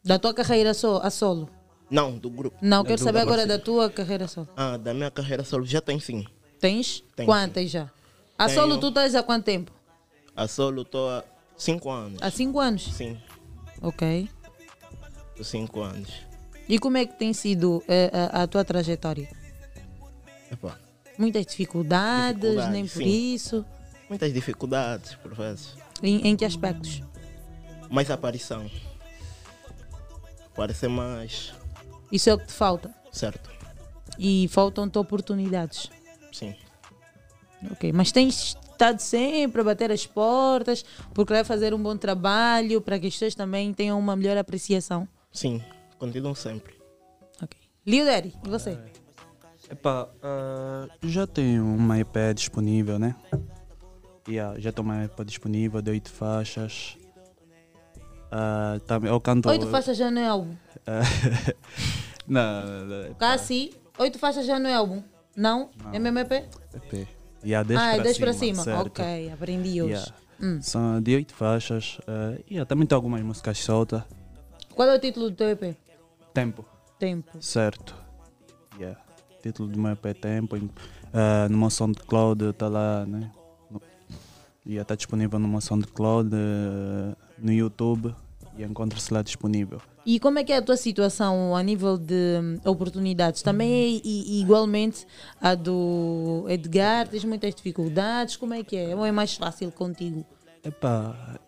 Da tua carreira só, a solo? Não, do grupo. Não, quero Do- saber agora da tua carreira solo. Ah, da minha carreira solo já tem sim. Tens? Tenho, Quantas já? A Tenho. solo tu estás há quanto tempo? A solo estou há 5 anos. Há cinco anos? Sim, Ok. 5 anos. E como é que tem sido eh, a, a tua trajetória? Epá, Muitas dificuldades, Dificuldades, nem por sim. isso? muitas dificuldades, por vezes. Em, em que aspectos? Mais aparição. Parecer mais Isso é o que te falta. certo. E faltam-te oportunidades. Sim. Ok, mas tens estado sempre a bater as portas porque vai fazer um bom trabalho para que as pessoas também tenham uma melhor apreciação. Sim, continuam sempre. Lil Daddy, e você? Epá, ah, já tenho uma EP disponível, né? Yeah, já tenho uma EP disponível de oito faixas. Ah, também, eu canto. Oito faixas já não é álbum. Ah, [laughs] não, não, não, Cassi, oito faixas já não é álbum. Não? É mesmo EP? EP. Yeah, 10 ah, é para 10 para cima, cima. certo. Ok, aprendi hoje. Yeah. Hum. São de oito faixas. ah, yeah, também tem algumas músicas soltas. Qual é o título do teu EP? Tempo. Tempo. Certo. Yeah. Título do meu EP é Tempo. em- ah, no meu SoundCloud está lá, né? No, yeah, está disponível no meu SoundCloud, eh, no YouTube e encontra-se lá disponível. E como é que é a tua situação a nível de hum, oportunidades? Também é igualmente a do Edgar? Tens muitas dificuldades? Como é que é? Ou é mais fácil contigo? Epá,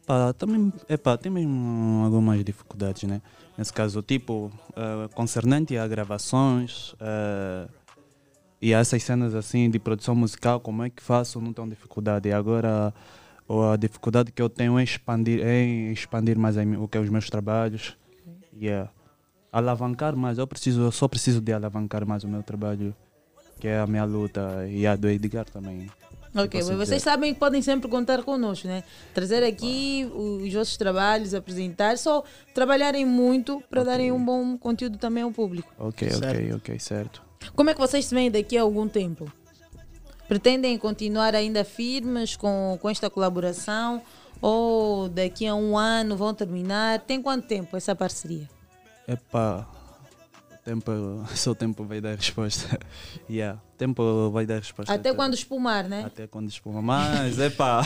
epá, também epá, tem mesmo algumas dificuldades, né? Nesse caso, tipo, ah, concernente a gravações ah, e a essas cenas assim de produção musical, como é que faço? Não tenho dificuldade. E agora a dificuldade que eu tenho é expandir, é expandir mais o que é os meus trabalhos. Yeah. Alavancar mais, eu preciso, eu só preciso de alavancar mais o meu trabalho, que é a minha luta e a do Edgar também. Ok, mas vocês dizer. sabem que podem sempre contar connosco, né? Trazer aqui os vossos trabalhos, apresentar, só trabalharem muito para darem um bom conteúdo também ao público. Ok, ok, Certo. ok, certo. Como é que vocês se veem daqui a algum tempo? Pretendem continuar ainda firmes com, com esta colaboração? Ou daqui a um ano vão terminar? Tem quanto tempo essa parceria? Epá, tempo, [laughs] só o tempo vai dar resposta. [laughs] yeah, tempo vai dar resposta. Até quando espumar, né? Até quando espuma. Mas, epá,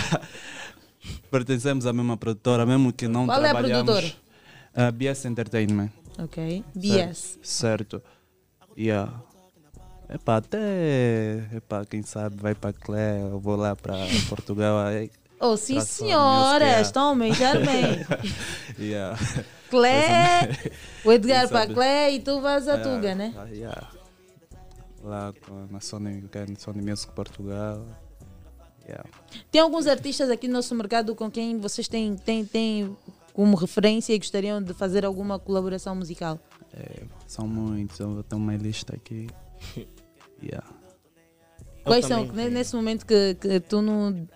[laughs] pertencemos à mesma produtora, mesmo que não Qual é a trabalhamos. produtora? A BS Entertainment. Ok. Certo, BS. Certo. Yeah. Epá, até, epá, quem sabe vai para Clé, eu vou lá para Portugal. aí Oh, sim, senhora, estão a almejar bem. yeah. Clé, o Edgar para? Clé e tu vas a É, Tuga, né? ah, yeah. Lá com, na Sony, Sony Music Portugal. Yeah. Tem alguns artistas aqui no nosso mercado com quem vocês têm, têm, têm como referência e gostariam de fazer alguma colaboração musical? É, são muitos, eu tenho uma lista aqui. [laughs] Yeah. Quais são, ne- nesse momento que, que tu não.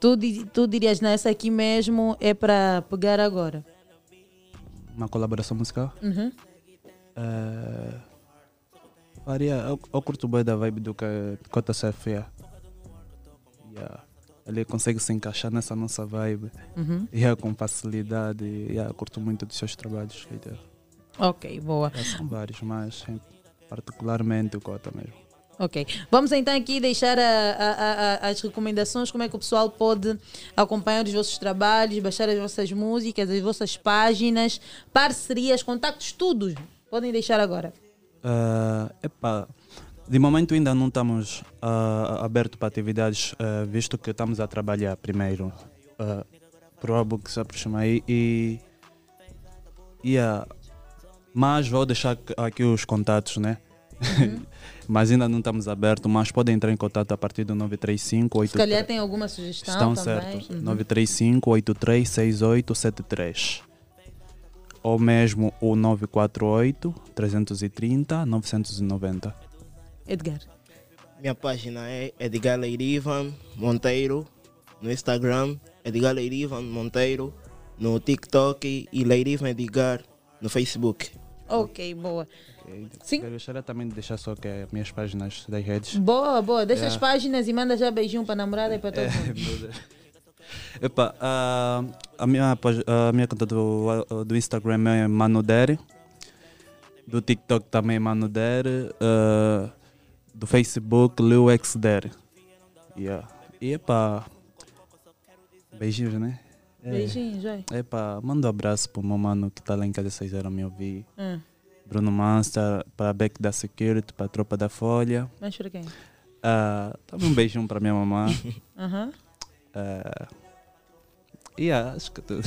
Tu, tu dirias, nessa aqui mesmo é para pegar agora. Uma colaboração musical? Uhum. É, varia, eu, eu curto bem da vibe do que Cota Surf, yeah. Yeah. Ele consegue se encaixar nessa nossa vibe Uhum. yeah, com facilidade. Yeah, eu curto muito dos seus trabalhos. yeah. Ok, boa. Yeah, são vários, mas particularmente o Cota mesmo. Ok. Vamos então aqui deixar a- a- a- as recomendações, como é que o pessoal pode acompanhar os vossos trabalhos, baixar as vossas músicas, as vossas páginas, parcerias, contactos, tudo. Podem deixar agora. Ah, epá, de momento ainda não estamos ah, abertos para atividades, ah, visto que estamos a trabalhar primeiro uh, para o que se aproxima aí e. Yeah, mas vou deixar aqui- os contatos, né? [laughs] mas ainda não estamos abertos, mas podem entrar em contato a partir do 935 Se calhar tem alguma sugestão Estão também. certos. Uhum. 935 836873 ou mesmo o 948 330 990. Edgar. Minha página é Edgar Leirivan Monteiro no Instagram, Edgar Leirivan Monteiro no TikTok e Leirivan Edgar no Facebook. Ok, boa. Sim. Eu gostaria também de deixar só que as minhas páginas das redes. Boa, boa. Deixa as Yeah. páginas e manda já beijinho para a namorada e para todo É, mundo. Epa, ah, a, minha, a minha conta do, do Instagram é Manudere. Do TikTok também é Manudere. ah, do Facebook, LewXDere. Yeah. E epa, beijinhos, né? É. Beijinhos, vai. Epa, manda um abraço pro meu mano que tá lá em casa 6 horas me ouvir. Hum. Bruno Master, para Beck da Security, para a Tropa da Folha. Mais para quem? Ah, também um beijinho para minha mamãe. [laughs] Aham. Ah, yeah, acho que tudo.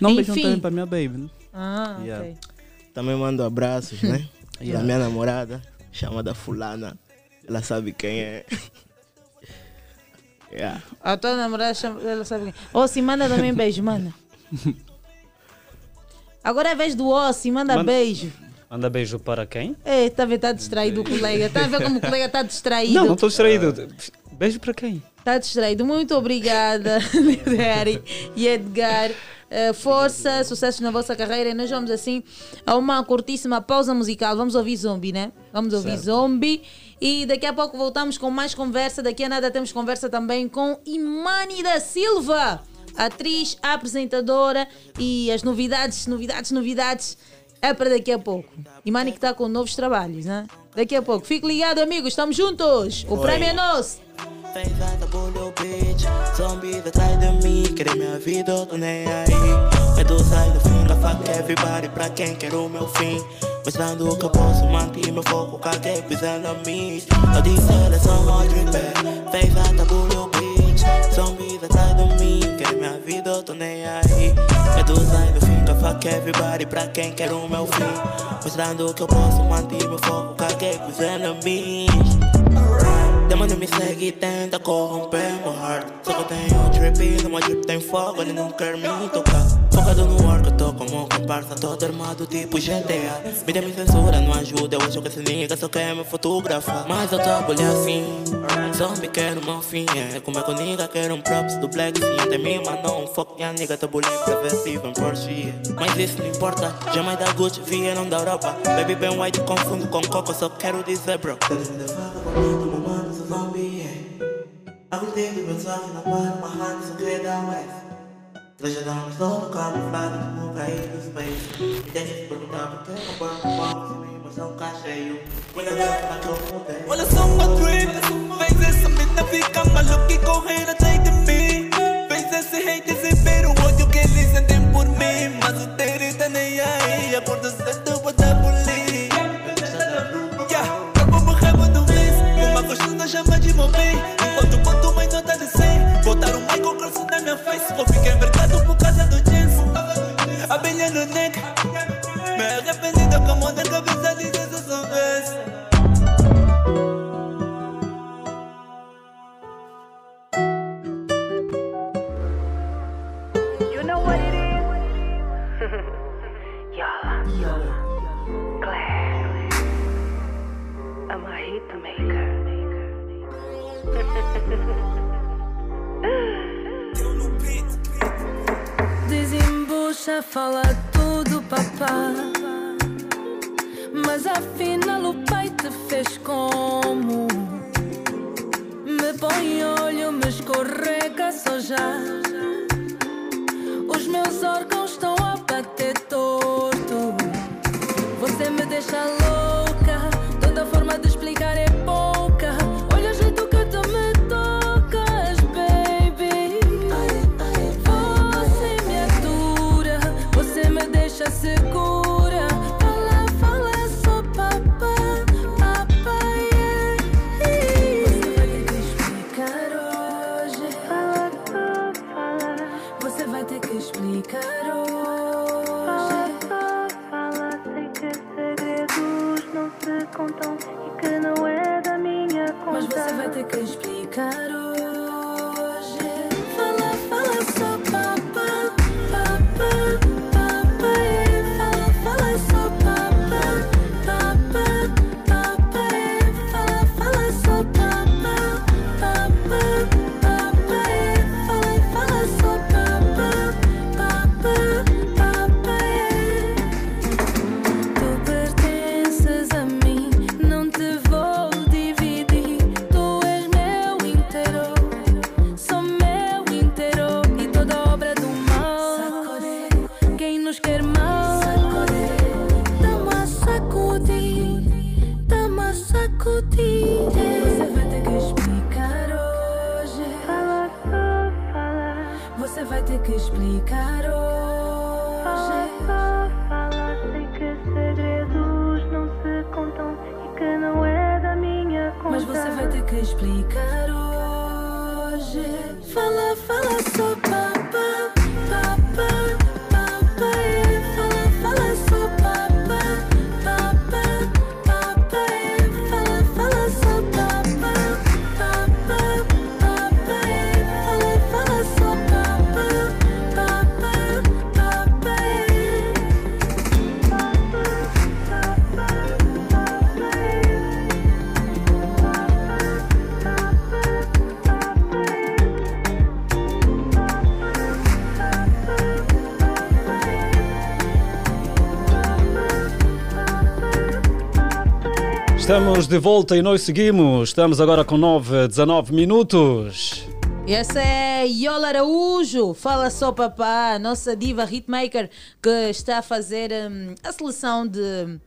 Não um beijinho Enfim. também para minha baby. né? Ah, Yeah. ok. Também mando abraços, né? [laughs] Yeah. Da minha namorada, chamada Fulana. Ela sabe quem é. [laughs] yeah. A tua namorada chama, ela sabe quem. Ossi, manda também beijo, manda. Agora é a vez do Ossi, manda Manda- beijo. Manda beijo para quem? Ei, tá a ver, tá distraído o colega. Tá a ver como o colega tá distraído. Não, não estou distraído. Beijo para quem? Tá distraído. Muito obrigada, [laughs] Harry e Edgar. Eh, força, sucesso na vossa carreira. E nós vamos assim a uma curtíssima pausa musical. Vamos ouvir Zombie, né? Vamos ouvir Certo. Zombie. E daqui a pouco voltamos com mais conversa. Daqui a nada temos conversa também com Imani da Silva, atriz, apresentadora. E as novidades, novidades, novidades é para daqui a pouco. Imani que está com novos trabalhos, né? Daqui a pouco. Fique ligado, amigos. Estamos juntos. O Oi. prêmio é nosso. Fez bitch Zombie atrás de mim Querer minha vida, eu tô nem aí Medusa do finger, fuck everybody Pra quem quer o meu fim Mostrando que eu posso manter meu foco Caguei pisando a mim Eu disse, é só Fez bulho, bitch Zombie atrás minha vida, eu tô nem aí. Medusa do finger, fuck everybody Pra quem quer o meu fim. Mostrando que eu posso manter meu foco Caguei pisando a mim Demônio me segue e tenta corromper meu heart. Só que eu tenho trip, numa drip tem fogo, ele não quer me tocar Focado no work, eu tô como comparsa, todo armado tipo GTA Mídia me censura, não ajuda, eu acho que esse nigga só quer me fotografar Mas eu trabalho assim, zombie quer uma fim É como é que o nigga quer um props do black sim Tem mim, mas não, fuck minha nigga, tô bullying pra ver se vem Porsche. Mas isso não importa, jamais da Gucci, vieram da Europa. Baby bem white, confundo com coco, só quero dizer bro Do meu sonho na barra, uma hand só queda west Trajadão todo camuflado como cair no space Me deixa se perguntar por que eu banco palmas e minha emoção cá cheio Quando eu falar que eu mudei Olha só uma trip Fez essa mina ficar maluca e correr atrás de mim. Fez esse hate exibir o ódio que eles sentem por mim Mas o dele tá nem aí Acorda rimam bem. Enquanto boto uma nota de 100, botaram um Michael Cross na minha face. Vou ficar envergado por causa do jeans. Abelha no neck, me arrependido como da cabeça de Jesus. Desembucha, fala tudo, papá. Mas afinal o pai te fez como? Me põe olho, me escorrega só já. Os meus órgãos estão a bater torto. Você me deixa louca. Toda forma de explicar hoje. Estamos de volta e nós seguimos. Estamos agora com 9, 19 minutos. Essa é Yola Araújo, fala só papá, nossa diva hitmaker que está a fazer hum, a seleção de,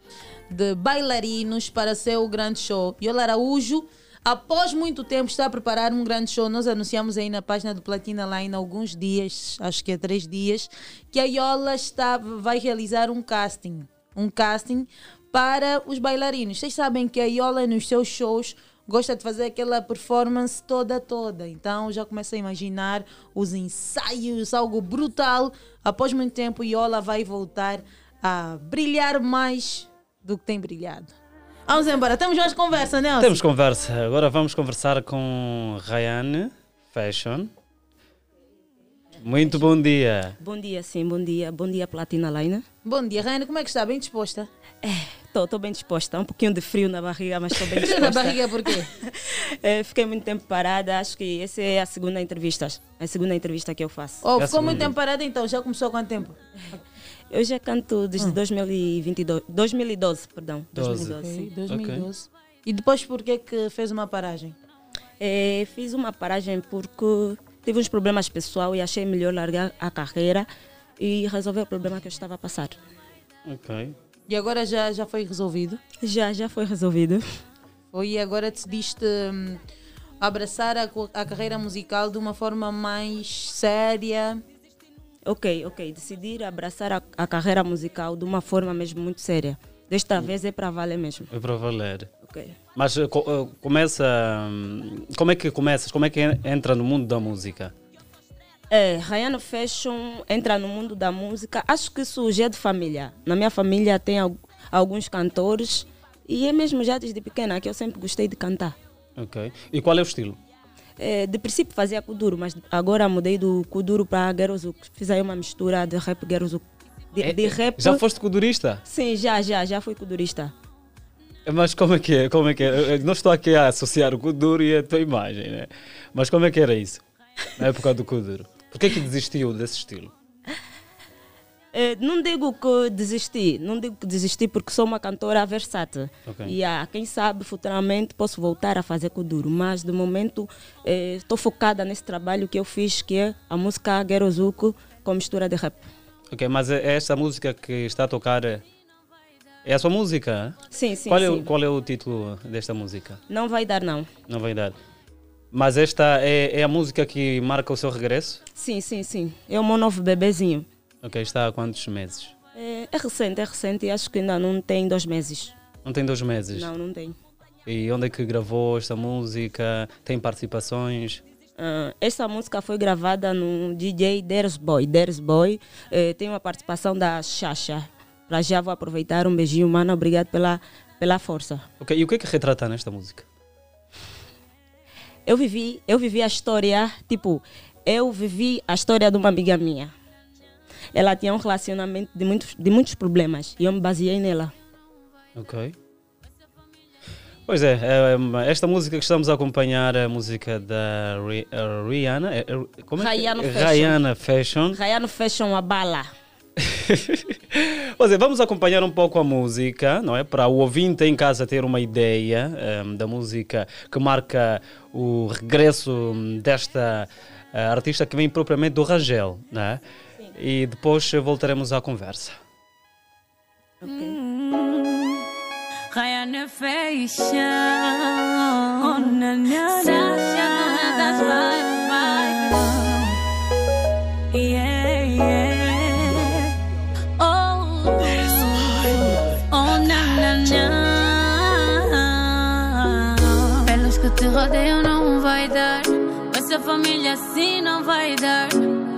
de bailarinos para seu grande show. Yola Araújo, após muito tempo, está a preparar um grande show. Nós anunciamos aí na página do Platina Line há alguns dias, acho que há três dias, que a Yola está, vai realizar um casting. Um casting para os bailarinos. Vocês sabem que a Yola nos seus shows gosta de fazer aquela performance toda toda. Então já começa a imaginar os ensaios, algo brutal. Após muito tempo, Yola vai voltar a brilhar mais do que tem brilhado. Vamos embora. Temos mais conversa, Nelson. Temos conversa. Agora vamos conversar com Rayane Fashion. Muito bom dia. Bom dia, sim, bom dia. Bom dia, Platina Line. Bom dia, Raina. Como é que está? Bem disposta? Estou bem disposta. Um pouquinho de frio na barriga, mas estou bem Frio [laughs] disposta. na barriga por quê? Eh, [laughs] fiquei muito tempo parada. Acho que essa é a segunda entrevista. A segunda entrevista que eu faço. Oh, ficou muito tempo parada então? Já começou há quanto tempo? Eu já canto desde 2022, 2012, perdão. Doze. 2012, sim. Ok, 2012. E depois por que que fez uma paragem? Eh, fiz uma paragem porque tive uns problemas pessoal e achei melhor largar a carreira e resolver o problema que eu estava a passar. Ok. E agora já, já foi resolvido? Já, já foi resolvido. Foi e agora decidiste hum, abraçar a, a carreira musical de uma forma mais séria? Ok, ok. Decidir abraçar a, a carreira musical de uma forma mesmo muito séria. Desta vez é para valer mesmo. É para valer. Ok. Mas eh, co- eh, começa. hum, Como é que começas? Como é que en- entra no mundo da música? É, Rayano Fashion entra no mundo da música. Acho que isso já é de família. Na minha família tem al- alguns cantores e é mesmo já desde pequena que eu sempre gostei de cantar. Ok. E qual é o estilo? Eh, de princípio fazia Kuduro, mas agora mudei do Kuduro para Gerozuk. Fiz aí uma mistura de rap Gerozuk. De, de rap. É, Já foste codurista? Sim, já, já, já fui Kudurista. Mas como é que é? Como é que é? Eu Não estou aqui a associar o Kuduro e a tua imagem, né? Mas como é que era isso? Na época do Kuduro. Por que é que desistiu desse estilo? Eh, não digo que desisti, não digo que desisti porque sou uma cantora versátil. Ok. E ah, quem sabe futuramente posso voltar a fazer Kuduro, mas de momento eh, estou focada nesse trabalho que eu fiz, que é a música Gerozuko com mistura de rap. Ok, mas é esta música que está a tocar é é a sua música? hein? Sim, sim, qual É sim. qual é o título desta música? Não vai dar, não. Não vai dar. Mas esta é, é a música que marca o seu regresso? Sim, sim, sim. É o meu novo bebezinho. Ok, está há quantos meses? É, é recente, é recente e acho que ainda não tem dois meses. Não tem dois meses? Não, não tem. E onde é que gravou esta música? Tem participações? Ah, essa música foi gravada no DJ Deres Boy. Deres Boy eh, tem uma participação da Xaxa. Para já vou aproveitar um beijinho, mano. Obrigado pela, pela força. Ok, e o que é que retrata nesta música? Eu vivi, eu vivi a história, tipo, eu vivi a história de uma amiga minha. Ela tinha um relacionamento de muitos, de muitos problemas e eu me baseei nela. Ok. Pois é, é, esta música que estamos a acompanhar é a música da a Rihanna. é- é- como é Rihanna Fashion. Rihanna Fashion. Rayano Fashion a bala. [laughs] Pois é, vamos acompanhar um pouco a música, não é? Para o ouvinte em casa ter uma ideia ehm, da música que marca o regresso hum, desta eh, artista que vem propriamente do Rangel, não é? E depois voltaremos à conversa. Ryan Fashion. Oh, na, na, yeah. Rodeiam não vai dar. Essa família assim não vai dar.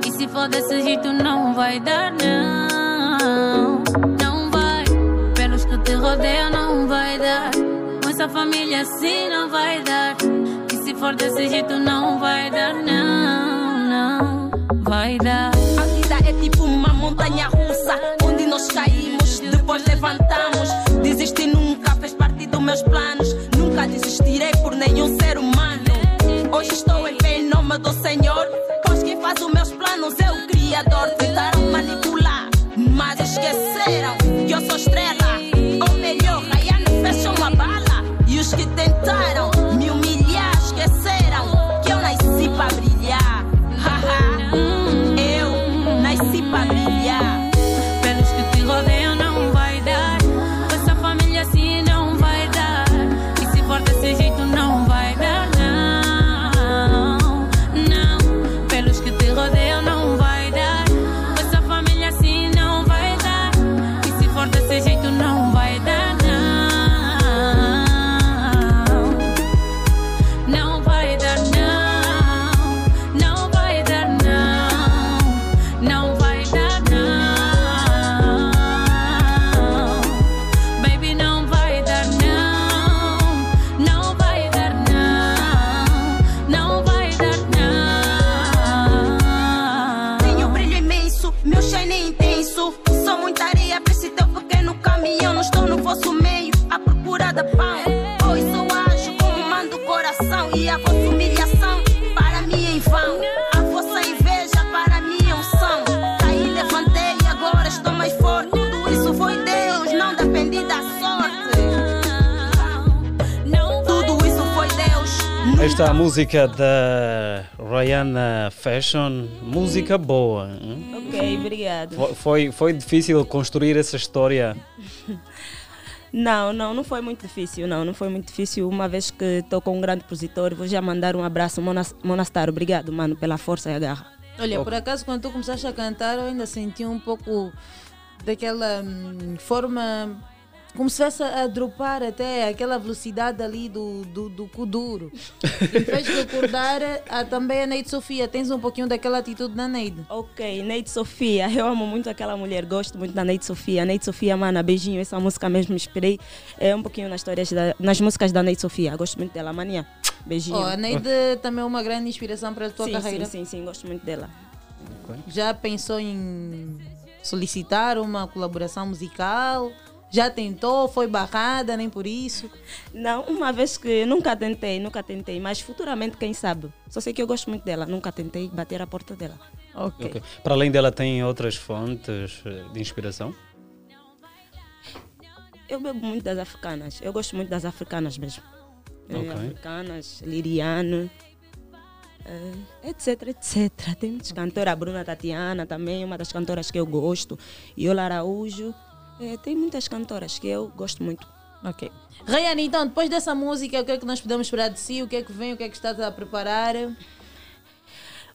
E se for desse jeito não vai dar, não. Não vai. Pelos que te rodeiam não vai dar. Com essa família assim não vai dar. E se for desse jeito não vai dar, não, não. Vai dar. A vida é tipo uma montanha russa, onde nós caímos, depois levantamos. Desistir nunca fez parte dos meus planos. Nunca desistirei por nenhum ser humano. Hoje estou em pé em nome do Senhor, pois quem faz os meus planos é o Criador. Tentaram manipular, mas esqueceram que eu sou estrela. Ou melhor, Rayane fechou uma bala. E os que tentaram Esta é a música da Rihanna Fashion, música boa. Ok, obrigado. Foi, foi, foi difícil construir essa história. [laughs] Não, não, não foi muito difícil, não, não foi muito difícil. Uma vez que estou com um grande compositor, vou já mandar um abraço, Monas- Monastar. Obrigado, mano, pela força e a garra. Olha, por acaso, quando tu começaste a cantar, eu ainda senti um pouco daquela hum, forma. Como se estivesse a dropar até aquela velocidade ali do, do, do Kuduro. E me fez recordar a, também a Neide Sofia. Tens um pouquinho daquela atitude da Neide. Ok, Neide Sofia, eu amo muito aquela mulher, gosto muito da Neide Sofia. Neide Sofia, mana, beijinho, essa música mesmo me inspirei é, um pouquinho nas, histórias da- nas músicas da Neide Sofia, gosto muito dela, mania. Beijinho. Oh, a Neide também é uma grande inspiração para a tua sim, carreira. Sim, sim, sim, gosto muito dela. Já pensou em solicitar uma colaboração musical? Já tentou? Foi barrada, nem por isso? Não, uma vez que nunca tentei, nunca tentei, mas futuramente, quem sabe? Só sei que eu gosto muito dela, nunca tentei bater a porta dela. Ok. Ok. Para além dela, tem outras fontes eh, de inspiração? Eu bebo muito das africanas, eu gosto muito das africanas mesmo. Eh, Ok. Africanas, Liriano, eh, etc, etc. Tem muitas cantoras, a Bruna Tatiana também, uma das cantoras que eu gosto, Iola Araújo. Eh, tem muitas cantoras que eu gosto muito. Ok. Rayane, então, depois dessa música, o que é que nós podemos esperar de si? O que é que vem? O que é que estás a preparar?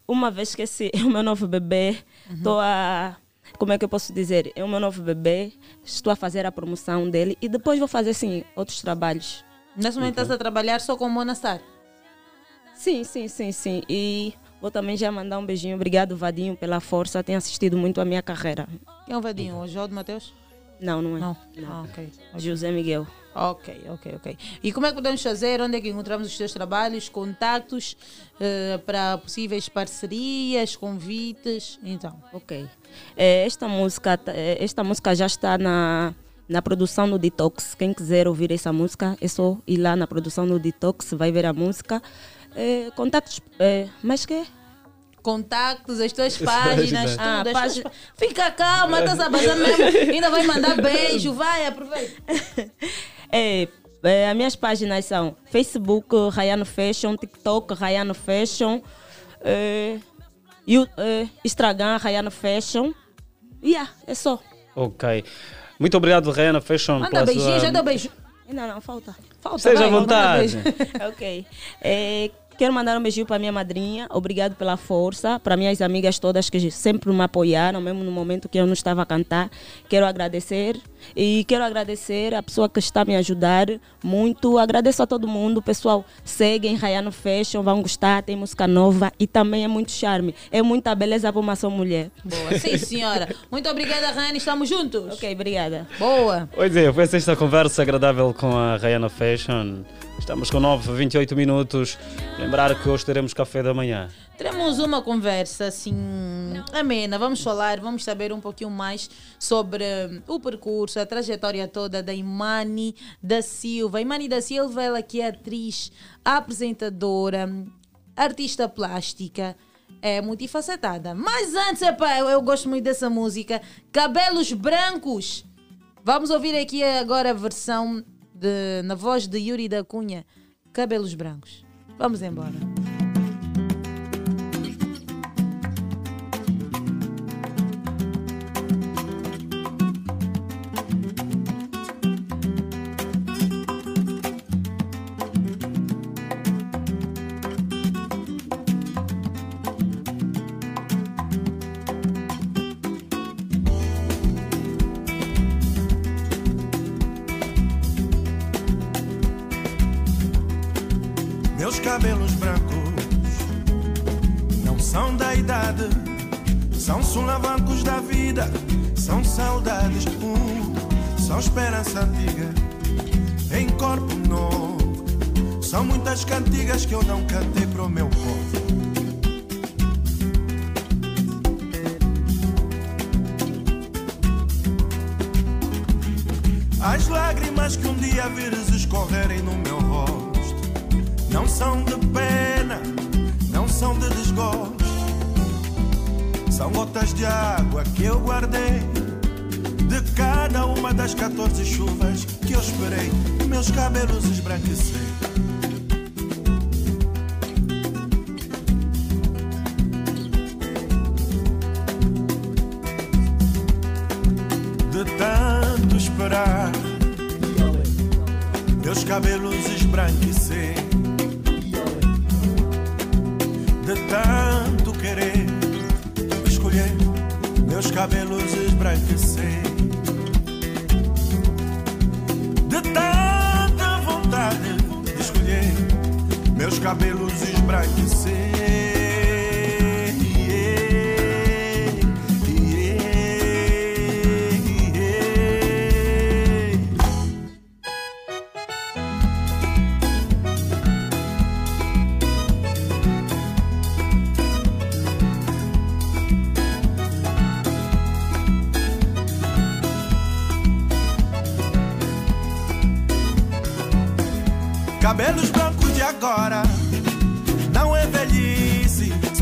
Uma vez que esse é o meu novo bebê, estou a. Como é que eu posso dizer? É o meu novo bebê, estou a fazer a promoção dele e depois vou fazer, sim, outros trabalhos. Nesse momento estás a trabalhar só com Mona Star? Sim, sim, sim, sim. E vou também já mandar um beijinho. Obrigado, Vadinho, pela força. Tem assistido muito a minha carreira. Quem é o Vadinho? O João de Mateus? Não, não é. Não. Ah, ok. José Miguel. Ok, ok, ok. E como é que podemos fazer? Onde é que encontramos os teus trabalhos, contatos eh, para possíveis parcerias, convites? Então. Ok. Eh, esta, música, eh, esta música já está na, na produção no Detox. Quem quiser ouvir essa música, é só ir lá na produção no Detox, vai ver a música. Contactos. eh, mas que? Contactos, as tuas [laughs] páginas, tudo. Ah, as tuas página- pá- [laughs] Fica calma, estás a bazar mesmo. [laughs] Ainda vai mandar beijo, vai, aproveita. É, é, as minhas páginas são Facebook, Rayano Fashion, TikTok, Rayano Fashion, é, Yu- é, Instagram, Rayano Fashion. Yeah, é só. Ok. Muito obrigado, Rayana Fashion. Manda beijinho, sua... já deu beijo. Não, não, falta. Falta, Seja à vontade. ok. É, quero mandar um beijinho para minha madrinha. Obrigado pela força. Para minhas amigas todas que sempre me apoiaram, mesmo no momento que eu não estava a cantar. Quero agradecer. E quero agradecer a pessoa que está a me ajudar muito. Agradeço a todo mundo. Pessoal, seguem Rayano Fashion, vão gostar. Tem música nova e também é muito charme. É muita beleza para uma só mulher. Boa, sim senhora. Muito obrigada, Rani. Estamos juntos. Ok, obrigada. Boa. Pois é, foi esta conversa agradável com a Rayana Fashion. Estamos com 9, 28 minutos. Lembrar que hoje teremos café da manhã. Teremos uma conversa assim amena. Vamos falar, vamos saber um pouquinho mais sobre hum, o percurso, a trajetória toda da Imani da Silva. Imani da Silva, ela que é atriz, apresentadora, artista plástica. É multifacetada. Mas antes, epá, eu, eu gosto muito dessa música. Cabelos Brancos. Vamos ouvir aqui agora a versão de, na voz de Yuri da Cunha. Cabelos Brancos. Vamos embora. São sulavancos da vida, são saudades, uh, são esperança antiga em corpo novo. São muitas cantigas que eu não cantei pro meu povo. As lágrimas que um dia vires escorrerem no meu rosto não são de pena, não são de desgosto. São gotas de água que eu guardei de cada uma das 14 chuvas que eu esperei meus cabelos esbranquecer. De tanto esperar, meus cabelos esbranquecer.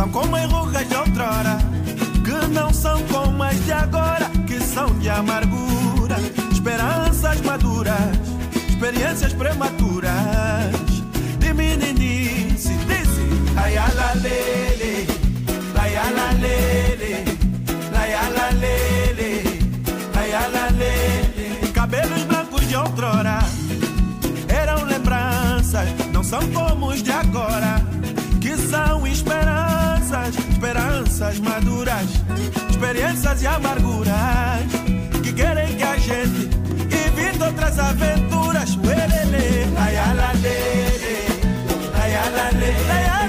São como enrugas de outrora, que não são como as de agora, que são de amargura. Esperanças maduras, experiências prematuras, de meninice, disse, ai, ala, lele, ai, ala, lele, ai, ala, lele, ai, ala, lele. Cabelos brancos de outrora, eram lembranças, não são como os de agora crianças maduras, experiências e amarguras que querem que a gente evite outras aventuras. Uelele, ayala, lele, ayala, lele, ayala.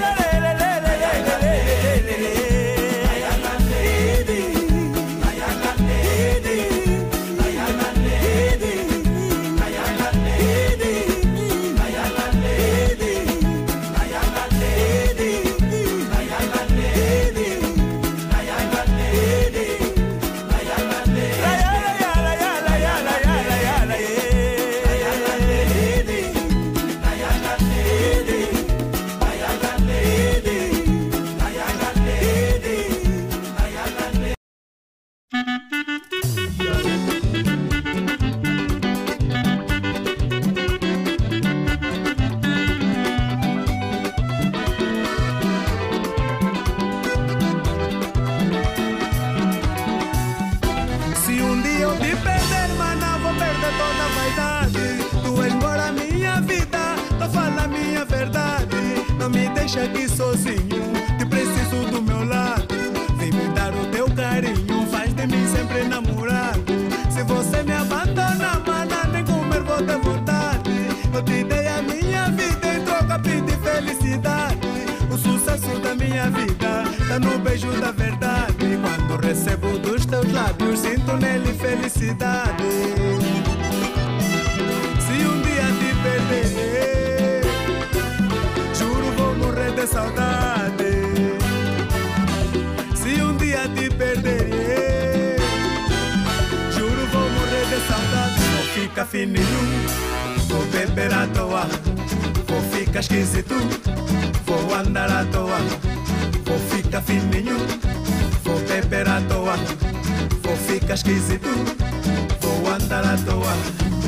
fica fininho, vou beber à toa, vou ficar esquisito, vou andar à toa, vou ficar fininho, vou beber à toa, vou ficar esquisito, vou andar à toa.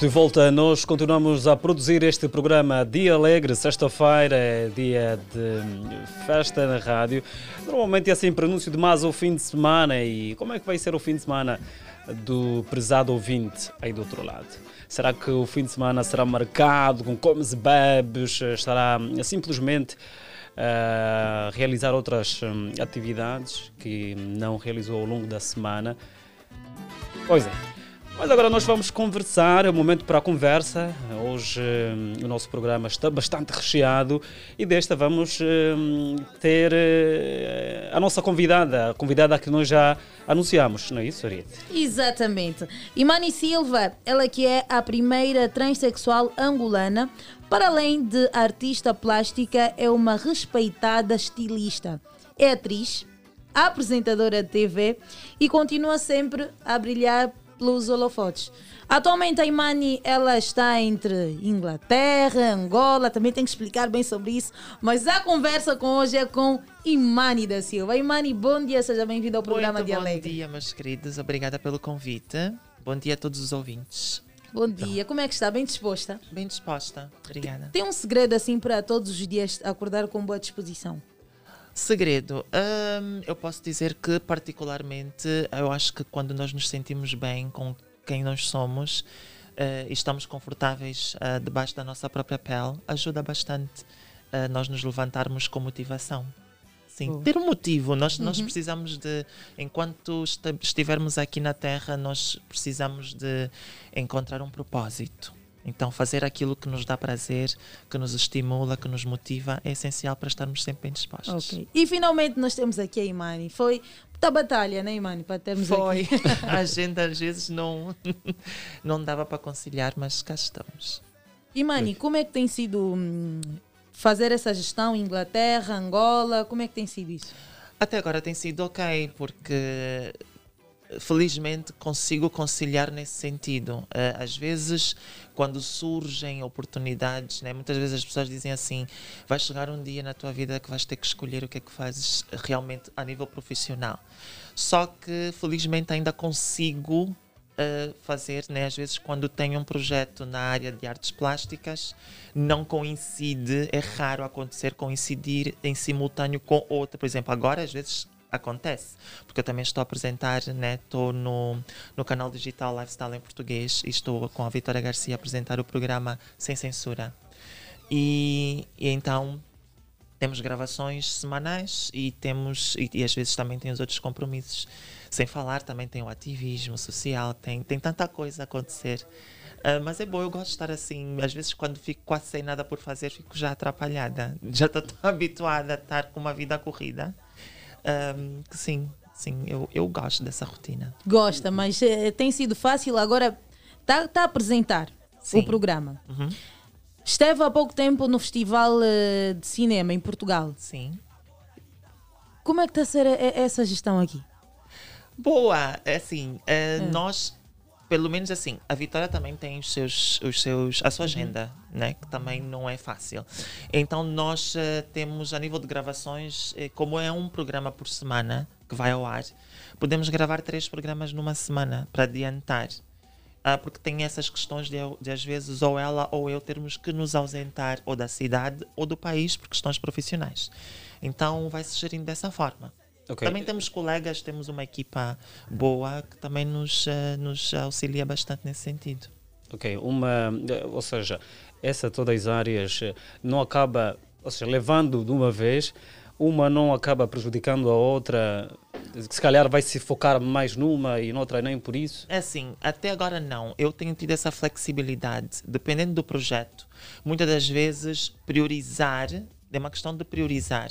De volta. Nós continuamos a produzir este programa Dia Alegre. Sexta-feira é dia de festa na rádio. Normalmente é sempre anúncio de mais o fim de semana. E como é que vai ser o fim de semana do prezado ouvinte aí do outro lado? Será que o fim de semana será marcado com comes e bebes? Estará simplesmente a realizar outras hum, atividades que não realizou ao longo da semana? Pois é. Mas agora nós vamos conversar, é o momento para a conversa. Hoje hum, o nosso programa está bastante recheado e desta vamos hum, ter eh, a nossa convidada, a convidada que nós já anunciamos, não é isso, Ariete? Exatamente. Imani Silva, ela que é a primeira transexual angolana, para além de artista plástica, é uma respeitada estilista. É atriz, apresentadora de TV e continua sempre a brilhar pelos holofotes. Atualmente a Imani ela está entre Inglaterra, Angola, também tem que explicar bem sobre isso, mas a conversa com hoje é com Imani da Silva. Imani, bom dia, seja bem-vindo ao programa Muito de bom Alegre. dia, meus queridos. Obrigada pelo convite. Bom dia a todos os ouvintes. Bom dia, como é que está? Bem disposta? Bem disposta, obrigada. Tem um segredo assim para todos os dias acordar com boa disposição? Segredo. hum, eu posso dizer que, particularmente, eu acho que quando nós nos sentimos bem com quem nós somos eh, e estamos confortáveis eh, debaixo da nossa própria pele, ajuda bastante a nós nos levantarmos com motivação. Sim, ter um motivo. Nós, nós Uhum. precisamos de, enquanto estivermos aqui na Terra, nós precisamos de encontrar um propósito. Então, fazer aquilo que nos dá prazer, que nos estimula, que nos motiva, é essencial para estarmos sempre bem dispostos. Ok. E finalmente nós temos aqui a Imani. Foi muita batalha, né, Imani, para termos Foi. aqui. [laughs] A agenda às vezes não, [laughs] não dava para conciliar, mas cá estamos. Imani, como é que tem sido hum, fazer essa gestão em Inglaterra, Angola? Como é que tem sido isso? Até agora tem sido ok, porque felizmente consigo conciliar nesse sentido. Eh, Às vezes, quando surgem oportunidades, né, muitas vezes as pessoas dizem assim: vai chegar um dia na tua vida que vais ter que escolher o que é que fazes realmente a nível profissional. Só que felizmente ainda consigo eh, fazer, né? às vezes quando tenho um projeto na área de artes plásticas, não coincide, é raro acontecer coincidir em simultâneo com outra. Por exemplo, agora às vezes acontece, porque eu também estou a apresentar, né? estou no, no canal digital Lifestyle em português e estou com a Vitória Garcia a apresentar o programa Sem Censura. E, e então temos gravações semanais e temos e, e às vezes também tem os outros compromissos. Sem falar também tem o ativismo social, tem, tem tanta coisa a acontecer. Ah, mas é bom, eu gosto de estar assim. Às vezes, quando fico quase sem nada por fazer, fico já atrapalhada. Já estou [laughs] habituada a estar com uma vida corrida. Que sim, sim, eu, eu gosto dessa rotina. Gosta, mas eh, tem sido fácil. Agora está tá a apresentar Sim. o programa. Uhum. Esteve há pouco tempo no Festival eh, de Cinema em Portugal. Sim. Como é que está a ser eh, essa gestão aqui? Boa! É Assim, eh, nós, pelo menos assim, a Vitória também tem os seus, os seus, a sua agenda, né? que também não é fácil. Então, nós eh, temos, a nível de gravações, eh, como é um programa por semana que vai ao ar, podemos gravar três programas numa semana para adiantar. Ah, porque tem essas questões de, de, às vezes, ou ela ou eu termos que nos ausentar ou da cidade ou do país por questões profissionais. Então, vai se gerindo dessa forma. Ok. Também temos colegas, temos uma equipa boa que também nos, eh, nos auxilia bastante nesse sentido. Ok, uma, ou seja, essa todas as áreas eh, não acaba, ou seja, levando de uma vez, uma não acaba prejudicando a outra, se calhar vai se focar mais numa e noutra nem por isso. É assim, até agora não. Eu tenho tido essa flexibilidade, dependendo do projeto. Muitas das vezes, priorizar, é uma questão de priorizar.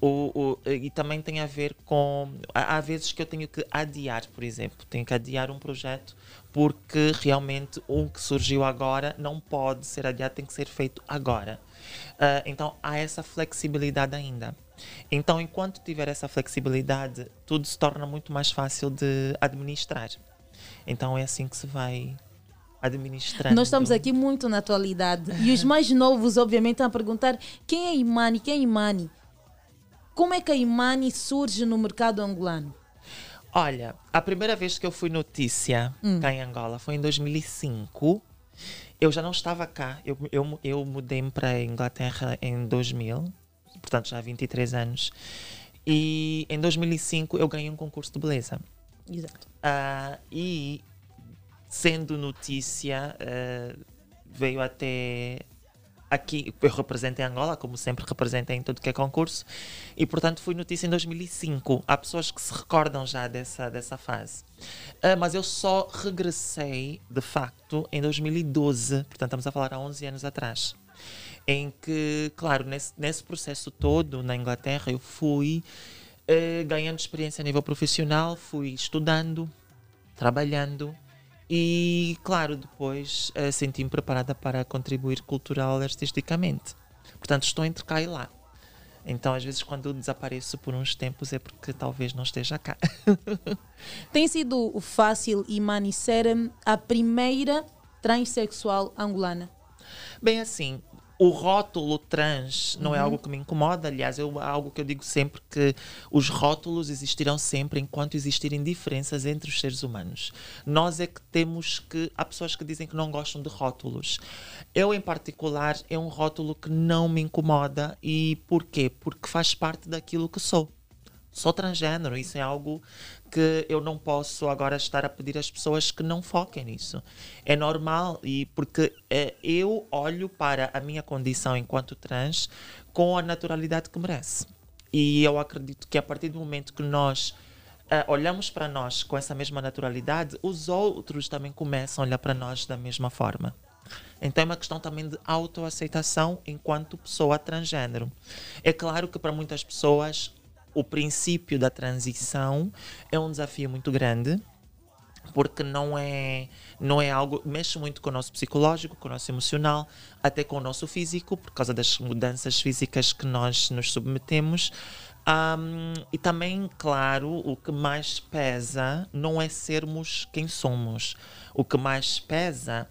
O, o- e também tem a ver com. Há, vezes que eu tenho que adiar, por exemplo. Tenho que adiar um projeto porque realmente um que surgiu agora não pode ser adiado, tem que ser feito agora. Ah, então há essa flexibilidade ainda. Então, enquanto tiver essa flexibilidade, tudo se torna muito mais fácil de administrar. Então é assim que se vai administrando. Nós estamos aqui muito na atualidade. E os mais novos, obviamente, estão a perguntar quem é Imani? Quem é Imani? Como é que a Imani surge no mercado angolano? Olha, a primeira vez que eu fui notícia Hum. cá em Angola foi em 2005. Eu já não estava cá. Eu, eu, eu mudei-me para a Inglaterra em 2000, portanto já há 23 anos. E em 2005 eu ganhei um concurso de beleza. Exato. Ah, e sendo notícia, ah, veio até aqui. Eu representei Angola, como sempre representei em tudo que é concurso, e portanto fui notícia em 2005. Há pessoas que se recordam já dessa, dessa fase. Ah, mas eu só regressei, de facto, em 2012, portanto estamos a falar há 11 anos atrás. Em que, claro, nesse, nesse processo todo na Inglaterra, eu fui eh, ganhando experiência a nível profissional, fui estudando, trabalhando e, claro, depois eh, senti-me preparada para contribuir cultural e artisticamente. Portanto, estou entre cá e lá. Então, às vezes, quando eu desapareço por uns tempos é porque talvez não esteja cá. [laughs] Tem sido fácil Imani ser hum, a primeira transexual angolana? Bem, assim, o rótulo trans não é Uhum. algo que me incomoda. Aliás, é algo que eu digo sempre que os rótulos existirão sempre enquanto existirem diferenças entre os seres humanos. Nós é que temos que. Há pessoas que dizem que não gostam de rótulos. Eu, em particular, é um rótulo que não me incomoda. E porquê? Porque faz parte daquilo que sou. Sou transgênero, isso é algo que eu não posso agora estar a pedir às pessoas que não foquem nisso. É normal e porque eh, eu olho para a minha condição enquanto trans com a naturalidade que merece. E eu acredito que a partir do momento que nós eh, olhamos para nós com essa mesma naturalidade, os outros também começam a olhar para nós da mesma forma. Então é uma questão também de autoaceitação enquanto pessoa transgênero. É claro que para muitas pessoas o princípio da transição é um desafio muito grande porque não é não é algo mexe muito com o nosso psicológico, com o nosso emocional, até com o nosso físico por causa das mudanças físicas que nós nos submetemos. Ahm, e também, claro, o que mais pesa não é sermos quem somos. O que mais pesa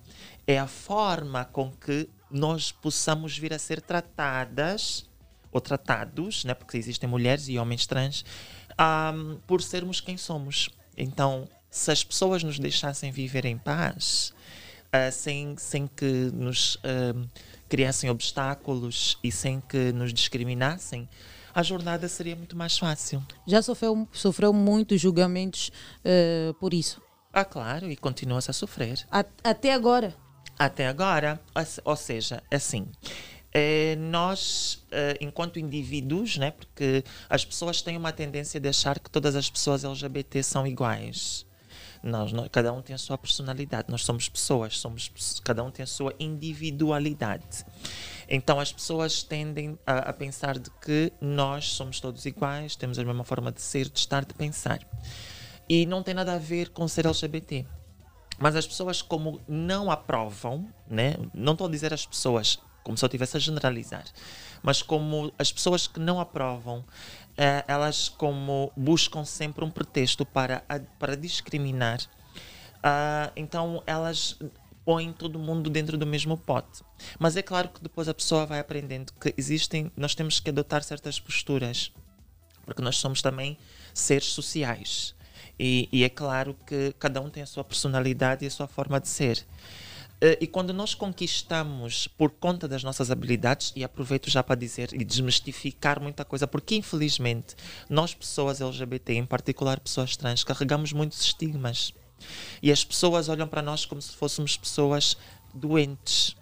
é a forma com que nós possamos vir a ser tratadas ou tratados, né, porque existem mulheres e homens trans, ahm, por sermos quem somos. Então, se as pessoas nos deixassem viver em paz, ah, sem, sem que nos ahm, criassem obstáculos e sem que nos discriminassem, a jornada seria muito mais fácil. Já sofreu, sofreu muitos julgamentos eh, por isso? Ah, claro, e continua-se a sofrer. A- até agora? Até agora, ou seja, assim, eh, nós, eh, enquanto indivíduos, né, porque as pessoas têm uma tendência de achar que todas as pessoas LGBT são iguais. Nós, nós- cada um tem a sua personalidade. Nós somos pessoas, somos, cada um tem a sua individualidade. Então as pessoas tendem a, a pensar de que nós somos todos iguais, temos a mesma forma de ser, de estar, de pensar. E não tem nada a ver com ser LGBT. Mas as pessoas, como não aprovam, né? não estou a dizer as pessoas como se eu estivesse a generalizar, mas como as pessoas que não aprovam, eh, elas como buscam sempre um pretexto para, para discriminar, ah, então elas põem todo mundo dentro do mesmo pote. Mas é claro que depois a pessoa vai aprendendo que existem, nós temos que adotar certas posturas, porque nós somos também seres sociais. E, e é claro que cada um tem a sua personalidade e a sua forma de ser. Eh, E quando nós conquistamos por conta das nossas habilidades, e aproveito já para dizer e desmistificar muita coisa, porque infelizmente nós, pessoas LGBT, em particular pessoas trans, carregamos muitos estigmas. E as pessoas olham para nós como se fôssemos pessoas doentes.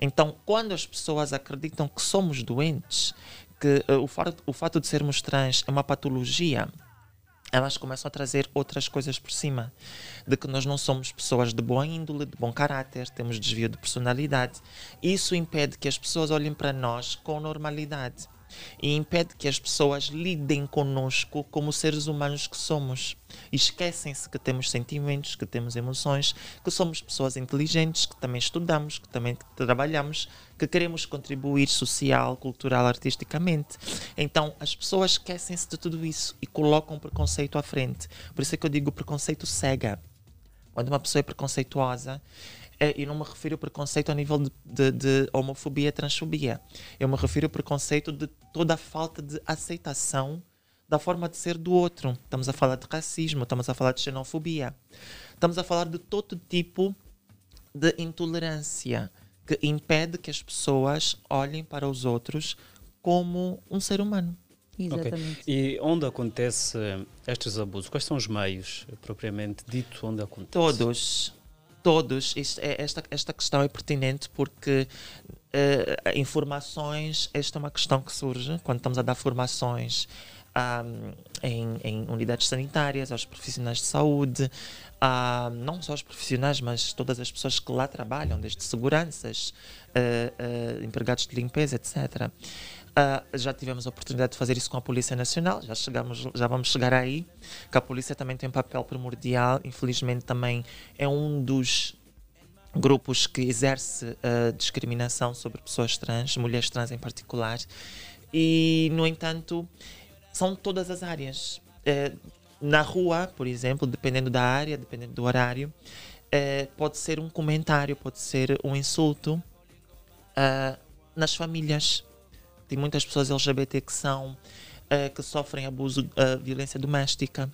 Então, quando as pessoas acreditam que somos doentes, que eh, o, fato, o fato de sermos trans é uma patologia, elas começam a trazer outras coisas por cima. De que nós não somos pessoas de boa índole, de bom caráter, temos desvio de personalidade. Isso impede que as pessoas olhem para nós com normalidade. E impede que as pessoas lidem conosco como seres humanos que somos. Esquecem-se que temos sentimentos, que temos emoções, que somos pessoas inteligentes, que também estudamos, que também trabalhamos, que queremos contribuir social, cultural, artisticamente. Então, as pessoas esquecem-se de tudo isso e colocam o preconceito à frente. Por isso é que eu digo preconceito cega. Quando uma pessoa é preconceituosa, e não me refiro ao preconceito a nível de, de, de homofobia, transfobia. Eu me refiro ao preconceito de toda a falta de aceitação da forma de ser do outro. Estamos a falar de racismo, estamos a falar de xenofobia. Estamos a falar de todo tipo de intolerância que impede que as pessoas olhem para os outros como um ser humano. Ok. E onde acontece estes abusos? Quais são os meios, propriamente dito, onde acontece? Todos. Todos. Isto é- esta, esta questão é pertinente porque eh, informações, esta é uma questão que surge quando estamos a dar formações ahm, em, em unidades sanitárias, aos profissionais de saúde, ah, não só os profissionais, mas todas as pessoas que lá trabalham, desde seguranças, eh, eh, empregados de limpeza, etc. Ah, já tivemos a oportunidade de fazer isso com a Polícia Nacional, já, chegamos, já vamos chegar aí, que a polícia também tem um papel primordial, infelizmente também é um dos grupos que exerce ah, discriminação sobre pessoas trans, mulheres trans em particular, e no entanto são todas as áreas. Eh, na rua, por exemplo, dependendo da área, dependendo do horário, eh, pode ser um comentário, pode ser um insulto nas famílias. Tem muitas pessoas LGBT que são eh, que sofrem abuso, ah, violência doméstica.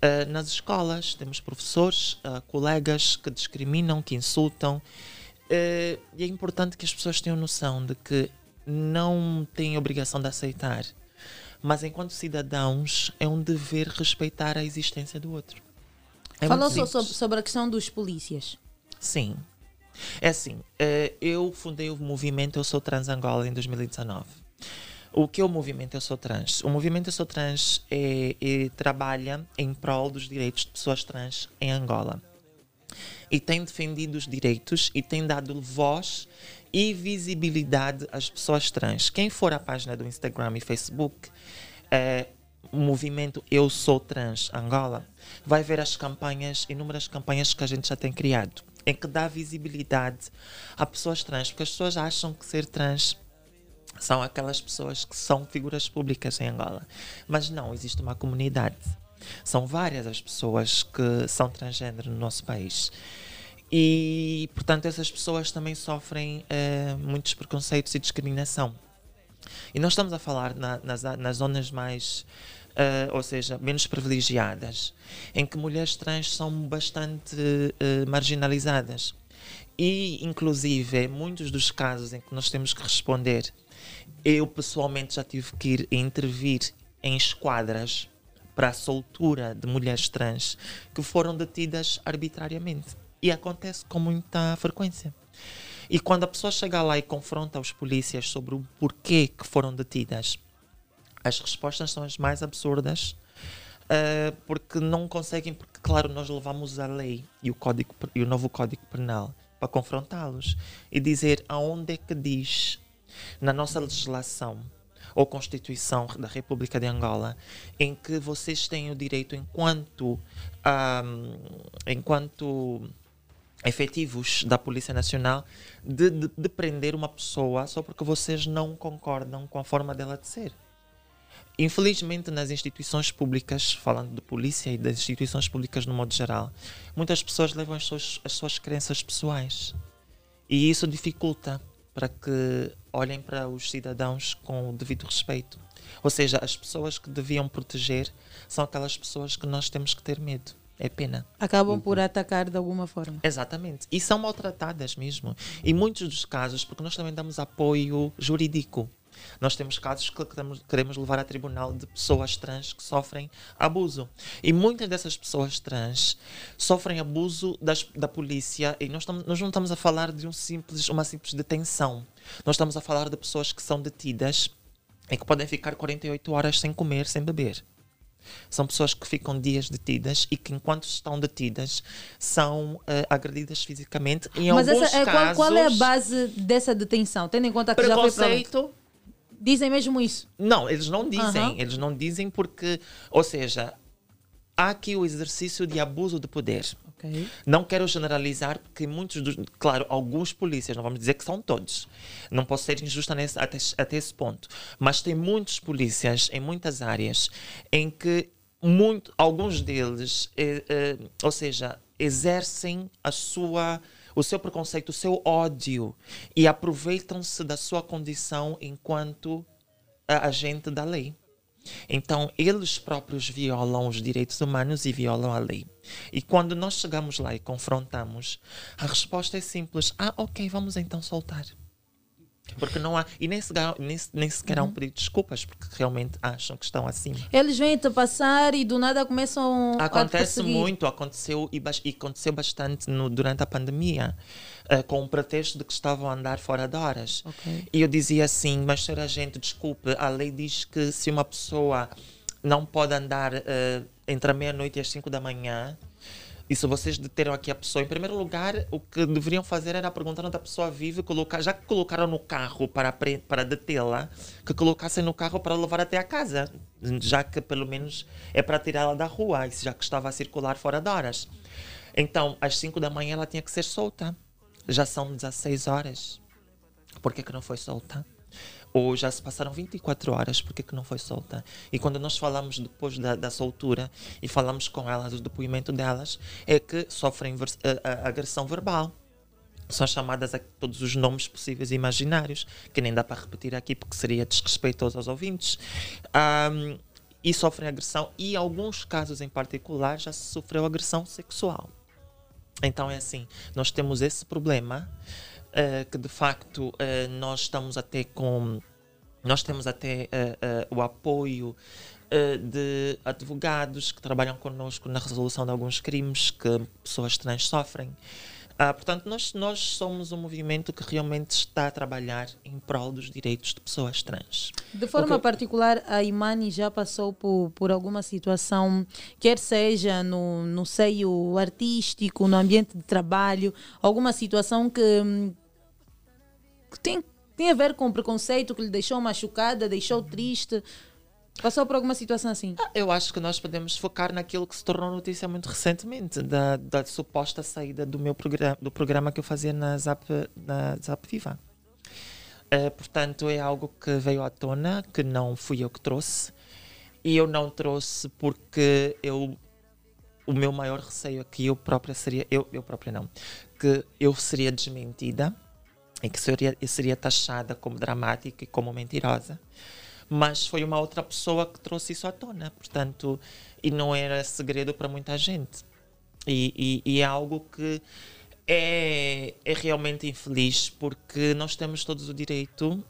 Ah, nas escolas temos professores, ah, colegas que discriminam, que insultam. E é importante que as pessoas tenham noção de que não têm obrigação de aceitar, mas enquanto cidadãos é um dever respeitar a existência do outro. É Falou sobre, sobre a questão dos polícias. Sim. É assim, eu fundei o movimento Eu Sou Trans Angola em 2019. O que é o movimento Eu Sou Trans? O movimento Eu Sou Trans é- é- trabalha em prol dos direitos de pessoas trans em Angola. E tem defendido os direitos e tem dado voz e visibilidade às pessoas trans. Quem for à página do Instagram e Facebook, o movimento Eu Sou Trans Angola, vai ver as campanhas, inúmeras campanhas que a gente já tem criado, em que dá visibilidade a pessoas trans, porque as pessoas acham que ser trans são aquelas pessoas que são figuras públicas em Angola. Mas não, existe uma comunidade. São várias as pessoas que são transgênero no nosso país. E, portanto, essas pessoas também sofrem eh, muitos preconceitos e discriminação. E nós estamos a falar na- nas, nas zonas mais, eh, ou seja, menos privilegiadas, em que mulheres trans são bastante eh, marginalizadas. E, inclusive, muitos dos casos em que nós temos que responder, eu pessoalmente já tive que ir intervir em esquadras para a soltura de mulheres trans que foram detidas arbitrariamente. E acontece com muita frequência. E quando a pessoa chega lá e confronta os polícias sobre o porquê que foram detidas, as respostas são as mais absurdas, eh, porque não conseguem, porque claro, nós levamos a lei e o, código, e o novo Código Penal para confrontá-los e dizer aonde é que diz na nossa legislação ou Constituição da República de Angola em que vocês têm o direito enquanto ahm, enquanto efetivos da Polícia Nacional de, de, de prender uma pessoa só porque vocês não concordam com a forma dela de ser. Infelizmente, nas instituições públicas, falando de polícia e das instituições públicas no modo geral, muitas pessoas levam as suas, as suas crenças pessoais. E isso dificulta para que olhem para os cidadãos com o devido respeito. Ou seja, as pessoas que deviam proteger são aquelas pessoas que nós temos que ter medo. É pena. Acabam por atacar de alguma forma. Exatamente. E são maltratadas mesmo. E muitos dos casos, porque nós também damos apoio jurídico. Nós temos casos que queremos, levar a tribunal de pessoas trans que sofrem abuso. E muitas dessas pessoas trans sofrem abuso das, da polícia. E nós, estamos, nós não estamos a falar de um simples, uma simples detenção. Nós estamos a falar de pessoas que são detidas e que podem ficar 48 horas sem comer, sem beber. São pessoas que ficam dias detidas e que, enquanto estão detidas, são eh, agredidas fisicamente. Em Mas alguns essa, é, qual, casos, qual é a base dessa detenção? Tendo em conta que já foi. Dizem mesmo isso. Não, eles não dizem. Aham. Eles não dizem porque, ou seja, há aqui o exercício de abuso de poder. Ok. Não quero generalizar, porque muitos dos. Claro, alguns polícias, não vamos dizer que são todos. Não posso ser injusta nesse, até, até esse ponto. Mas tem muitos polícias em muitas áreas em que muito, alguns deles, eh, eh, ou seja, exercem a sua, o seu preconceito, o seu ódio e aproveitam-se da sua condição enquanto a- agente da lei. Então, eles próprios violam os direitos humanos e violam a lei. E quando nós chegamos lá e confrontamos, a resposta é simples: ah, ok, vamos então soltar. Porque não há. E nem sequer, nem, nem sequer há um Uhum. pedido de desculpas, porque realmente acham que estão acima. Eles vêm te passar e do nada começam a te Acontece perseguir. muito, aconteceu e, e aconteceu bastante no- durante a pandemia, eh, com o pretexto de que estavam a andar fora de horas. Ok. E eu dizia assim, mas senhora gente, desculpe, a lei diz que se uma pessoa não pode andar eh, entre a meia-noite e as 5 da manhã, e se vocês deteram aqui a pessoa, em primeiro lugar, o que deveriam fazer era perguntar onde a pessoa vive, colocar, já que colocaram no carro para, para detê-la, que colocassem no carro para levar até a casa, já que pelo menos é para tirá-la da rua, já que estava a circular fora de horas. Então, às 5 da manhã ela tinha que ser solta. Já são 16 horas. Por que, que não foi solta? Ou já se passaram 24 horas, por que, não foi solta? E quando nós falamos depois da, da soltura e falamos com elas, o depoimento delas, é que sofrem a- agressão verbal. São chamadas a todos os nomes possíveis e imaginários, que nem dá para repetir aqui porque seria desrespeitoso aos ouvintes. Ahm, e sofrem agressão, e alguns casos em particular já se sofreu agressão sexual. Então é assim, nós temos esse problema eh, que de facto eh, nós estamos até com nós temos até eh, o apoio de advogados que trabalham connosco na resolução de alguns crimes que pessoas trans sofrem. Ah, portanto, nós, nós somos um movimento que realmente está a trabalhar em prol dos direitos de pessoas trans. De forma Ok. particular, a Imani já passou por, por alguma situação, quer seja no, no seio artístico, no ambiente de trabalho, alguma situação que, hum, que tem, tem a ver com preconceito, que lhe deixou machucada, deixou triste. Passou por alguma situação assim? Eu acho que nós podemos focar naquilo que se tornou notícia muito recentemente, da, da suposta saída do meu programa, do programa que eu fazia na Zap, na Zap Viva. Eh, portanto, é algo que veio à tona, que não fui eu que trouxe. E eu não trouxe porque eu o meu maior receio é que eu própria seria, eu, eu própria não, que eu seria desmentida e que seria, seria taxada como dramática e como mentirosa. Mas foi uma outra pessoa que trouxe isso à tona, portanto, e não era segredo para muita gente. E, e- e é algo que é, é realmente infeliz, porque nós temos todos o direito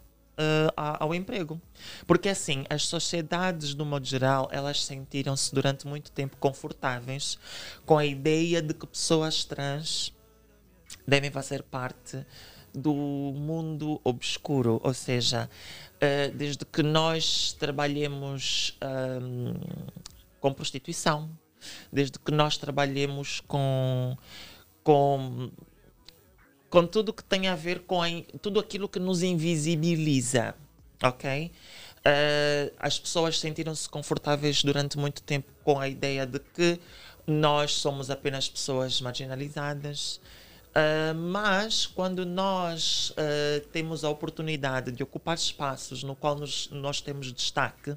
a- ao emprego. Porque assim, as sociedades, no modo geral, elas sentiram-se durante muito tempo confortáveis com a ideia de que pessoas trans devem fazer parte do mundo obscuro, ou seja, eh, desde que nós trabalhemos ahm, com prostituição, desde que nós trabalhemos com, com, com tudo que tem a ver com a tudo aquilo que nos invisibiliza, ok? Eh, as pessoas sentiram-se confortáveis durante muito tempo com a ideia de que nós somos apenas pessoas marginalizadas, Uh, mas quando nós uh, temos a oportunidade de ocupar espaços no qual nos- nós temos destaque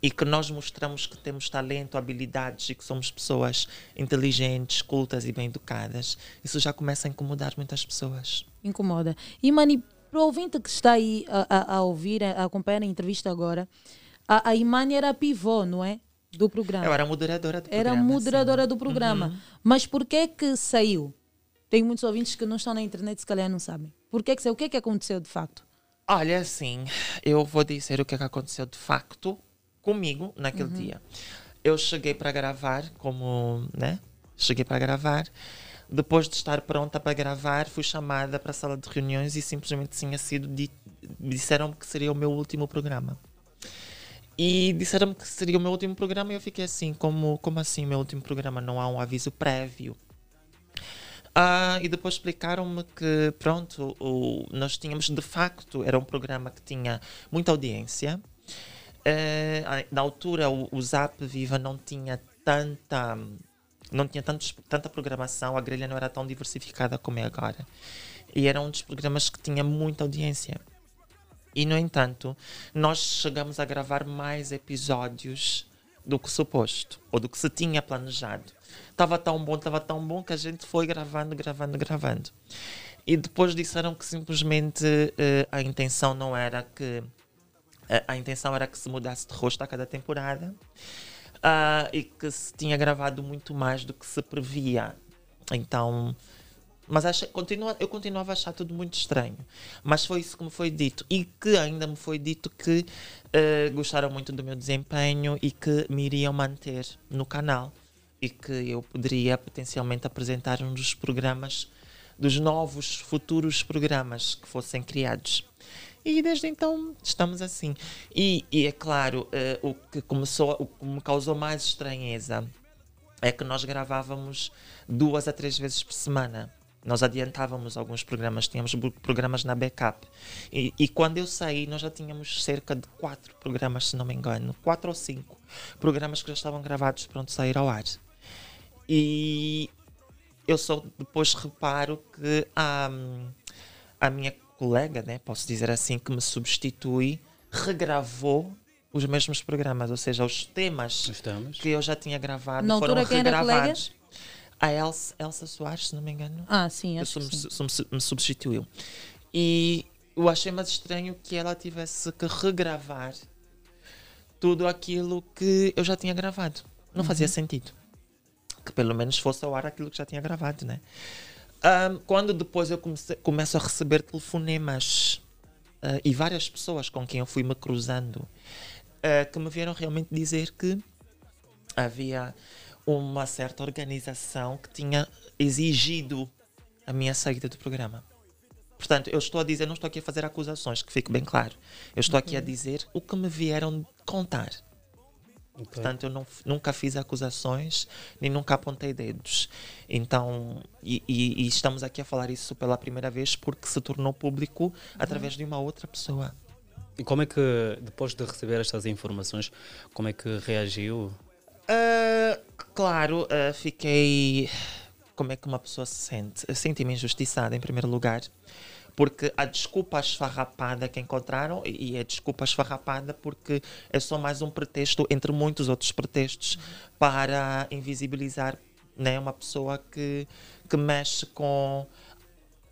e que nós mostramos que temos talento, habilidades e que somos pessoas inteligentes, cultas e bem educadas, isso já começa a incomodar muitas pessoas. Incomoda. E, Mani, para o ouvinte que está aí a, a- a ouvir, a acompanhar a entrevista agora, a, a Imani era a pivô, não é? Do programa. Eu era moderadora do Era programa. moderadora sim. do programa. Uhum. Mas por que que saiu? Tem muitos ouvintes que não estão na internet, se calhar não sabem. Por que que? O que é que aconteceu de facto? Olha, assim, eu vou dizer o que, é que aconteceu de facto comigo naquele Uhum. dia. Eu cheguei para gravar, como, né? Cheguei para gravar. Depois de estar pronta para gravar, fui chamada para a sala de reuniões e simplesmente tinha sido dito, disseram-me que seria o meu último programa. E disseram-me que seria o meu último programa e eu fiquei assim, como, como assim meu último programa? Não há um aviso prévio. Ah, e depois explicaram-me que, pronto, o, nós tínhamos, de facto, era um programa que tinha muita audiência. Ah, na altura, o, o Zap Viva não tinha tanta, não tinha tantos, tanta programação, a grelha não era tão diversificada como é agora. E era um dos programas que tinha muita audiência. E, no entanto, nós chegamos a gravar mais episódios do que suposto, ou do que se tinha planejado. Estava tão bom, estava tão bom que a gente foi gravando, gravando, gravando. E depois disseram que simplesmente eh, a intenção não era que A, a intenção era que se mudasse de rosto a cada temporada ah, e que se tinha gravado muito mais do que se previa. Então, mas achei, continua, eu continuava a achar tudo muito estranho. Mas foi isso que me foi dito. E que ainda me foi dito que eh, gostaram muito do meu desempenho e que me iriam manter no canal. E que eu poderia potencialmente apresentar um dos programas, dos novos futuros programas que fossem criados. E desde então estamos assim. E, e é claro, eh, o que começou, o que me causou mais estranheza é que nós gravávamos duas a três vezes por semana. Nós adiantávamos alguns programas, tínhamos programas na backup. E, e quando eu saí, nós já tínhamos cerca de quatro programas, se não me engano, quatro ou cinco programas que já estavam gravados pronto sair ao ar. E eu só depois reparo que a, a minha colega, né, posso dizer assim, que me substitui, regravou os mesmos programas, ou seja, os temas, que eu já tinha gravado Na foram altura, regravados. A Elsa, Elsa Soares, se não me engano. Ah, sim, Eu acho que sim. sub- me substituiu. E eu achei mais estranho que ela tivesse que regravar tudo aquilo que eu já tinha gravado. Não fazia Uhum. sentido. Que pelo menos fosse ao ar aquilo que já tinha gravado, né? Ahm, quando depois eu comecei, começo a receber telefonemas ah, e várias pessoas com quem eu fui me cruzando ah, que me vieram realmente dizer que havia uma certa organização que tinha exigido a minha saída do programa. Portanto, eu estou a dizer, não estou aqui a fazer acusações, que fique bem claro. Eu estou aqui a dizer o que me vieram contar. Portanto, eu não, nunca fiz acusações, nem nunca apontei dedos. Então, e, e- e estamos aqui a falar isso pela primeira vez porque se tornou público através de uma outra pessoa. E como é que, depois de receber estas informações, como é que reagiu? Ah, claro, ah, fiquei. Como é que uma pessoa se sente? Senti-me injustiçada, em primeiro lugar, porque a desculpa esfarrapada que encontraram, e é desculpa esfarrapada porque é só mais um pretexto, entre muitos outros pretextos, para invisibilizar né, uma pessoa que, que mexe com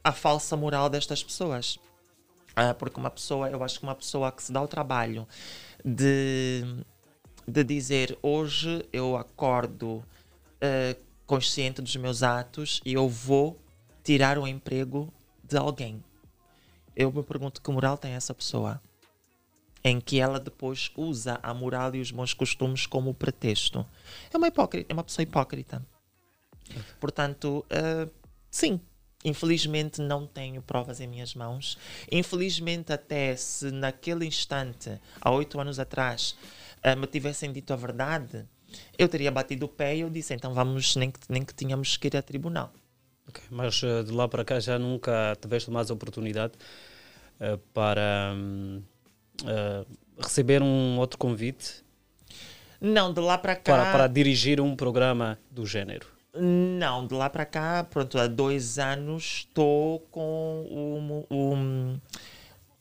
a falsa moral destas pessoas. Ah, porque uma pessoa, eu acho que uma pessoa que se dá o trabalho de, de dizer hoje eu acordo ah, consciente dos meus atos e eu vou tirar o emprego de alguém. Eu me pergunto que moral tem essa pessoa em que ela depois usa a moral e os bons costumes como pretexto. É uma hipócrita, é uma pessoa hipócrita. Portanto, ah, sim, infelizmente não tenho provas em minhas mãos. Infelizmente, até se naquele instante, há oito anos atrás, ah, me tivessem dito a verdade, eu teria batido o pé e eu disse, então vamos, nem que, nem que tínhamos que ir a tribunal. Ok, Mas eh, de lá para cá já nunca tiveste mais oportunidade eh, para hum, eh, receber um outro convite Não, de lá para cá. para, para dirigir um programa do género? Não, de lá para cá, pronto, há dois anos estou com o,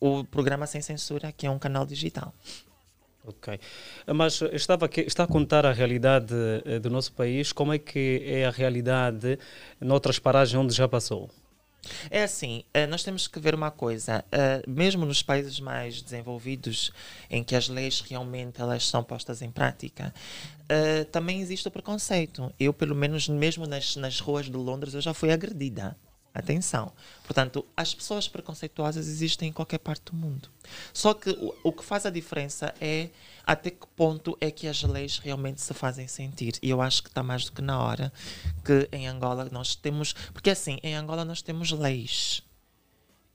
o, o programa Sem Censura, que é um canal digital. Ok. Mas estava aqui, está a contar a realidade eh, do nosso país, como é que é a realidade noutras paragens onde já passou? É assim, eh, nós temos que ver uma coisa, eh, mesmo nos países mais desenvolvidos, em que as leis realmente elas são postas em prática, também existe o preconceito. Eu, pelo menos, mesmo nas, nas ruas de Londres, eu já fui agredida. Atenção. Portanto, as pessoas preconceituosas existem em qualquer parte do mundo. Só que o, o que faz a diferença é até que ponto é que as leis realmente se fazem sentir. E eu acho que está mais do que na hora que em Angola nós temos. Porque assim, em Angola nós temos leis.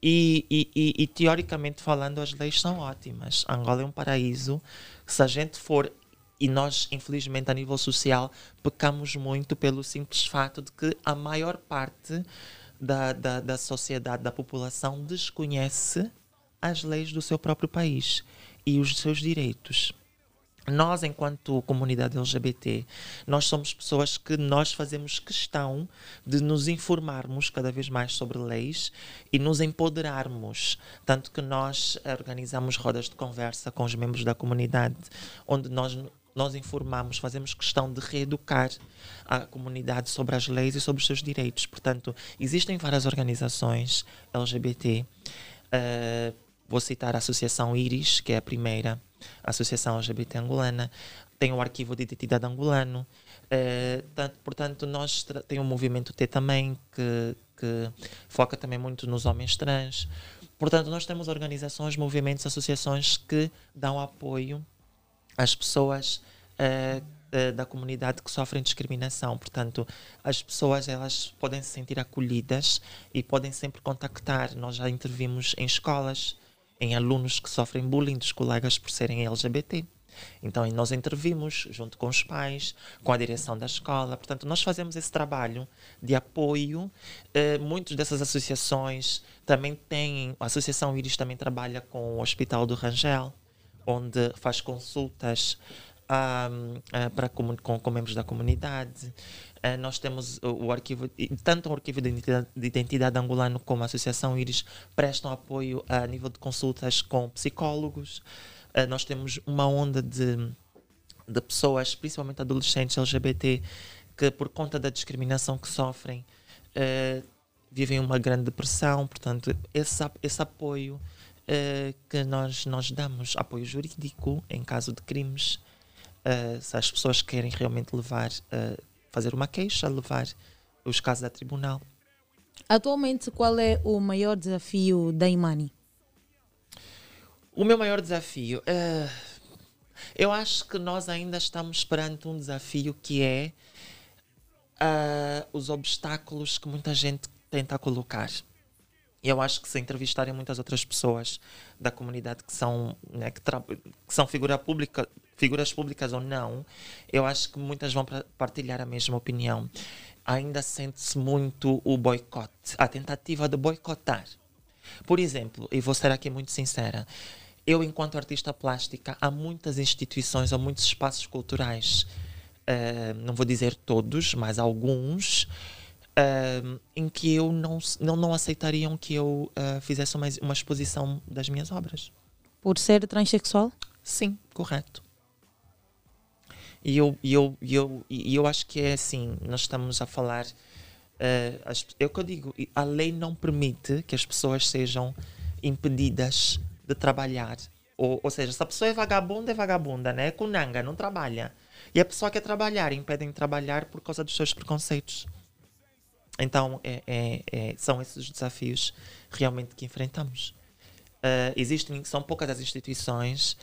E, e, e, e, teoricamente falando, as leis são ótimas. Angola é um paraíso. Se a gente for, e nós, infelizmente, a nível social, pecamos muito pelo simples fato de que a maior parte da, da, da sociedade, da população, desconhece as leis do seu próprio país e os seus direitos. Nós, enquanto comunidade LGBT, nós somos pessoas que nós fazemos questão de nos informarmos cada vez mais sobre leis e nos empoderarmos. Tanto que nós organizamos rodas de conversa com os membros da comunidade, onde nós nós informamos, fazemos questão de reeducar a comunidade sobre as leis e sobre os seus direitos. Portanto, existem várias organizações LGBT uh, Vou citar a Associação Iris, que é a primeira associação LGBT angolana, tem o Arquivo de Identidade Angolano, eh, tanto- portanto, nós tem o movimento T também, que, que foca também muito nos homens trans. Portanto, nós temos organizações, movimentos, associações que dão apoio às pessoas eh, eh, da comunidade que sofrem discriminação. Portanto, as pessoas elas podem se sentir acolhidas e podem sempre contactar. Nós já intervimos em escolas, em alunos que sofrem bullying dos colegas por serem LGBT. Então, nós intervimos junto com os pais, com a direção da escola. Portanto, nós fazemos esse trabalho de apoio. Eh, muitas dessas associações também têm. A Associação Iris também trabalha com o Hospital do Rangel, onde faz consultas para comu- com, com membros da comunidade. Nós temos o, o arquivo, tanto o arquivo de identidade, de identidade angolano como a Associação Iris prestam apoio a nível de consultas com psicólogos. Nós temos uma onda de, de pessoas, principalmente adolescentes LGBT, que por conta da discriminação que sofrem, eh, vivem uma grande depressão. Portanto, esse, esse apoio eh, que nós, nós damos, apoio jurídico em caso de crimes, eh, se as pessoas querem realmente levar, eh, fazer uma queixa, levar os casos a tribunal. Atualmente, qual é o maior desafio da Imani? O meu maior desafio, eu acho que nós ainda estamos perante um desafio que é os obstáculos que muita gente tenta colocar. Eu acho que se entrevistarem muitas outras pessoas da comunidade que são, né, que, que são figura pública, figuras públicas ou não, eu acho que muitas vão partilhar a mesma opinião. Ainda sente-se muito o boicote, a tentativa de boicotar. Por exemplo, e vou ser aqui muito sincera, eu, enquanto artista plástica, há muitas instituições ou muitos espaços culturais, eh, não vou dizer todos, mas alguns, em que eu não, não, não aceitariam que eu eh, fizesse uma, uma exposição das minhas obras. Por ser transexual? Sim, correto. E eu, e eu, e eu, e eu acho que é assim, nós estamos a falar. eh, as- é o que eu digo, a lei não permite que as pessoas sejam impedidas de trabalhar. Ou, ou seja, se a pessoa é vagabunda, é vagabunda, né? É cunanga, não trabalha. E a pessoa quer trabalhar, impedem de trabalhar por causa dos seus preconceitos. Então, é, é- é- são esses os desafios realmente que enfrentamos. Eh, existem, são poucas as instituições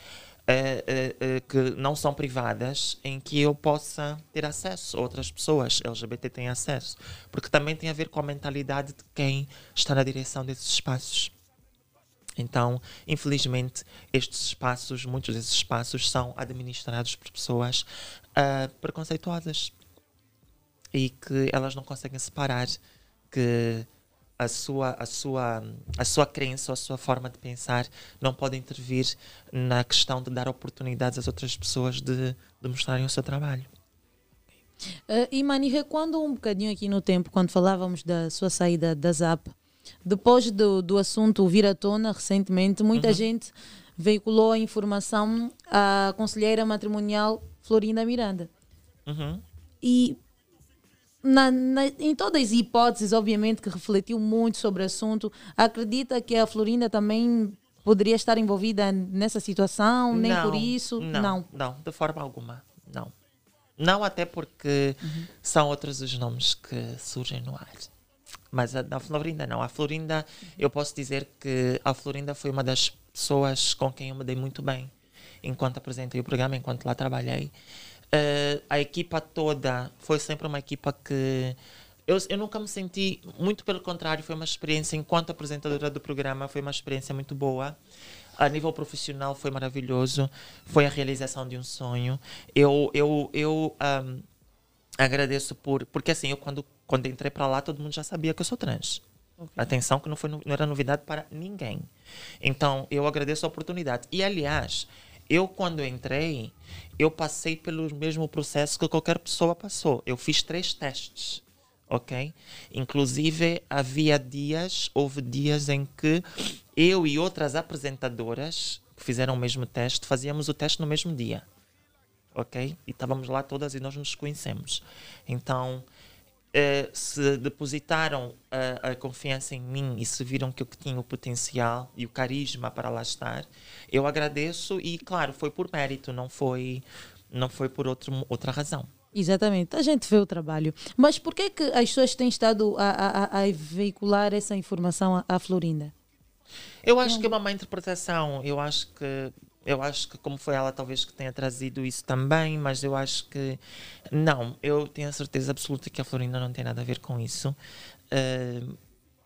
eh, eh, que não são privadas em que eu possa ter acesso, outras pessoas LGBT têm acesso, porque também tem a ver com a mentalidade de quem está na direção desses espaços. Então, infelizmente, estes espaços, muitos desses espaços são administrados por pessoas preconceituosas e que elas não conseguem separar que a sua, a sua, a sua crença ou a sua forma de pensar não pode intervir na questão de dar oportunidades às outras pessoas de, de mostrarem o seu trabalho. Uh, e Mani, recuando um bocadinho aqui no tempo, quando falávamos da sua saída da ZAP, depois do, do assunto vir à tona recentemente, muita Uhum. gente veiculou a informação à conselheira matrimonial Florinda Miranda. Uhum. E na- na- em todas as hipóteses, obviamente, que refletiu muito sobre o assunto, acredita que a Florinda também poderia estar envolvida nessa situação, nem por isso? Não, não, de forma alguma. Não. Não, até porque são outros os nomes que surgem no ar. Mas a da Florinda não. A Florinda, eu posso dizer que a Florinda foi uma das pessoas com quem eu me dei muito bem enquanto apresentei o programa, enquanto lá trabalhei. Eh, a equipa toda foi sempre uma equipa que eu, eu nunca me senti, muito pelo contrário, foi uma experiência enquanto apresentadora do programa, foi uma experiência muito boa. A nível profissional foi maravilhoso, foi a realização de um sonho. Eu, eu, eu ahm, agradeço por. Porque assim, eu quando, quando entrei para lá, todo mundo já sabia que eu sou trans. Atenção, que não, foi, não era novidade para ninguém. Então, eu agradeço a oportunidade. E, aliás, eu, quando entrei, eu passei pelo mesmo processo que qualquer pessoa passou. Eu fiz três testes, ok? Inclusive, havia dias, houve dias em que eu e outras apresentadoras que fizeram o mesmo teste, fazíamos o teste no mesmo dia, ok? E estávamos lá todas e nós nos conhecemos. Então, eh, se depositaram a, a confiança em mim e se viram que eu tinha o potencial e o carisma para lá estar, eu agradeço e, claro, foi por mérito, não foi, não foi por outro, outra razão. Exatamente, a gente vê o trabalho. Mas por que, é que as pessoas têm estado a, a, a- veicular essa informação à, à Florinda? Eu acho que é uma má interpretação. Eu acho que eu acho que como foi ela talvez que tenha trazido isso também, mas eu acho que não. Eu tenho a certeza absoluta que a Florinda não tem nada a ver com isso. Eh,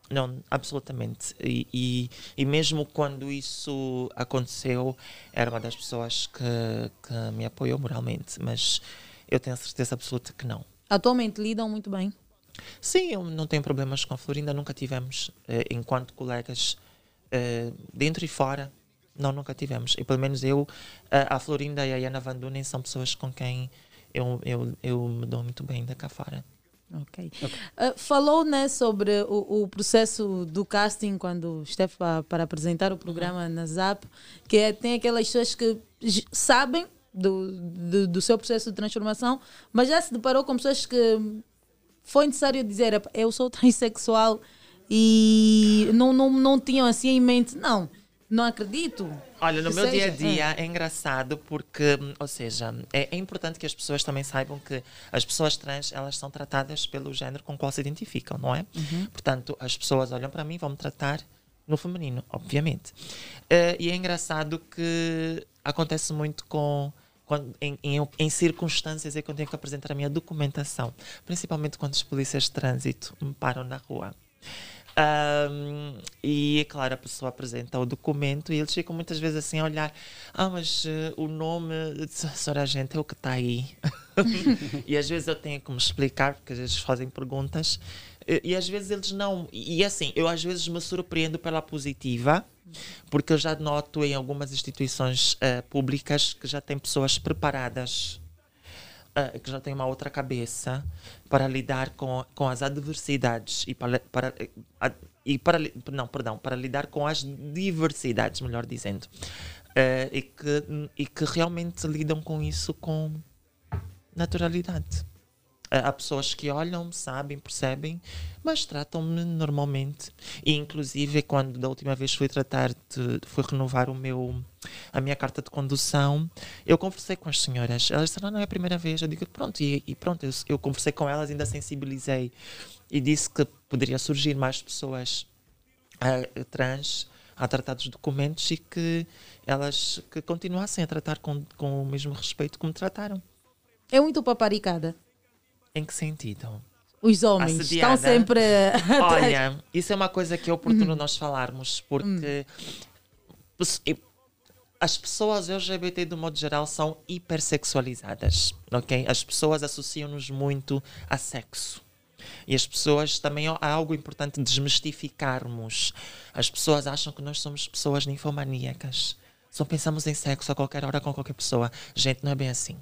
não, absolutamente. E, e, e mesmo quando isso aconteceu, era uma das pessoas que, que me apoiou moralmente, mas eu tenho a certeza absoluta que não. Atualmente lidam muito bem. Sim, eu não tenho problemas com a Florinda, nunca tivemos, eh, enquanto colegas, eh, dentro e fora, não, nunca tivemos. E pelo menos eu, a Florinda e a Ana Van Dunen são pessoas com quem eu, eu, eu me dou muito bem da cá fora. Ok. Uh, falou né, sobre o, o processo do casting quando esteve pa- para apresentar o programa na ZAP, que é- tem aquelas pessoas que sabem do, do, do seu processo de transformação, mas já se deparou com pessoas que foi necessário dizer: "Epá, eu sou [laughs] transexual e não, não, não tinham assim em mente, não, não acredito. Olha, no meu dia a seja." dia é engraçado porque, ou seja, é, é importante que as pessoas também saibam que as pessoas trans elas são tratadas pelo género com o qual se identificam, não é? Uhum. Portanto, as pessoas olham para mim e vão me tratar no feminino, obviamente. Eh, e é engraçado que acontece muito com quando, em, em, em circunstâncias em que eu tenho que apresentar a minha documentação, principalmente quando os polícias de trânsito me param na rua. Ahm, e claro, a pessoa apresenta o documento e eles ficam muitas vezes assim a olhar: Ah, mas eh, o nome, senhora gente, é o que está aí. [laughs] e às vezes eu tenho que me explicar, porque às vezes fazem perguntas, e, e às vezes eles não. E assim, eu às vezes me surpreendo pela positiva, porque eu já noto em algumas instituições eh, públicas que já tem pessoas preparadas ah, que já tem uma outra cabeça para lidar com, com as adversidades e para, para, eh, a- e para não perdão para lidar com as diversidades melhor dizendo. Ah, e que e que realmente lidam com isso com naturalidade. Ah, há pessoas que olham sabem percebem mas tratam-me normalmente. E inclusive quando da última vez fui tratar de fui renovar o meu a minha carta de condução. Eu conversei com as senhoras. Elas disseram "Ah, não é a primeira vez. Eu digo pronto e, e pronto eu, eu conversei com elas ainda sensibilizei. E disse que poderia surgir mais pessoas ah, trans a tratar dos documentos e que elas que continuassem a tratar com, com o mesmo respeito como trataram. É muito paparicada. em que sentido? Os homens Assediada? estão sempre. [laughs] Olha, isso é uma coisa que é oportuno nós falarmos, porque e- as pessoas LGBT, do modo geral, são hipersexualizadas, ok? As pessoas associam-nos muito a sexo. E as pessoas também há algo importante desmistificarmos. As pessoas acham que nós somos pessoas ninfomaníacas. Só pensamos em sexo a qualquer hora com qualquer pessoa. Gente, não é bem assim.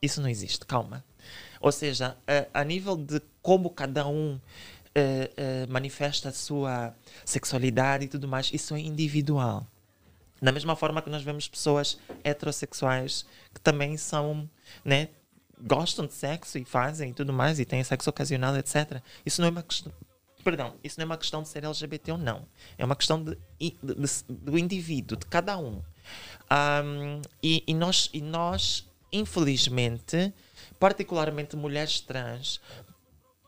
Isso não existe, calma. Ou seja, a, a nível de como cada um eh, eh, manifesta a sua sexualidade e tudo mais, isso é individual. Da mesma forma que nós vemos pessoas heterossexuais que também são, né, gostam de sexo e fazem e tudo mais, e têm sexo ocasional, etc. Isso não é uma questão. Perdão, isso não é uma questão de ser LGBT ou não. É uma questão de, de- de- do indivíduo, de cada um. Ahm, e, e nós, e nós, infelizmente, particularmente mulheres trans,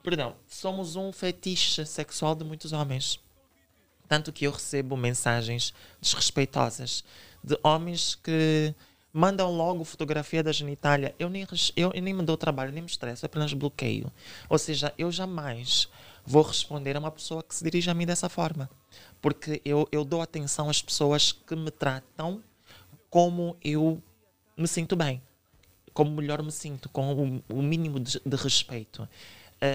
perdão, somos um fetiche sexual de muitos homens. Tanto que eu recebo mensagens desrespeitosas de homens que mandam logo fotografia da genitália. Eu nem, eu, eu nem me dou trabalho, nem me estresso, apenas bloqueio. Ou seja, eu jamais vou responder a uma pessoa que se dirige a mim dessa forma. Porque eu, eu dou atenção às pessoas que me tratam como eu me sinto bem, como melhor me sinto, com o, o mínimo de, de respeito.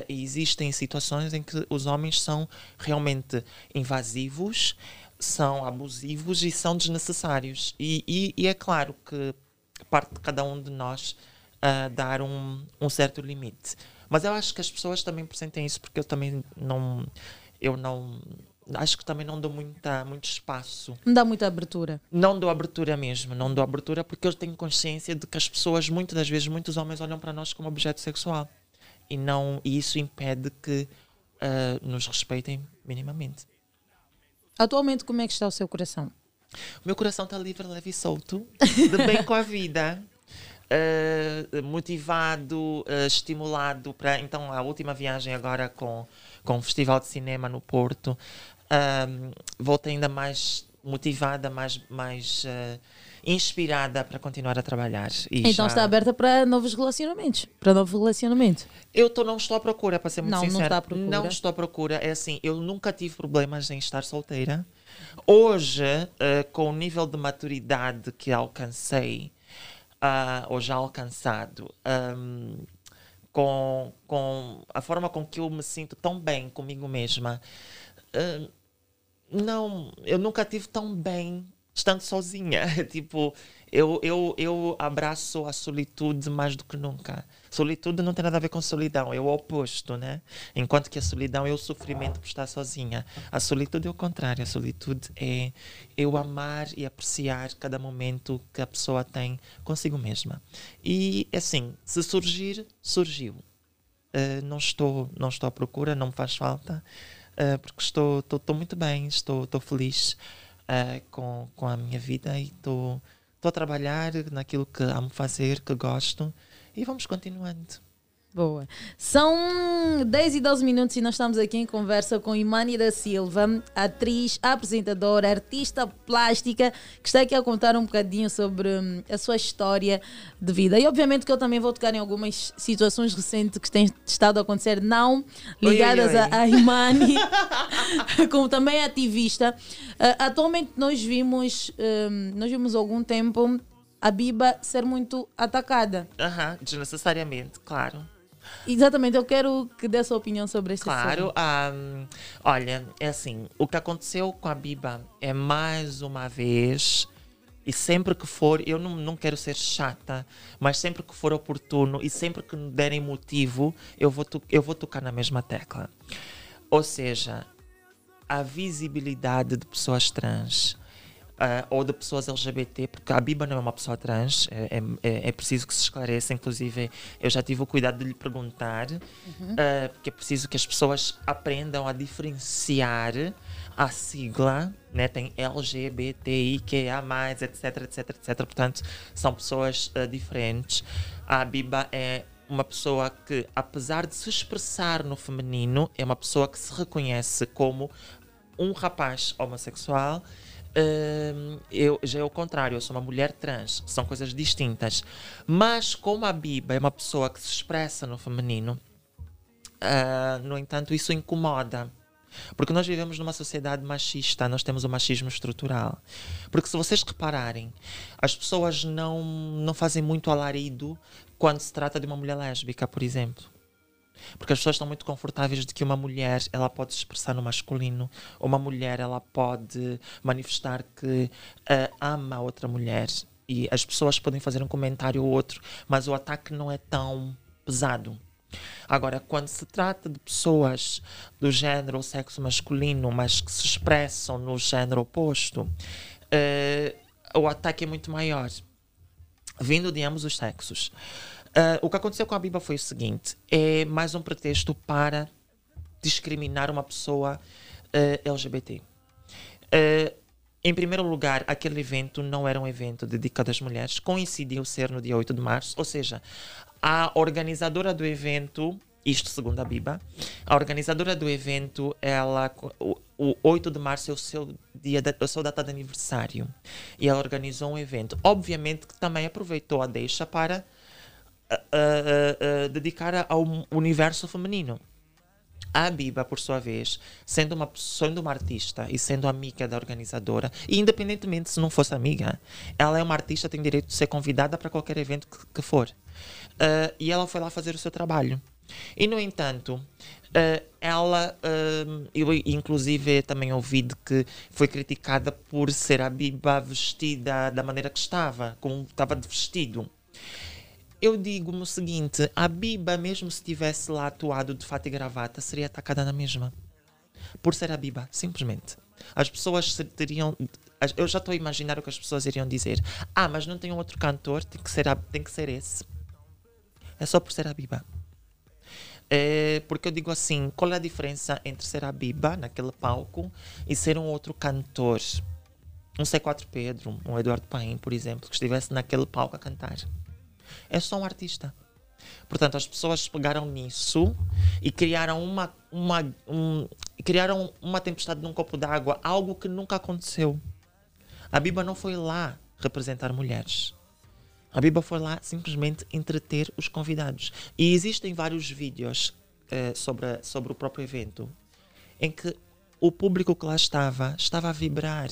E existem situações em que os homens são realmente invasivos, são abusivos e são desnecessários. E, e- e é claro que parte de cada um de nós ah, dar um, um certo limite. Mas eu acho que as pessoas também presentem isso porque eu também não. Eu não. Acho que também não dou muita, muito espaço Não dá muita abertura. não dou abertura mesmo, não dou abertura porque eu tenho consciência de que as pessoas, muitas das vezes, muitos homens olham para nós como objeto sexual. E, não, e isso impede que ah, nos respeitem minimamente. Atualmente, como é que está o seu coração? O meu coração está livre, leve e solto, de bem com a vida. eh, [laughs] motivado, eh, estimulado para então a última viagem agora com, com o Festival de Cinema no Porto. voltei ainda mais motivada, mais, mais eh, inspirada para continuar a trabalhar. E então já- está aberta para novos relacionamentos. Para novo relacionamento. Eu tô, não estou à procura, para ser muito Não, não sincera. procura. Não estou à procura. É assim, eu nunca tive problemas em estar solteira. Hoje, eh, com o nível de maturidade que alcancei, ah, ou já alcançado, ahm, com, com a forma com que eu me sinto tão bem comigo mesma, ah, não, eu nunca tive tão bem estando sozinha. [laughs] tipo, eu, eu, eu abraço a solitude mais do que nunca. Solitude não tem nada a ver com solidão, é o oposto, né? Enquanto que a solidão é o sofrimento por estar sozinha. A solitude é o contrário. A solitude é eu amar e apreciar cada momento que a pessoa tem consigo mesma. E assim, se surgir, surgiu. Uh, não estou não estou à procura, não me faz falta, uh, porque estou, estou, estou muito bem, estou, estou feliz uh, com, com a minha vida e estou, a trabalhar naquilo que amo fazer, que gosto, e vamos continuando. Boa. São 10 e 12 minutos e nós estamos aqui em conversa com Imani da Silva, atriz, apresentadora, artista plástica, que está aqui a contar um bocadinho sobre hum, a sua história de vida. E obviamente que eu também vou tocar em algumas situações recentes que têm estado a acontecer, não ligadas oi, oi. a, a Imani, [laughs] como também ativista. Ah, atualmente nós vimos, hum, nós vimos há algum tempo a Biba ser muito atacada. Aham, desnecessariamente, claro. Exatamente, eu quero que dê a sua opinião sobre esse Claro, assunto. ahm, olha, é assim, o que aconteceu com a Biba é mais uma vez, e sempre que for, eu não, não quero ser chata, mas sempre que for oportuno e sempre que me derem motivo, eu vou, eu vou tocar na mesma tecla. Ou seja, a visibilidade de pessoas trans. Ah, ou de pessoas LGBT, porque a Biba não é uma pessoa trans, é, é- é preciso que se esclareça. Inclusive, eu já tive o cuidado de lhe perguntar, Uhum. ah, porque é preciso que as pessoas aprendam a diferenciar a sigla, né? tem LGBTIQA, etc, etc, etc. Portanto, são pessoas ah, diferentes. A Biba é uma pessoa que, apesar de se expressar no feminino, é uma pessoa que se reconhece como um rapaz homossexual. Eu já é o contrário, eu sou uma mulher trans, são coisas distintas. Mas como a Biba é uma pessoa que se expressa no feminino, ah, no entanto, isso incomoda. Porque nós vivemos numa sociedade machista, nós temos o machismo estrutural. Porque se vocês repararem, as pessoas não, não fazem muito alarido quando se trata de uma mulher lésbica, por exemplo. Porque as pessoas estão muito confortáveis de que uma mulher ela pode se expressar no masculino, uma mulher ela pode manifestar que ah, ama outra mulher e as pessoas podem fazer um comentário ou outro, mas o ataque não é tão pesado. Agora, quando se trata de pessoas do género ou sexo masculino, mas que se expressam no género oposto, eh, o ataque é muito maior, vindo de ambos os sexos. Eh, o que aconteceu com a Biba foi o seguinte: é mais um pretexto para discriminar uma pessoa eh, LGBT. Eh, em primeiro lugar, aquele evento não era um evento dedicado às mulheres, coincidiu ser no dia 8 de março, ou seja, a organizadora do evento, isto segundo a Biba, a organizadora do evento, ela, o, o 8 de março é o seu dia, da, a sua data de aniversário, e ela organizou um evento. Obviamente que também aproveitou a deixa para ah, ah, ah, dedicar ao universo feminino. A Biba, por sua vez, sendo uma, sendo uma artista e sendo amiga da organizadora, e independentemente se não fosse amiga, ela é uma artista, tem direito de ser convidada para qualquer evento que, que for. Ah, e ela foi lá fazer o seu trabalho. E, no entanto, ah, ela, ah, eu inclusive também ouvi de que foi criticada por ser a Biba vestida da maneira que estava, como estava de vestido. Eu digo-me o seguinte: a Biba, mesmo se tivesse lá atuado de fato e gravata, seria atacada na mesma. Por ser a Biba, simplesmente. As pessoas teriam. Eu já estou a imaginar o que as pessoas iriam dizer. Ah, mas não tem um outro cantor, tem que ser, a- tem que ser esse. É só por ser a Biba. É, porque eu digo assim, qual é a diferença entre ser a Biba naquele palco e ser um outro cantor? Um C4 Pedro, um Eduardo Paim, por exemplo, que estivesse naquele palco a cantar. É só um artista. Portanto, as pessoas pegaram nisso e criaram uma, uma, um, criaram uma tempestade num copo d'água, algo que nunca aconteceu. A Biba não foi lá representar mulheres. A Biba foi lá simplesmente entreter os convidados. E existem vários vídeos eh, sobre, sobre o próprio evento em que o público que lá estava estava a vibrar,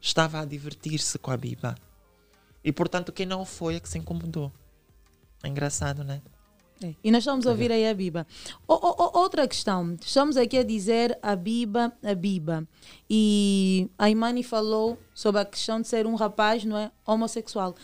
estava a divertir-se com a Biba. E portanto, quem não foi é que se incomodou. É engraçado, né? E nós estamos a ouvir aí a Biba. O- o- outra questão. Estamos aqui a dizer a Biba, a Biba. E a Imani falou sobre a questão de ser um rapaz, não é? Homossexual.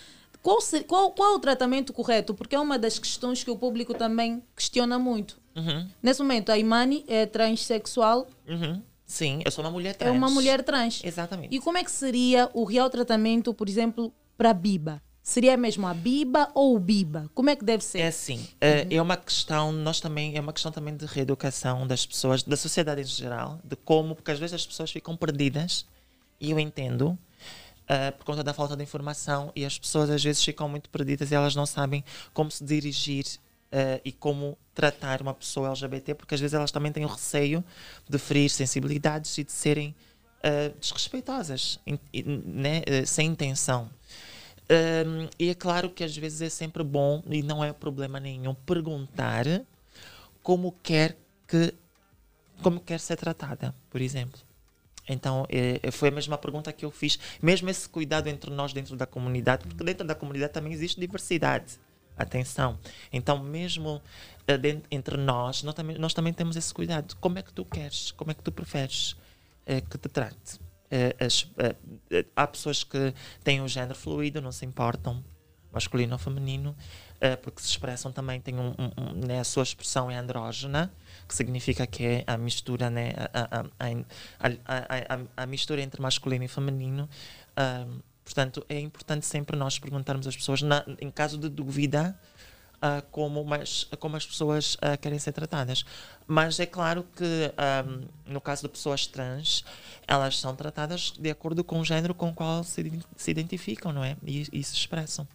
Qual, se- qual, qual é o tratamento correto? Porque é uma das questões que o público também questiona muito. Uhum. Nesse momento, a Imani é transexual, Uhum. Sim, eu sou uma mulher é trans. uma mulher trans. Exatamente. E como é que seria o real tratamento, por exemplo, para a Biba? Seria mesmo a Biba ou o Biba? Como é que deve ser? É assim, eh, é uma questão, nós também, é uma questão também de reeducação das pessoas, da sociedade em geral, de como, porque às vezes as pessoas ficam perdidas, e eu entendo, eh, por conta da falta de informação, e as pessoas às vezes ficam muito perdidas e elas não sabem como se dirigir eh, e como tratar uma pessoa LGBT, porque às vezes elas também têm o receio de ferir sensibilidades e de serem eh, desrespeitosas, in- in- né, eh, sem intenção. Um, e é claro que às vezes é sempre bom e não é problema nenhum perguntar como quer que como quer ser tratada, por exemplo. Então é, foi a mesma pergunta que eu fiz, mesmo esse cuidado entre nós dentro da comunidade, porque dentro da comunidade também existe diversidade. Atenção. Então, mesmo eh, dentro- entre nós, nós também, nós também temos esse cuidado. Como é que tu queres? Como é que tu preferes eh, que te trate? Eh, as- eh, eh, há pessoas que têm o género fluido, não se importam, masculino ou feminino, porque se expressam também, têm um, um- um, né, a sua expressão é andrógena, que significa que é a mistura, né, a, a, a, a, mistura entre masculino e feminino. Portanto, é importante sempre nós perguntarmos às pessoas, na- em caso de dúvida, ah, como, mais, como as pessoas ah, querem ser tratadas. Mas é claro que, ahm, no caso de pessoas trans, elas são tratadas de acordo com o género com o qual se, se identificam, não é? E, e se expressam.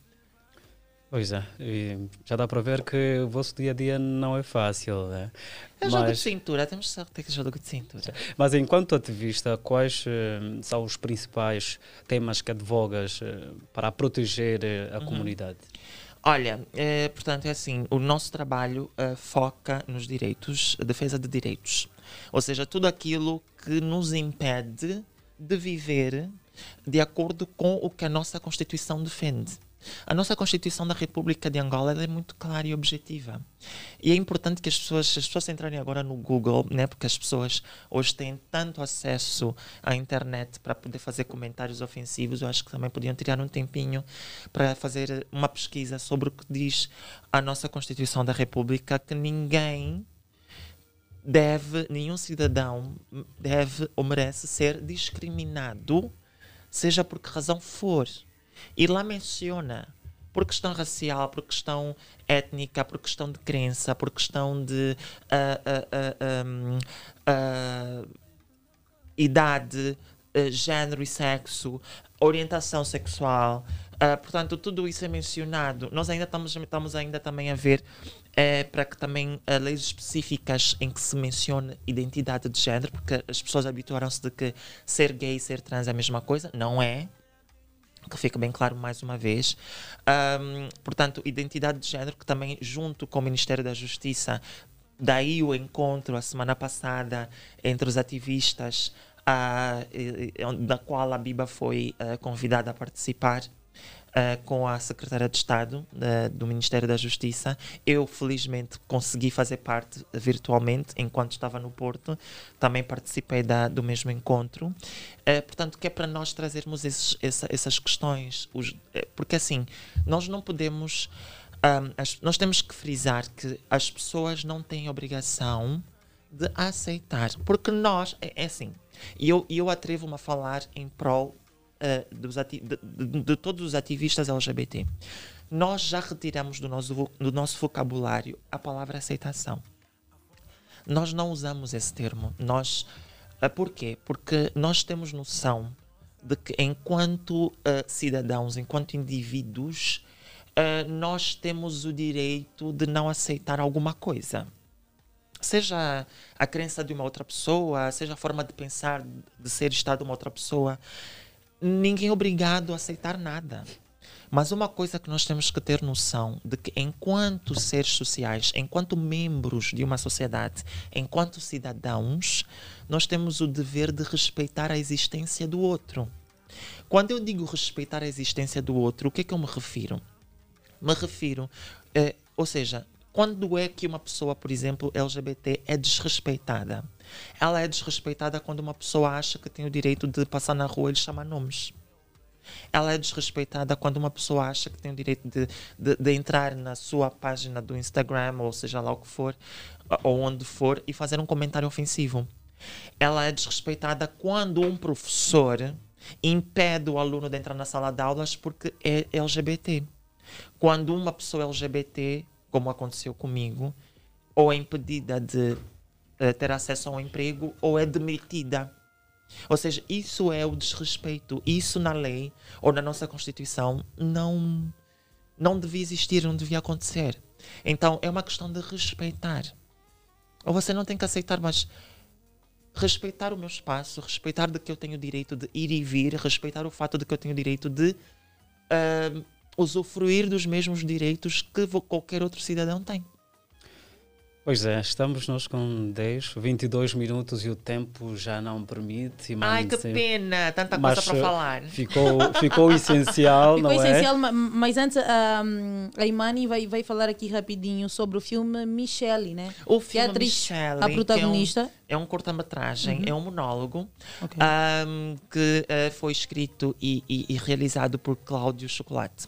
Pois é, e já dá para ver que o vosso dia a dia não é fácil. Né? É jogo de cintura, temos que ter que jogo de cintura. Mas enquanto ativista, quais eh, são os principais temas que advogas eh, para proteger eh, a Uhum. comunidade? Olha, eh, portanto, é assim: o nosso trabalho eh, foca nos direitos, defesa de direitos. Ou seja, tudo aquilo que nos impede de viver de acordo com o que a nossa Constituição defende. A nossa Constituição da República de Angola é muito clara e objetiva. E é importante que as pessoas, as pessoas entrarem agora no Google, né, porque as pessoas hoje têm tanto acesso à internet para poder fazer comentários ofensivos, eu acho que também podiam tirar um tempinho para fazer uma pesquisa sobre o que diz a nossa Constituição da República, que ninguém deve, nenhum cidadão deve ou merece ser discriminado, seja por que razão for. E lá menciona por questão racial, por questão étnica, por questão de crença, por questão de ah, ah, ah, ah, ah, idade, eh, género e sexo, orientação sexual. Ah, portanto, tudo isso é mencionado. Nós ainda estamos, estamos ainda também a ver eh, para que também ah, leis específicas em que se mencione identidade de género, porque as pessoas habituaram-se de que ser gay e ser trans é a mesma coisa. Não é que fica bem claro mais uma vez. Ahm, portanto, identidade de género, que também, junto com o Ministério da Justiça, daí o encontro a semana passada entre os ativistas, onde- da qual a Biba foi ah, convidada a participar. Ah, com a secretária de Estado ah, do Ministério da Justiça. Eu, felizmente, consegui fazer parte virtualmente enquanto estava no Porto. Também participei da, do mesmo encontro. Eh, portanto, que é para nós trazermos esses- essa- essas questões. os- eh, porque, assim, nós não podemos. ahm, as- nós temos que frisar que as pessoas não têm obrigação de aceitar. Porque nós. É, é assim. E eu, eu atrevo-me a falar em prol eh, ati- de, de- de todos os ativistas LGBT. Nós já retiramos do nosso, do nosso vocabulário a palavra aceitação. nós não usamos esse termo. Nós, ah, por quê? Porque nós temos noção de que enquanto ah, cidadãos, enquanto indivíduos, ah, nós temos o direito de não aceitar alguma coisa. Seja a crença de uma outra pessoa, seja a forma de pensar, de ser estado de uma outra pessoa, ninguém é obrigado a aceitar nada. Mas uma coisa que nós temos que ter noção de que enquanto seres sociais, enquanto membros de uma sociedade, enquanto cidadãos, nós temos o dever de respeitar a existência do outro. Quando eu digo respeitar a existência do outro, o que é que eu me refiro? Me refiro, eh, ou seja, quando é que uma pessoa, por exemplo, LGBT é desrespeitada? Ela é desrespeitada quando uma pessoa acha que tem o direito de passar na rua e lhe chamar nomes. Ela é desrespeitada quando uma pessoa acha que tem o direito de, de, de entrar na sua página do Instagram, ou seja lá o que for, ou onde for, e fazer um comentário ofensivo. Ela é desrespeitada quando um professor impede o aluno de entrar na sala de aulas porque é LGBT. Quando uma pessoa LGBT, como aconteceu comigo, ou é impedida de eh, ter acesso a um emprego ou é demitida. Ou seja, isso é o desrespeito. Isso na lei ou na nossa Constituição não, não devia existir, não devia acontecer. Então é uma questão de respeitar. Ou você não tem que aceitar, mas respeitar o meu espaço, respeitar de que eu tenho o direito de ir e vir, respeitar o fato de que eu tenho o direito de ah, usufruir dos mesmos direitos que qualquer outro cidadão tem. Pois é, estamos nós com 10, 22 minutos e o tempo já não permite. Ai, que pena, tanta Mas, coisa para eh, falar. Ficou, ficou essencial, Ficou não é? essencial, ma- mas antes um, a Imani vai, vai falar aqui rapidinho sobre o filme Michelle, né? O que é a filme atriz, Michelle, a protagonista. que é um, é um cortometragem, Uhum. é um monólogo Ok. ahm, que eh, foi escrito e, e- e realizado por Cláudio Chocolate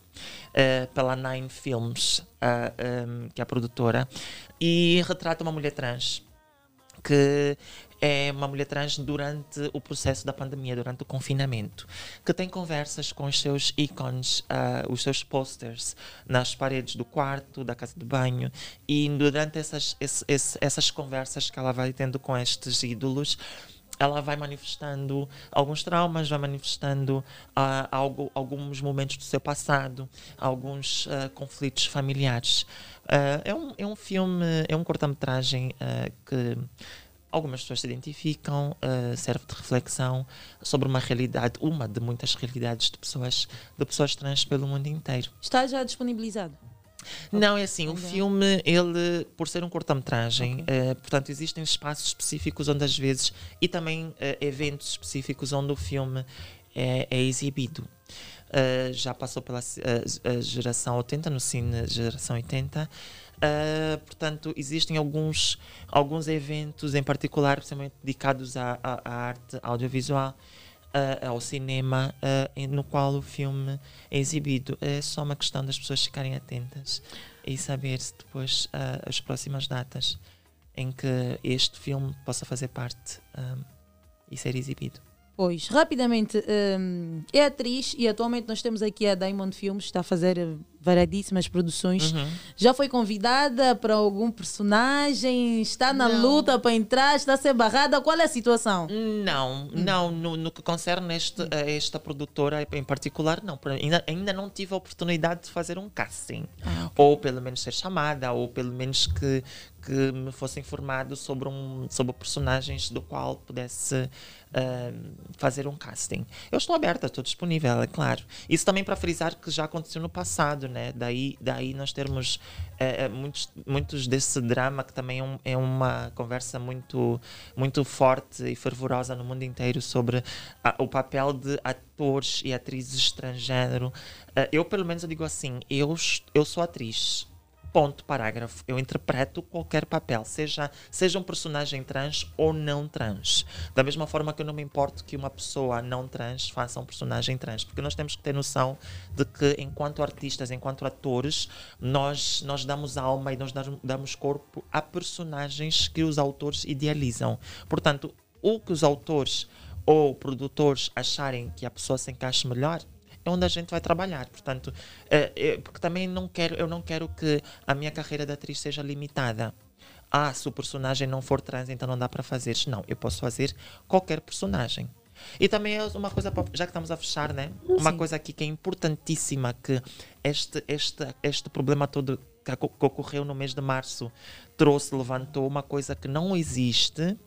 eh, pela Nine Films, ah, ahm, que é a produtora, e retrata uma mulher trans que é uma mulher trans durante o processo da pandemia, durante o confinamento, que tem conversas com os seus ícones, ah, os seus posters nas paredes do quarto, da casa de banho, e durante essas, esse- esse- essas conversas que ela vai tendo com estes ídolos, ela vai manifestando alguns traumas, vai manifestando ah, algo, alguns momentos do seu passado, alguns ah, conflitos familiares. Ah, é, um, é um filme, é um cortometragem ah, que algumas pessoas se identificam, serve de reflexão sobre uma realidade, uma de muitas realidades de pessoas, de pessoas trans pelo mundo inteiro. Está já disponibilizado. Não, é assim, o Ok. filme, ele, por ser um cortometragem, eh, portanto, existem espaços específicos onde às vezes, e também eh, eventos específicos onde o filme é, é exibido. Eh, já passou pela geração 80, no cine geração 80. Eh, portanto, existem alguns, alguns eventos em particular, principalmente dedicados à, à- à arte audiovisual, eh, ao cinema, em- no qual o filme é exibido. É só uma questão das pessoas ficarem atentas e saber se depois ah, as próximas datas em que este filme possa fazer parte e ser exibido. Pois, rapidamente, hum, é atriz e atualmente nós temos aqui a Diamond Films, está a fazer variedíssimas produções. Uhum. Já foi convidada para algum personagem? Está na Não. luta para entrar? Está a ser barrada? Qual é a situação? Não, não, no, no que concerne este, a esta produtora em particular, não. Ainda, ainda não tive a oportunidade de fazer um casting. Ah, Ou pelo menos ser chamada, ou pelo menos que, que me fosse informado sobre, um, sobre personagens do qual pudesse ah, fazer um casting. Eu estou aberta, estou disponível, é claro. Isso também para frisar que já aconteceu no passado, né? Daí, daí nós termos eh, eh, muitos, muitos desse drama que também é, um- é uma conversa muito, muito forte e fervorosa no mundo inteiro sobre ah, o papel de atores e atrizes transgênero. Eh, eu, pelo menos, eu digo assim: eu, eu sou atriz. Ponto, parágrafo. Eu interpreto qualquer papel, seja, seja um personagem trans ou não trans. Da mesma forma que eu não me importo que uma pessoa não trans faça um personagem trans, porque nós temos que ter noção de que, enquanto artistas, enquanto atores, nós, nós damos alma e nós damos- corpo a personagens que os autores idealizam. Portanto, o que os autores ou produtores acharem que a pessoa se encaixe melhor, é onde a gente vai trabalhar. Portanto, eh, porque também não quero, eu não quero que a minha carreira de atriz seja limitada ah, se o personagem não for trans, então não dá para fazer. Não, eu posso fazer qualquer personagem. E também é uma coisa, já que estamos a fechar, né? Uma coisa aqui que é importantíssima, que este, este, este problema todo que, que ocorreu no mês de março trouxe, levantou uma coisa que não existe,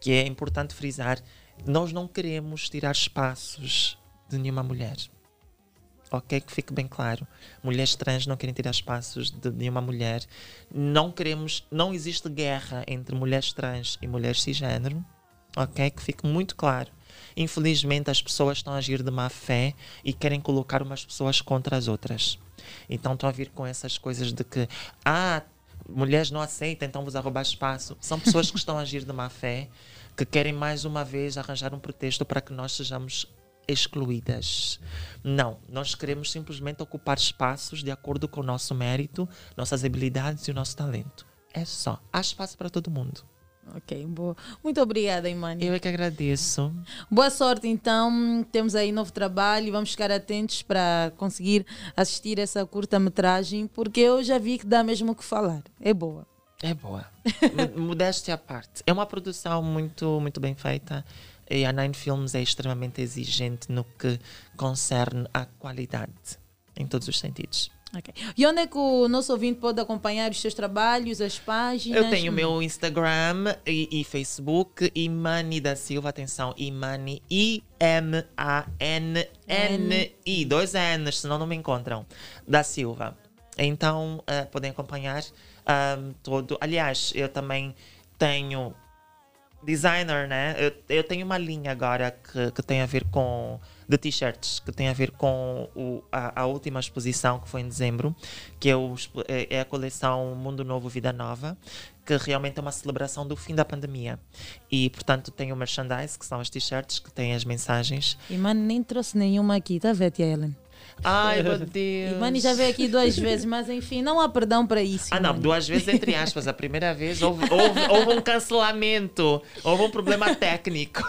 que é importante frisar. Nós não queremos tirar espaços de nenhuma mulher. Ok? Que fique bem claro. Mulheres trans não querem tirar espaços de nenhuma mulher. Não queremos. Não existe guerra entre mulheres trans e mulheres cisgênero. Ok? Que fique muito claro. Infelizmente, as pessoas estão a agir de má fé e querem colocar umas pessoas contra as outras. Então, estão a vir com essas coisas de que, ah, mulheres não aceitam, então vos a roubar espaço. São pessoas que estão a agir de má fé, que querem mais uma vez arranjar um pretexto para que nós sejamos excluídas. Não, nós queremos simplesmente ocupar espaços de acordo com o nosso mérito, nossas habilidades e o nosso talento. É só. Há espaço para todo mundo. Ok, boa. Muito obrigada, Imani. Eu é que agradeço. Boa sorte, então. Temos aí novo trabalho e vamos ficar atentos para conseguir assistir essa curta-metragem, porque eu já vi que dá mesmo o que falar. É boa. É boa. [laughs] Mo- Modéstia à parte. É uma produção muito, muito bem feita e a Nine Films é extremamente exigente no que concerne à qualidade, em todos os sentidos. Ok. E onde é que o nosso ouvinte pode acompanhar os seus trabalhos, as páginas? Eu tenho o meu Instagram e, e Facebook, Imani da Silva, atenção, Imani, I-M-A-N-N-I, dois N's, senão não me encontram, da Silva. Então, eh, podem acompanhar ahm, todo. Aliás, eu também tenho designer, né? Eu, eu tenho uma linha agora que, que tem a ver com de t-shirts, que tem a ver com o, a, a última exposição que foi em dezembro, que é, o é é a coleção Mundo Novo Vida Nova, que realmente é uma celebração do fim da pandemia. E, portanto, tem o merchandise, que são as t-shirts, que têm as mensagens. Imani nem trouxe nenhuma aqui, tá vendo, tia Ellen? Ai, meu [laughs] Deus! Imani já veio aqui duas vezes, mas enfim, não há perdão para isso. Ah, não, Imani. duas vezes entre aspas. A primeira vez houve, houve, houve um cancelamento, houve um problema técnico.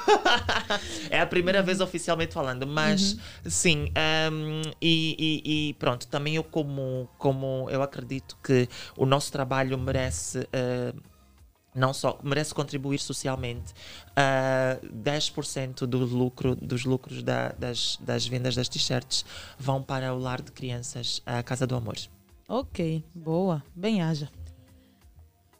[laughs] é a primeira vez oficialmente falando, mas sim, hum, e, e- e pronto, também eu como, como eu acredito que o nosso trabalho merece. eh, não só merece contribuir socialmente, ah, 10% do lucro, dos lucros da- das, das vendas das t-shirts vão para o lar de crianças, a Casa do Amor. Ok, boa. Bem haja.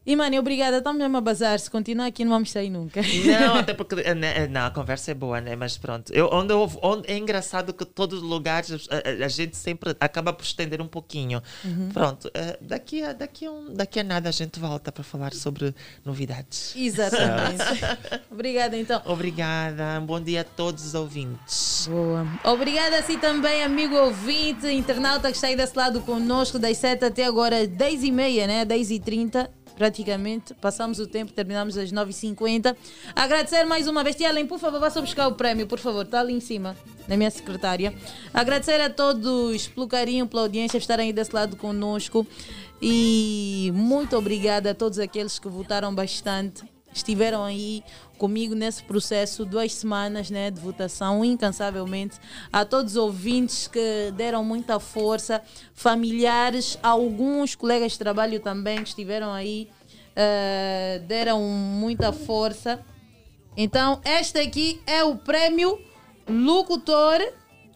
Imani, obrigada. Estamos mesmo a bazar. Se continuar aqui, não vamos sair nunca. Não, [laughs] até porque eh, né, eh, não, a conversa é boa, né? Mas pronto. Eu, onde, eu- onde- é engraçado que todos os lugares a, a- a gente sempre acaba por estender um pouquinho. Uhum. Pronto. eh, daqui, a, daqui, a um, daqui a nada a gente volta para falar sobre novidades. Exatamente. [laughs] obrigada, então. Obrigada. Um bom dia a todos os ouvintes. Boa. Obrigada a si também, amigo ouvinte, internauta que está aí desse lado conosco, das 7 até agora, 10 e meia, né? 10 e 30 praticamente. Passamos o tempo, terminamos às 9h50. Agradecer mais uma vez. Ellen, por favor, vá só buscar o prémio, por favor. Está ali em cima, na minha secretária. Agradecer a todos pelo carinho, pela audiência, estarem aí desse lado conosco. E muito obrigada a todos aqueles que votaram bastante. Estiveram aí comigo nesse processo, duas semanas né, de votação, incansavelmente. A todos os ouvintes que deram muita força, familiares, alguns colegas de trabalho também que estiveram aí, eh, deram muita força. Então, este aqui é o prêmio Locutor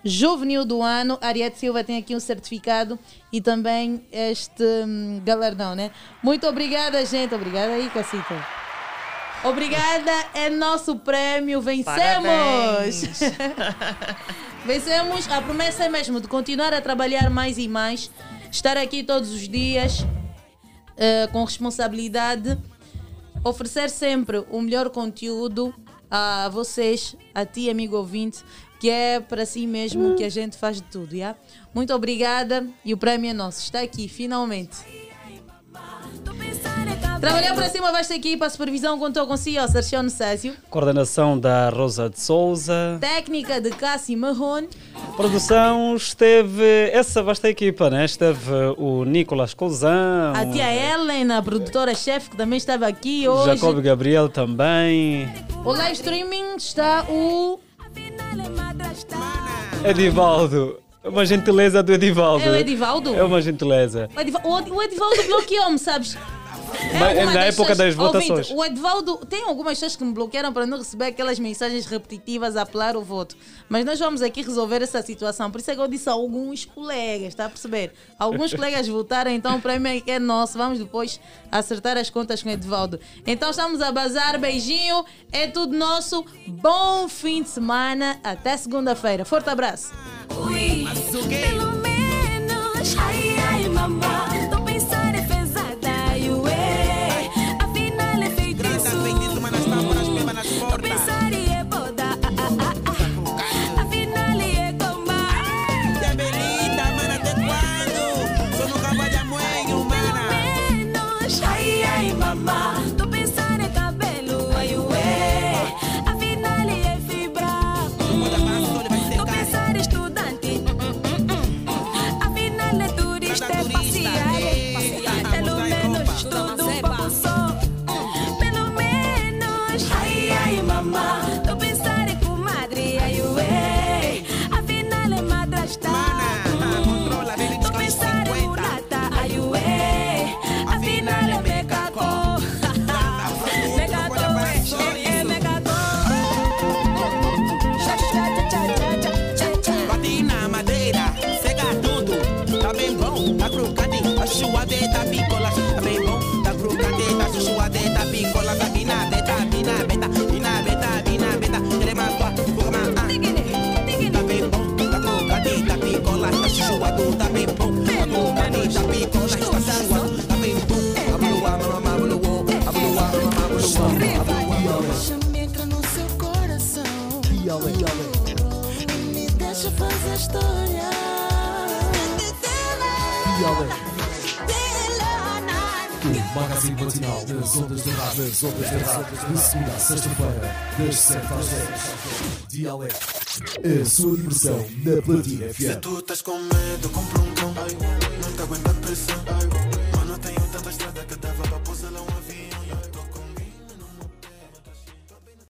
Juvenil do Ano. Ariete Silva tem aqui um certificado e também este hum, galardão, né? Muito obrigada, gente. Obrigada aí, Cacita. Obrigada, é nosso prêmio. Vencemos! [laughs] Vencemos. A promessa é mesmo de continuar a trabalhar mais e mais, estar aqui todos os dias eh, com responsabilidade, oferecer sempre o melhor conteúdo a vocês, a ti, amigo ouvinte, que é para si mesmo que a gente faz de tudo, já? Muito obrigada e o prémio é nosso. Está aqui, finalmente. Trabalhar para cima vasta equipa, a supervisão contou com CEO Sergio Césio, Coordenação da Rosa de Souza. técnica de Cassi Marrone, Produção esteve essa vasta equipa, né? Esteve o Nicolas Cousão, a tia Ellen, a produtora-chefe, que também estava aqui hoje. Jacob Gabriel também, O live streaming está o. Edivaldo. É uma gentileza do Edivaldo. É o Edivaldo? É uma gentileza. O Ediva- o Ed- o Edivaldo bloqueou-me, sabes? Mas uma na época das Ouvinte, votações. o Edvaldo, tem algumas pessoas que me bloquearam para não receber aquelas mensagens repetitivas a apelar o voto. Mas nós vamos aqui resolver essa situação. Por isso é que eu disse a alguns colegas, está a perceber? Alguns [laughs] colegas votaram, então o prêmio é nosso. Vamos depois acertar as contas com o Edvaldo. Então estamos a bazar, beijinho, é tudo nosso. Bom fim de semana, até segunda-feira. Forte abraço. Ui, pelo menos, ai, ai, mamá. Magazine matinal das ondas da rádio, das ondas da rádio, de segunda a sexta-feira, das 7 às 10. Dialeto, a sua diversão na Platina FM. Tu estás com medo, compra um cão. Não te aguenta a pressão.